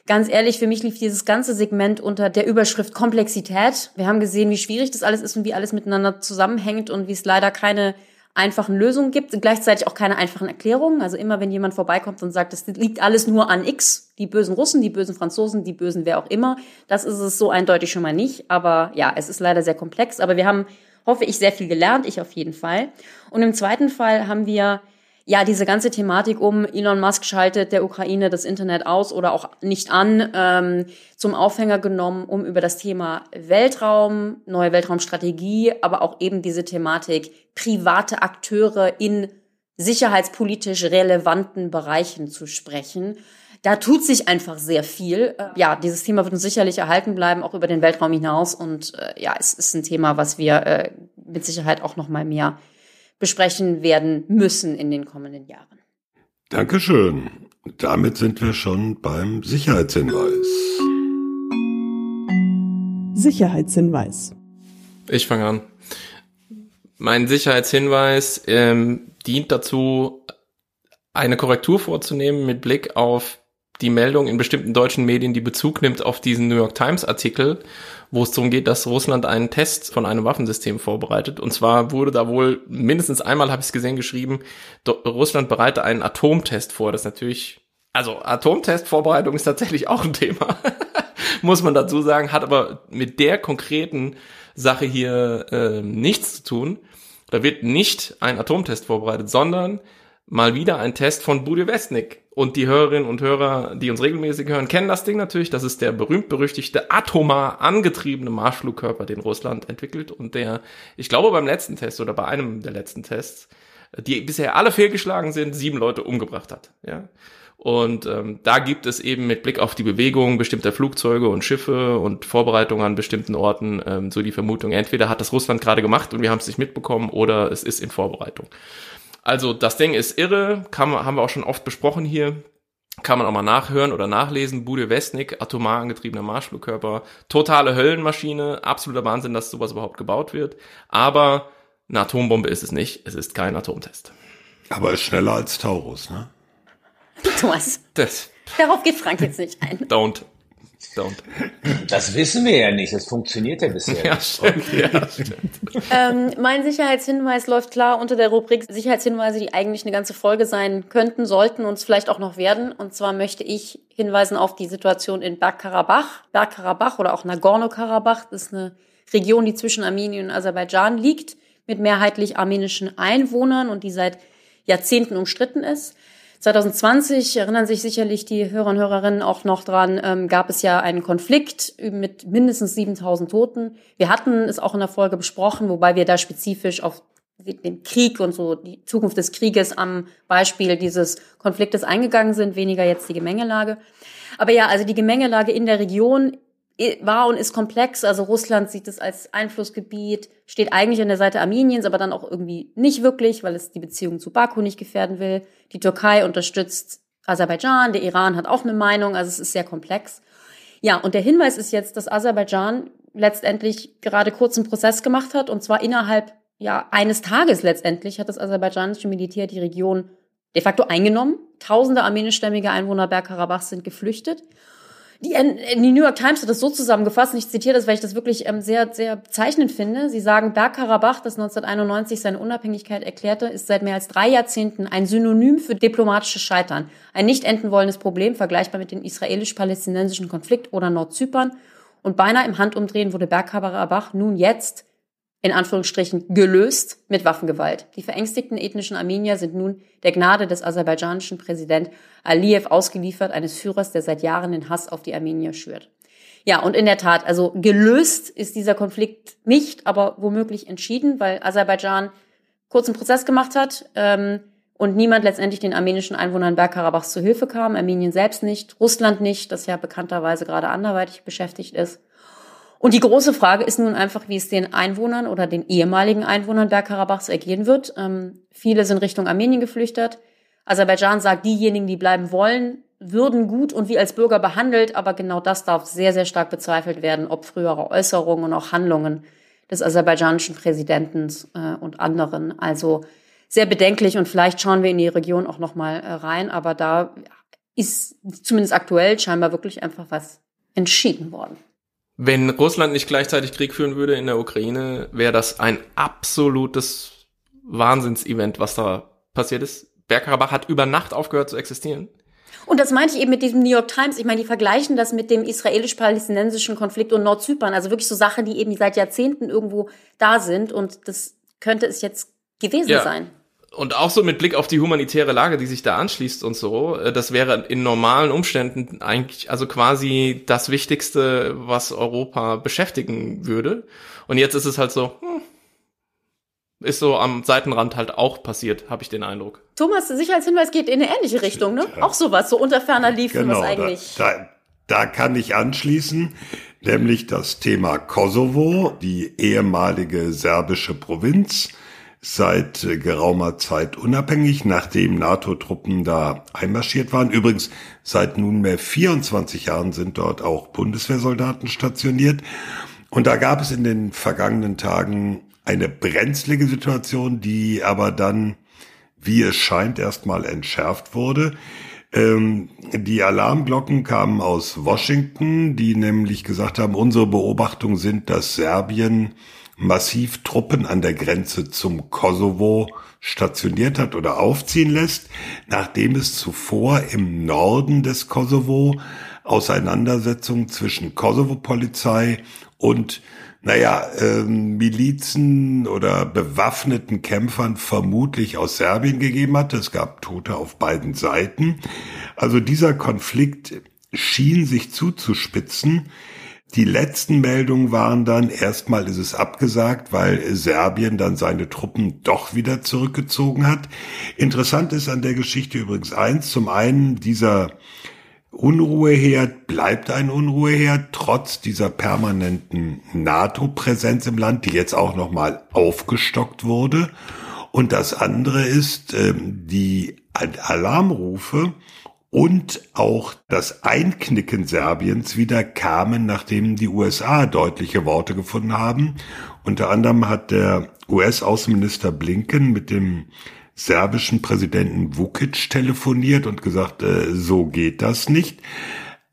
Ganz ehrlich, für mich lief dieses ganze Segment unter der Überschrift Komplexität. Wir haben gesehen, wie schwierig das alles ist und wie alles miteinander zusammenhängt und wie es leider keine einfachen Lösungen gibt gleichzeitig auch keine einfachen Erklärungen. Also immer, wenn jemand vorbeikommt und sagt, es liegt alles nur an X, die bösen Russen, die bösen Franzosen, die bösen wer auch immer, das ist es so eindeutig schon mal nicht. Aber ja, es ist leider sehr komplex. Aber wir haben, hoffe ich, sehr viel gelernt, ich auf jeden Fall. Und im zweiten Fall haben wir ja, diese ganze Thematik um Elon Musk schaltet der Ukraine das Internet aus oder auch nicht an, ähm, zum Aufhänger genommen, um über das Thema Weltraum, neue Weltraumstrategie, aber auch eben diese Thematik private Akteure in sicherheitspolitisch relevanten Bereichen zu sprechen. Da tut sich einfach sehr viel. Äh, Ja, dieses Thema wird uns sicherlich erhalten bleiben, auch über den Weltraum hinaus. Und äh, ja, es ist ein Thema, was wir äh, mit Sicherheit auch noch mal mehr besprechen werden müssen in den kommenden Jahren. Dankeschön. Damit sind wir schon beim Sicherheitshinweis. Sicherheitshinweis. Ich fange an. Mein Sicherheitshinweis ähm, dient dazu, eine Korrektur vorzunehmen mit Blick auf die Meldung in bestimmten deutschen Medien, die Bezug nimmt auf diesen New York Times Artikel, wo es darum geht, dass Russland einen Test von einem Waffensystem vorbereitet. Und zwar wurde da wohl mindestens einmal, habe ich es gesehen, geschrieben, Russland bereite einen Atomtest vor. Das natürlich, also Atomtestvorbereitung ist tatsächlich auch ein Thema, muss man dazu sagen, hat aber mit der konkreten Sache hier äh, nichts zu tun. Da wird nicht ein Atomtest vorbereitet, sondern mal wieder ein Test von Bude Westnik. Und die Hörerinnen und Hörer, die uns regelmäßig hören, kennen das Ding natürlich. Das ist der berühmt-berüchtigte atomar angetriebene Marschflugkörper, den Russland entwickelt und der, ich glaube, beim letzten Test oder bei einem der letzten Tests, die bisher alle fehlgeschlagen sind, sieben Leute umgebracht hat. Ja. Und ähm, da gibt es eben mit Blick auf die Bewegung bestimmter Flugzeuge und Schiffe und Vorbereitungen an bestimmten Orten ähm, so die Vermutung, entweder hat das Russland gerade gemacht und wir haben es nicht mitbekommen oder es ist in Vorbereitung. Also das Ding ist irre, kann man, haben wir auch schon oft besprochen hier. Kann man auch mal nachhören oder nachlesen. Bude Westnik, atomar angetriebener Marschflugkörper, totale Höllenmaschine, absoluter Wahnsinn, dass sowas überhaupt gebaut wird. Aber eine Atombombe ist es nicht, es ist kein Atomtest. Aber ist schneller als Taurus, ne? Thomas, Das, darauf geht Frank jetzt nicht ein. don't, don't. Das wissen wir ja nicht. Das funktioniert ja bisher. Ja, stimmt, ja, stimmt. Ähm, mein Sicherheitshinweis läuft klar unter der Rubrik Sicherheitshinweise, die eigentlich eine ganze Folge sein könnten, sollten und es vielleicht auch noch werden. Und zwar möchte ich hinweisen auf die Situation in Bergkarabach. Bergkarabach oder auch Nagorno-Karabach, das ist eine Region, die zwischen Armenien und Aserbaidschan liegt. mit mehrheitlich armenischen Einwohnern und die seit Jahrzehnten umstritten ist. 2020 erinnern sich sicherlich die Hörer und Hörerinnen auch noch dran, ähm, gab es ja einen Konflikt mit mindestens 7000 Toten. Wir hatten es auch in der Folge besprochen, wobei wir da spezifisch auf den Krieg und so die Zukunft des Krieges am Beispiel dieses Konfliktes eingegangen sind, weniger jetzt die Gemengelage. Aber ja, also die Gemengelage in der Region war und ist komplex. Also Russland sieht es als Einflussgebiet, steht eigentlich an der Seite Armeniens, aber dann auch irgendwie nicht wirklich, weil es die Beziehung zu Baku nicht gefährden will. Die Türkei unterstützt Aserbaidschan, der Iran hat auch eine Meinung, also es ist sehr komplex. Ja, und der Hinweis ist jetzt, dass Aserbaidschan letztendlich gerade kurzen Prozess gemacht hat, und zwar innerhalb ja eines Tages letztendlich hat das aserbaidschanische Militär die Region de facto eingenommen. Tausende armenischstämmige Einwohner Bergkarabachs sind geflüchtet. Die, äh, die, New York Times hat das so zusammengefasst, und ich zitiere das, weil ich das wirklich ähm, sehr, sehr bezeichnend finde. Sie sagen, Bergkarabach, das 1991 seine Unabhängigkeit erklärte, ist seit mehr als drei Jahrzehnten ein Synonym für diplomatisches Scheitern. Ein nicht enden wollendes Problem, vergleichbar mit dem israelisch-palästinensischen Konflikt oder Nordzypern. Und beinahe im Handumdrehen wurde Bergkarabach nun jetzt in Anführungsstrichen gelöst mit Waffengewalt. Die verängstigten ethnischen Armenier sind nun der Gnade des aserbaidschanischen Präsident Aliyev ausgeliefert, eines Führers, der seit Jahren den Hass auf die Armenier schürt. Ja, und in der Tat, also gelöst ist dieser Konflikt nicht, aber womöglich entschieden, weil Aserbaidschan kurzen Prozess gemacht hat ähm, und niemand letztendlich den armenischen Einwohnern Bergkarabachs zu Hilfe kam, Armenien selbst nicht, Russland nicht, das ja bekannterweise gerade anderweitig beschäftigt ist. Und die große Frage ist nun einfach, wie es den Einwohnern oder den ehemaligen Einwohnern Bergkarabachs ergehen wird. Ähm, viele sind Richtung Armenien geflüchtet. Aserbaidschan sagt, diejenigen, die bleiben wollen, würden gut und wie als Bürger behandelt, aber genau das darf sehr, sehr stark bezweifelt werden, ob frühere Äußerungen und auch Handlungen des aserbaidschanischen Präsidenten äh, und anderen. Also sehr bedenklich und vielleicht schauen wir in die Region auch nochmal äh, rein, aber da ist zumindest aktuell scheinbar wirklich einfach was entschieden worden. Wenn Russland nicht gleichzeitig Krieg führen würde in der Ukraine, wäre das ein absolutes Wahnsinnsevent, was da passiert ist. Bergkarabach hat über Nacht aufgehört zu existieren. Und das meinte ich eben mit diesem New York Times. Ich meine, die vergleichen das mit dem israelisch-palästinensischen Konflikt und Nordzypern. Also wirklich so Sachen, die eben seit Jahrzehnten irgendwo da sind. Und das könnte es jetzt gewesen ja. sein und auch so mit Blick auf die humanitäre Lage, die sich da anschließt und so, äh, das wäre in normalen Umständen eigentlich also quasi das Wichtigste, was Europa beschäftigen würde. Und jetzt ist es halt so, hm, ist so am Seitenrand halt auch passiert, habe ich den Eindruck. Thomas, Sicherheitshinweis geht in eine ähnliche Richtung, ne? Auch sowas, so unter ferner Liefen, genau, was eigentlich. Da, da, da kann ich anschließen, nämlich das Thema Kosovo, die ehemalige serbische Provinz seit äh, geraumer Zeit unabhängig, nachdem NATO-Truppen da einmarschiert waren. Übrigens, seit nunmehr 24 Jahren sind dort auch Bundeswehrsoldaten stationiert. Und da gab es in den vergangenen Tagen eine brenzlige Situation, die aber dann, wie es scheint, erstmal entschärft wurde. Ähm, die Alarmglocken kamen aus Washington, die nämlich gesagt haben, unsere Beobachtungen sind, dass Serbien massiv Truppen an der Grenze zum Kosovo stationiert hat oder aufziehen lässt, nachdem es zuvor im Norden des Kosovo Auseinandersetzungen zwischen Kosovo-Polizei und naja, ähm, Milizen oder bewaffneten Kämpfern vermutlich aus Serbien gegeben hat. Es gab Tote auf beiden Seiten. Also dieser Konflikt schien sich zuzuspitzen. Die letzten Meldungen waren dann, erstmal ist es abgesagt, weil Serbien dann seine Truppen doch wieder zurückgezogen hat. Interessant ist an der Geschichte übrigens eins. Zum einen, dieser Unruheherd bleibt ein Unruheherd, trotz dieser permanenten NATO-Präsenz im Land, die jetzt auch nochmal aufgestockt wurde. Und das andere ist, ähm, die Alarmrufe und auch das Einknicken Serbiens wieder kamen, nachdem die USA deutliche Worte gefunden haben. Unter anderem hat der US-Außenminister Blinken mit dem serbischen Präsidenten Vukic telefoniert und gesagt, äh, so geht das nicht.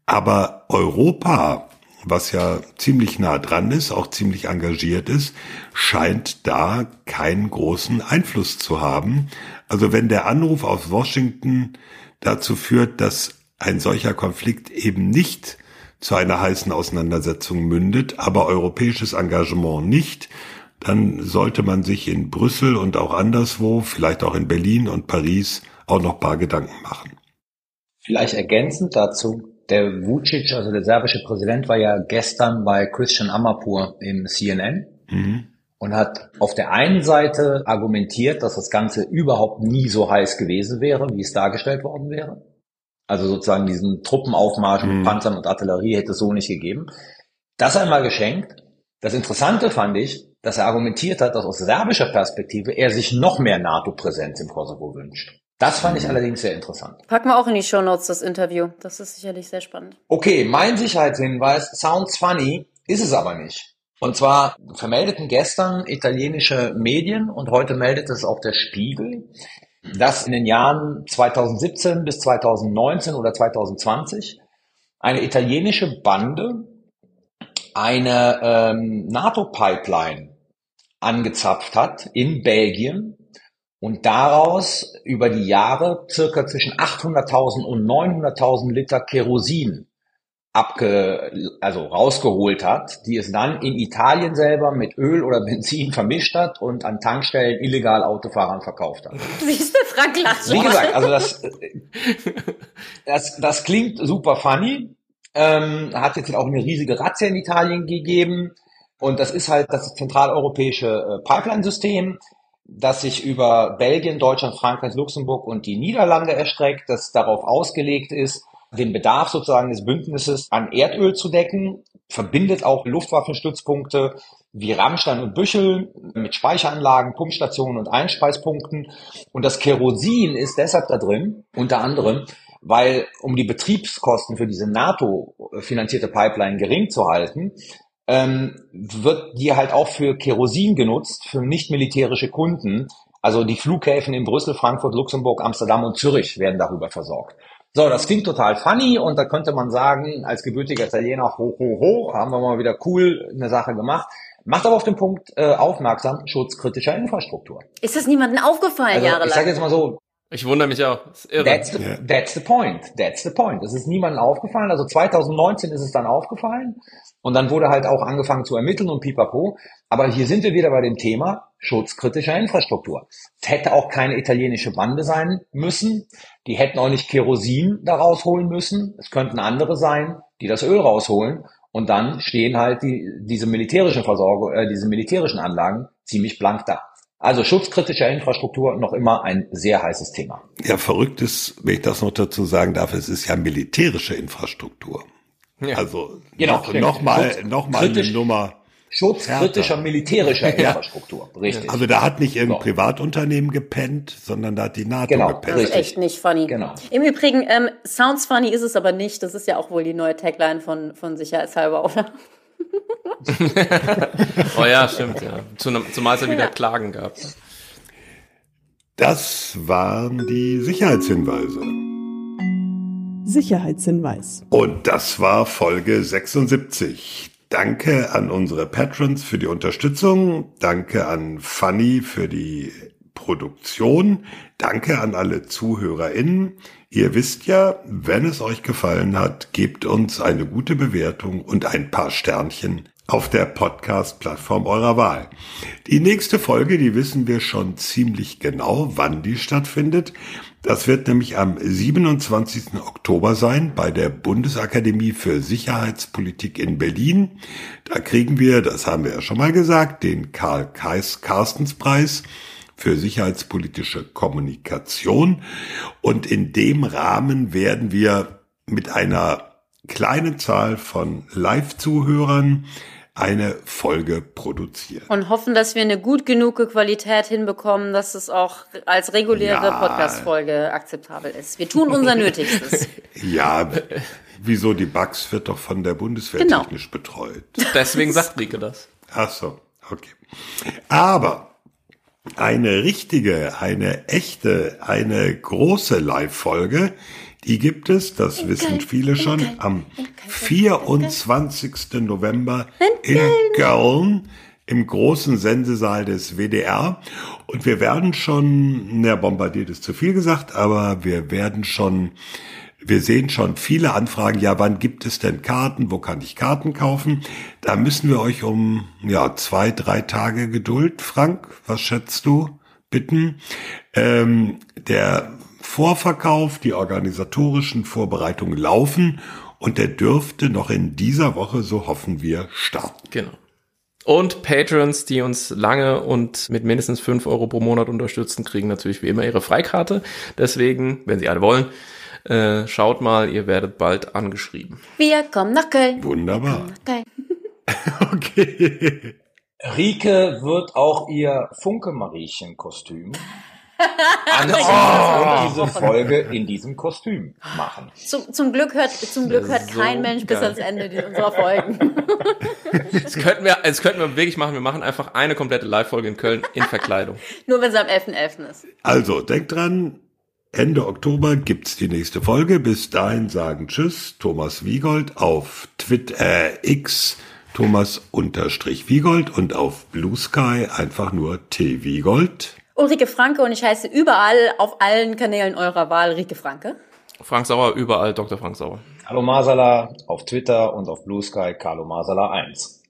Aber Europa, was ja ziemlich nah dran ist, auch ziemlich engagiert ist, scheint da keinen großen Einfluss zu haben. Also wenn der Anruf aus Washington dazu führt, dass ein solcher Konflikt eben nicht zu einer heißen Auseinandersetzung mündet, aber europäisches Engagement nicht, dann sollte man sich in Brüssel und auch anderswo, vielleicht auch in Berlin und Paris, auch noch paar Gedanken machen. Vielleicht ergänzend dazu, der Vucic, also der serbische Präsident, war ja gestern bei Christian Amapur im CNN mhm. Und hat auf der einen Seite argumentiert, dass das Ganze überhaupt nie so heiß gewesen wäre, wie es dargestellt worden wäre. Also sozusagen diesen Truppenaufmarsch mhm. mit Panzern und Artillerie hätte es so nicht gegeben. Das einmal geschenkt. Das Interessante fand ich, dass er argumentiert hat, dass aus serbischer Perspektive er sich noch mehr NATO-Präsenz im Kosovo wünscht. Das fand ich allerdings sehr interessant. Packen wir auch in die Show Notes das Interview. Das ist sicherlich sehr spannend. Okay, mein Sicherheitshinweis sounds funny, ist es aber nicht. Und zwar vermeldeten gestern italienische Medien und heute meldet es auch der Spiegel, dass in den Jahren 2017 bis 2019 oder 2020 eine italienische Bande eine ähm, NATO-Pipeline angezapft hat in Belgien und daraus über die Jahre circa zwischen 800.000 und 900.000 Liter Kerosin abge, also rausgeholt hat, die es dann in Italien selber mit Öl oder Benzin vermischt hat und an Tankstellen illegal Autofahrern verkauft hat. Siehst du, Frank lacht Wie gesagt, also das, das, das klingt super funny, ähm, hat jetzt auch eine riesige Razzia in Italien gegeben und das ist halt das zentraleuropäische äh, Pipeline-System das sich über Belgien, Deutschland, Frankreich, Luxemburg und die Niederlande erstreckt, das darauf ausgelegt ist, den Bedarf sozusagen des Bündnisses an Erdöl zu decken, verbindet auch Luftwaffenstützpunkte wie Rammstein und Büchel mit Speicheranlagen, Pumpstationen und Einspeispunkten. Und das Kerosin ist deshalb da drin, unter anderem, weil um die Betriebskosten für diese NATO-finanzierte Pipeline gering zu halten, ähm, wird die halt auch für Kerosin genutzt, für nicht militärische Kunden. Also die Flughäfen in Brüssel, Frankfurt, Luxemburg, Amsterdam und Zürich werden darüber versorgt. So, das klingt total funny und da könnte man sagen, als gebürtiger Italiener, ho, ho, ho, haben wir mal wieder cool eine Sache gemacht. Macht aber auf den Punkt äh, aufmerksam, schutzkritischer Infrastruktur. Ist das niemandem aufgefallen also, jahrelang? Ich sage jetzt mal so, ich wundere mich auch. Das ist irre. That's the, that's the point. That's the point. Es ist niemandem aufgefallen. Also 2019 ist es dann aufgefallen. Und dann wurde halt auch angefangen zu ermitteln und pipapo. Aber hier sind wir wieder bei dem Thema schutzkritischer Infrastruktur. Es hätte auch keine italienische Bande sein müssen. Die hätten auch nicht Kerosin da rausholen müssen. Es könnten andere sein, die das Öl rausholen. Und dann stehen halt die, diese militärischen Versorgung, äh, diese militärischen Anlagen ziemlich blank da. Also schutzkritische Infrastruktur noch immer ein sehr heißes Thema. Ja, verrückt ist, wenn ich das noch dazu sagen darf, es ist ja militärische Infrastruktur. Ja. Also genau, noch, noch mal, noch mal eine Nummer. Schutzkritischer militärischer Infrastruktur, richtig. Also da hat nicht irgendein so. Privatunternehmen gepennt, sondern da hat die NATO genau, gepennt. Das ist echt nicht funny. Genau. Im Übrigen, ähm, sounds funny ist es aber nicht. Das ist ja auch wohl die neue Tagline von, von Sicherheitshalber, oder? oh ja, stimmt, ja. Zumal es ja wieder Klagen gab. Das waren die Sicherheitshinweise. Sicherheitshinweis. Und das war Folge 76. Danke an unsere Patrons für die Unterstützung. Danke an Fanny für die Produktion. Danke an alle ZuhörerInnen. Ihr wisst ja, wenn es euch gefallen hat, gebt uns eine gute Bewertung und ein paar Sternchen auf der Podcast-Plattform eurer Wahl. Die nächste Folge, die wissen wir schon ziemlich genau, wann die stattfindet. Das wird nämlich am 27. Oktober sein bei der Bundesakademie für Sicherheitspolitik in Berlin. Da kriegen wir, das haben wir ja schon mal gesagt, den Karl Karstens Preis für sicherheitspolitische Kommunikation. Und in dem Rahmen werden wir mit einer kleinen Zahl von Live-Zuhörern eine Folge produzieren. Und hoffen, dass wir eine gut genug Qualität hinbekommen, dass es auch als reguläre ja. Podcast-Folge akzeptabel ist. Wir tun unser Nötigstes. ja, wieso die Bugs wird doch von der Bundeswehr genau. technisch betreut. Deswegen sagt Rike das. Ach so, okay. Aber eine richtige, eine echte, eine große Live-Folge, die gibt es, das wissen viele schon, am 24. November in Köln im großen Sendesaal des WDR. Und wir werden schon, na, bombardiert ist zu viel gesagt, aber wir werden schon Wir sehen schon viele Anfragen. Ja, wann gibt es denn Karten? Wo kann ich Karten kaufen? Da müssen wir euch um, ja, zwei, drei Tage Geduld, Frank. Was schätzt du? Bitten. Ähm, der Vorverkauf, die organisatorischen Vorbereitungen laufen und der dürfte noch in dieser Woche, so hoffen wir, starten. Genau. Und Patrons, die uns lange und mit mindestens fünf Euro pro Monat unterstützen, kriegen natürlich wie immer ihre Freikarte. Deswegen, wenn sie alle wollen, äh, schaut mal, ihr werdet bald angeschrieben. Wir kommen nach Köln. Wunderbar. Nach Köln. Okay. Rike wird auch ihr Funke-Mariechen-Kostüm anziehen und diese Folge in diesem Kostüm machen. Zum, zum Glück hört, zum Glück hört So kein Mensch bis geil. ans Ende unserer Folgen. Das könnten wir, das könnten wir wirklich machen. Wir machen einfach eine komplette Live-Folge in Köln in Verkleidung. Nur wenn es am 11.11. ist. Also, denkt dran, Ende Oktober gibt's die nächste Folge. Bis dahin sagen Tschüss, Thomas Wiegold auf Twitter, äh, X, Thomas unterstrich Wiegold und auf Blue Sky einfach nur T Wiegold. Ulrike Franke und ich heiße überall auf allen Kanälen eurer Wahl Rike Franke. Frank Sauer, überall Dr. Frank Sauer. Carlo Masala auf Twitter und auf Blue Sky Carlo Masala 1.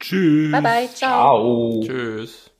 Tschüss. Bye bye, ciao. Ciao. Tschüss.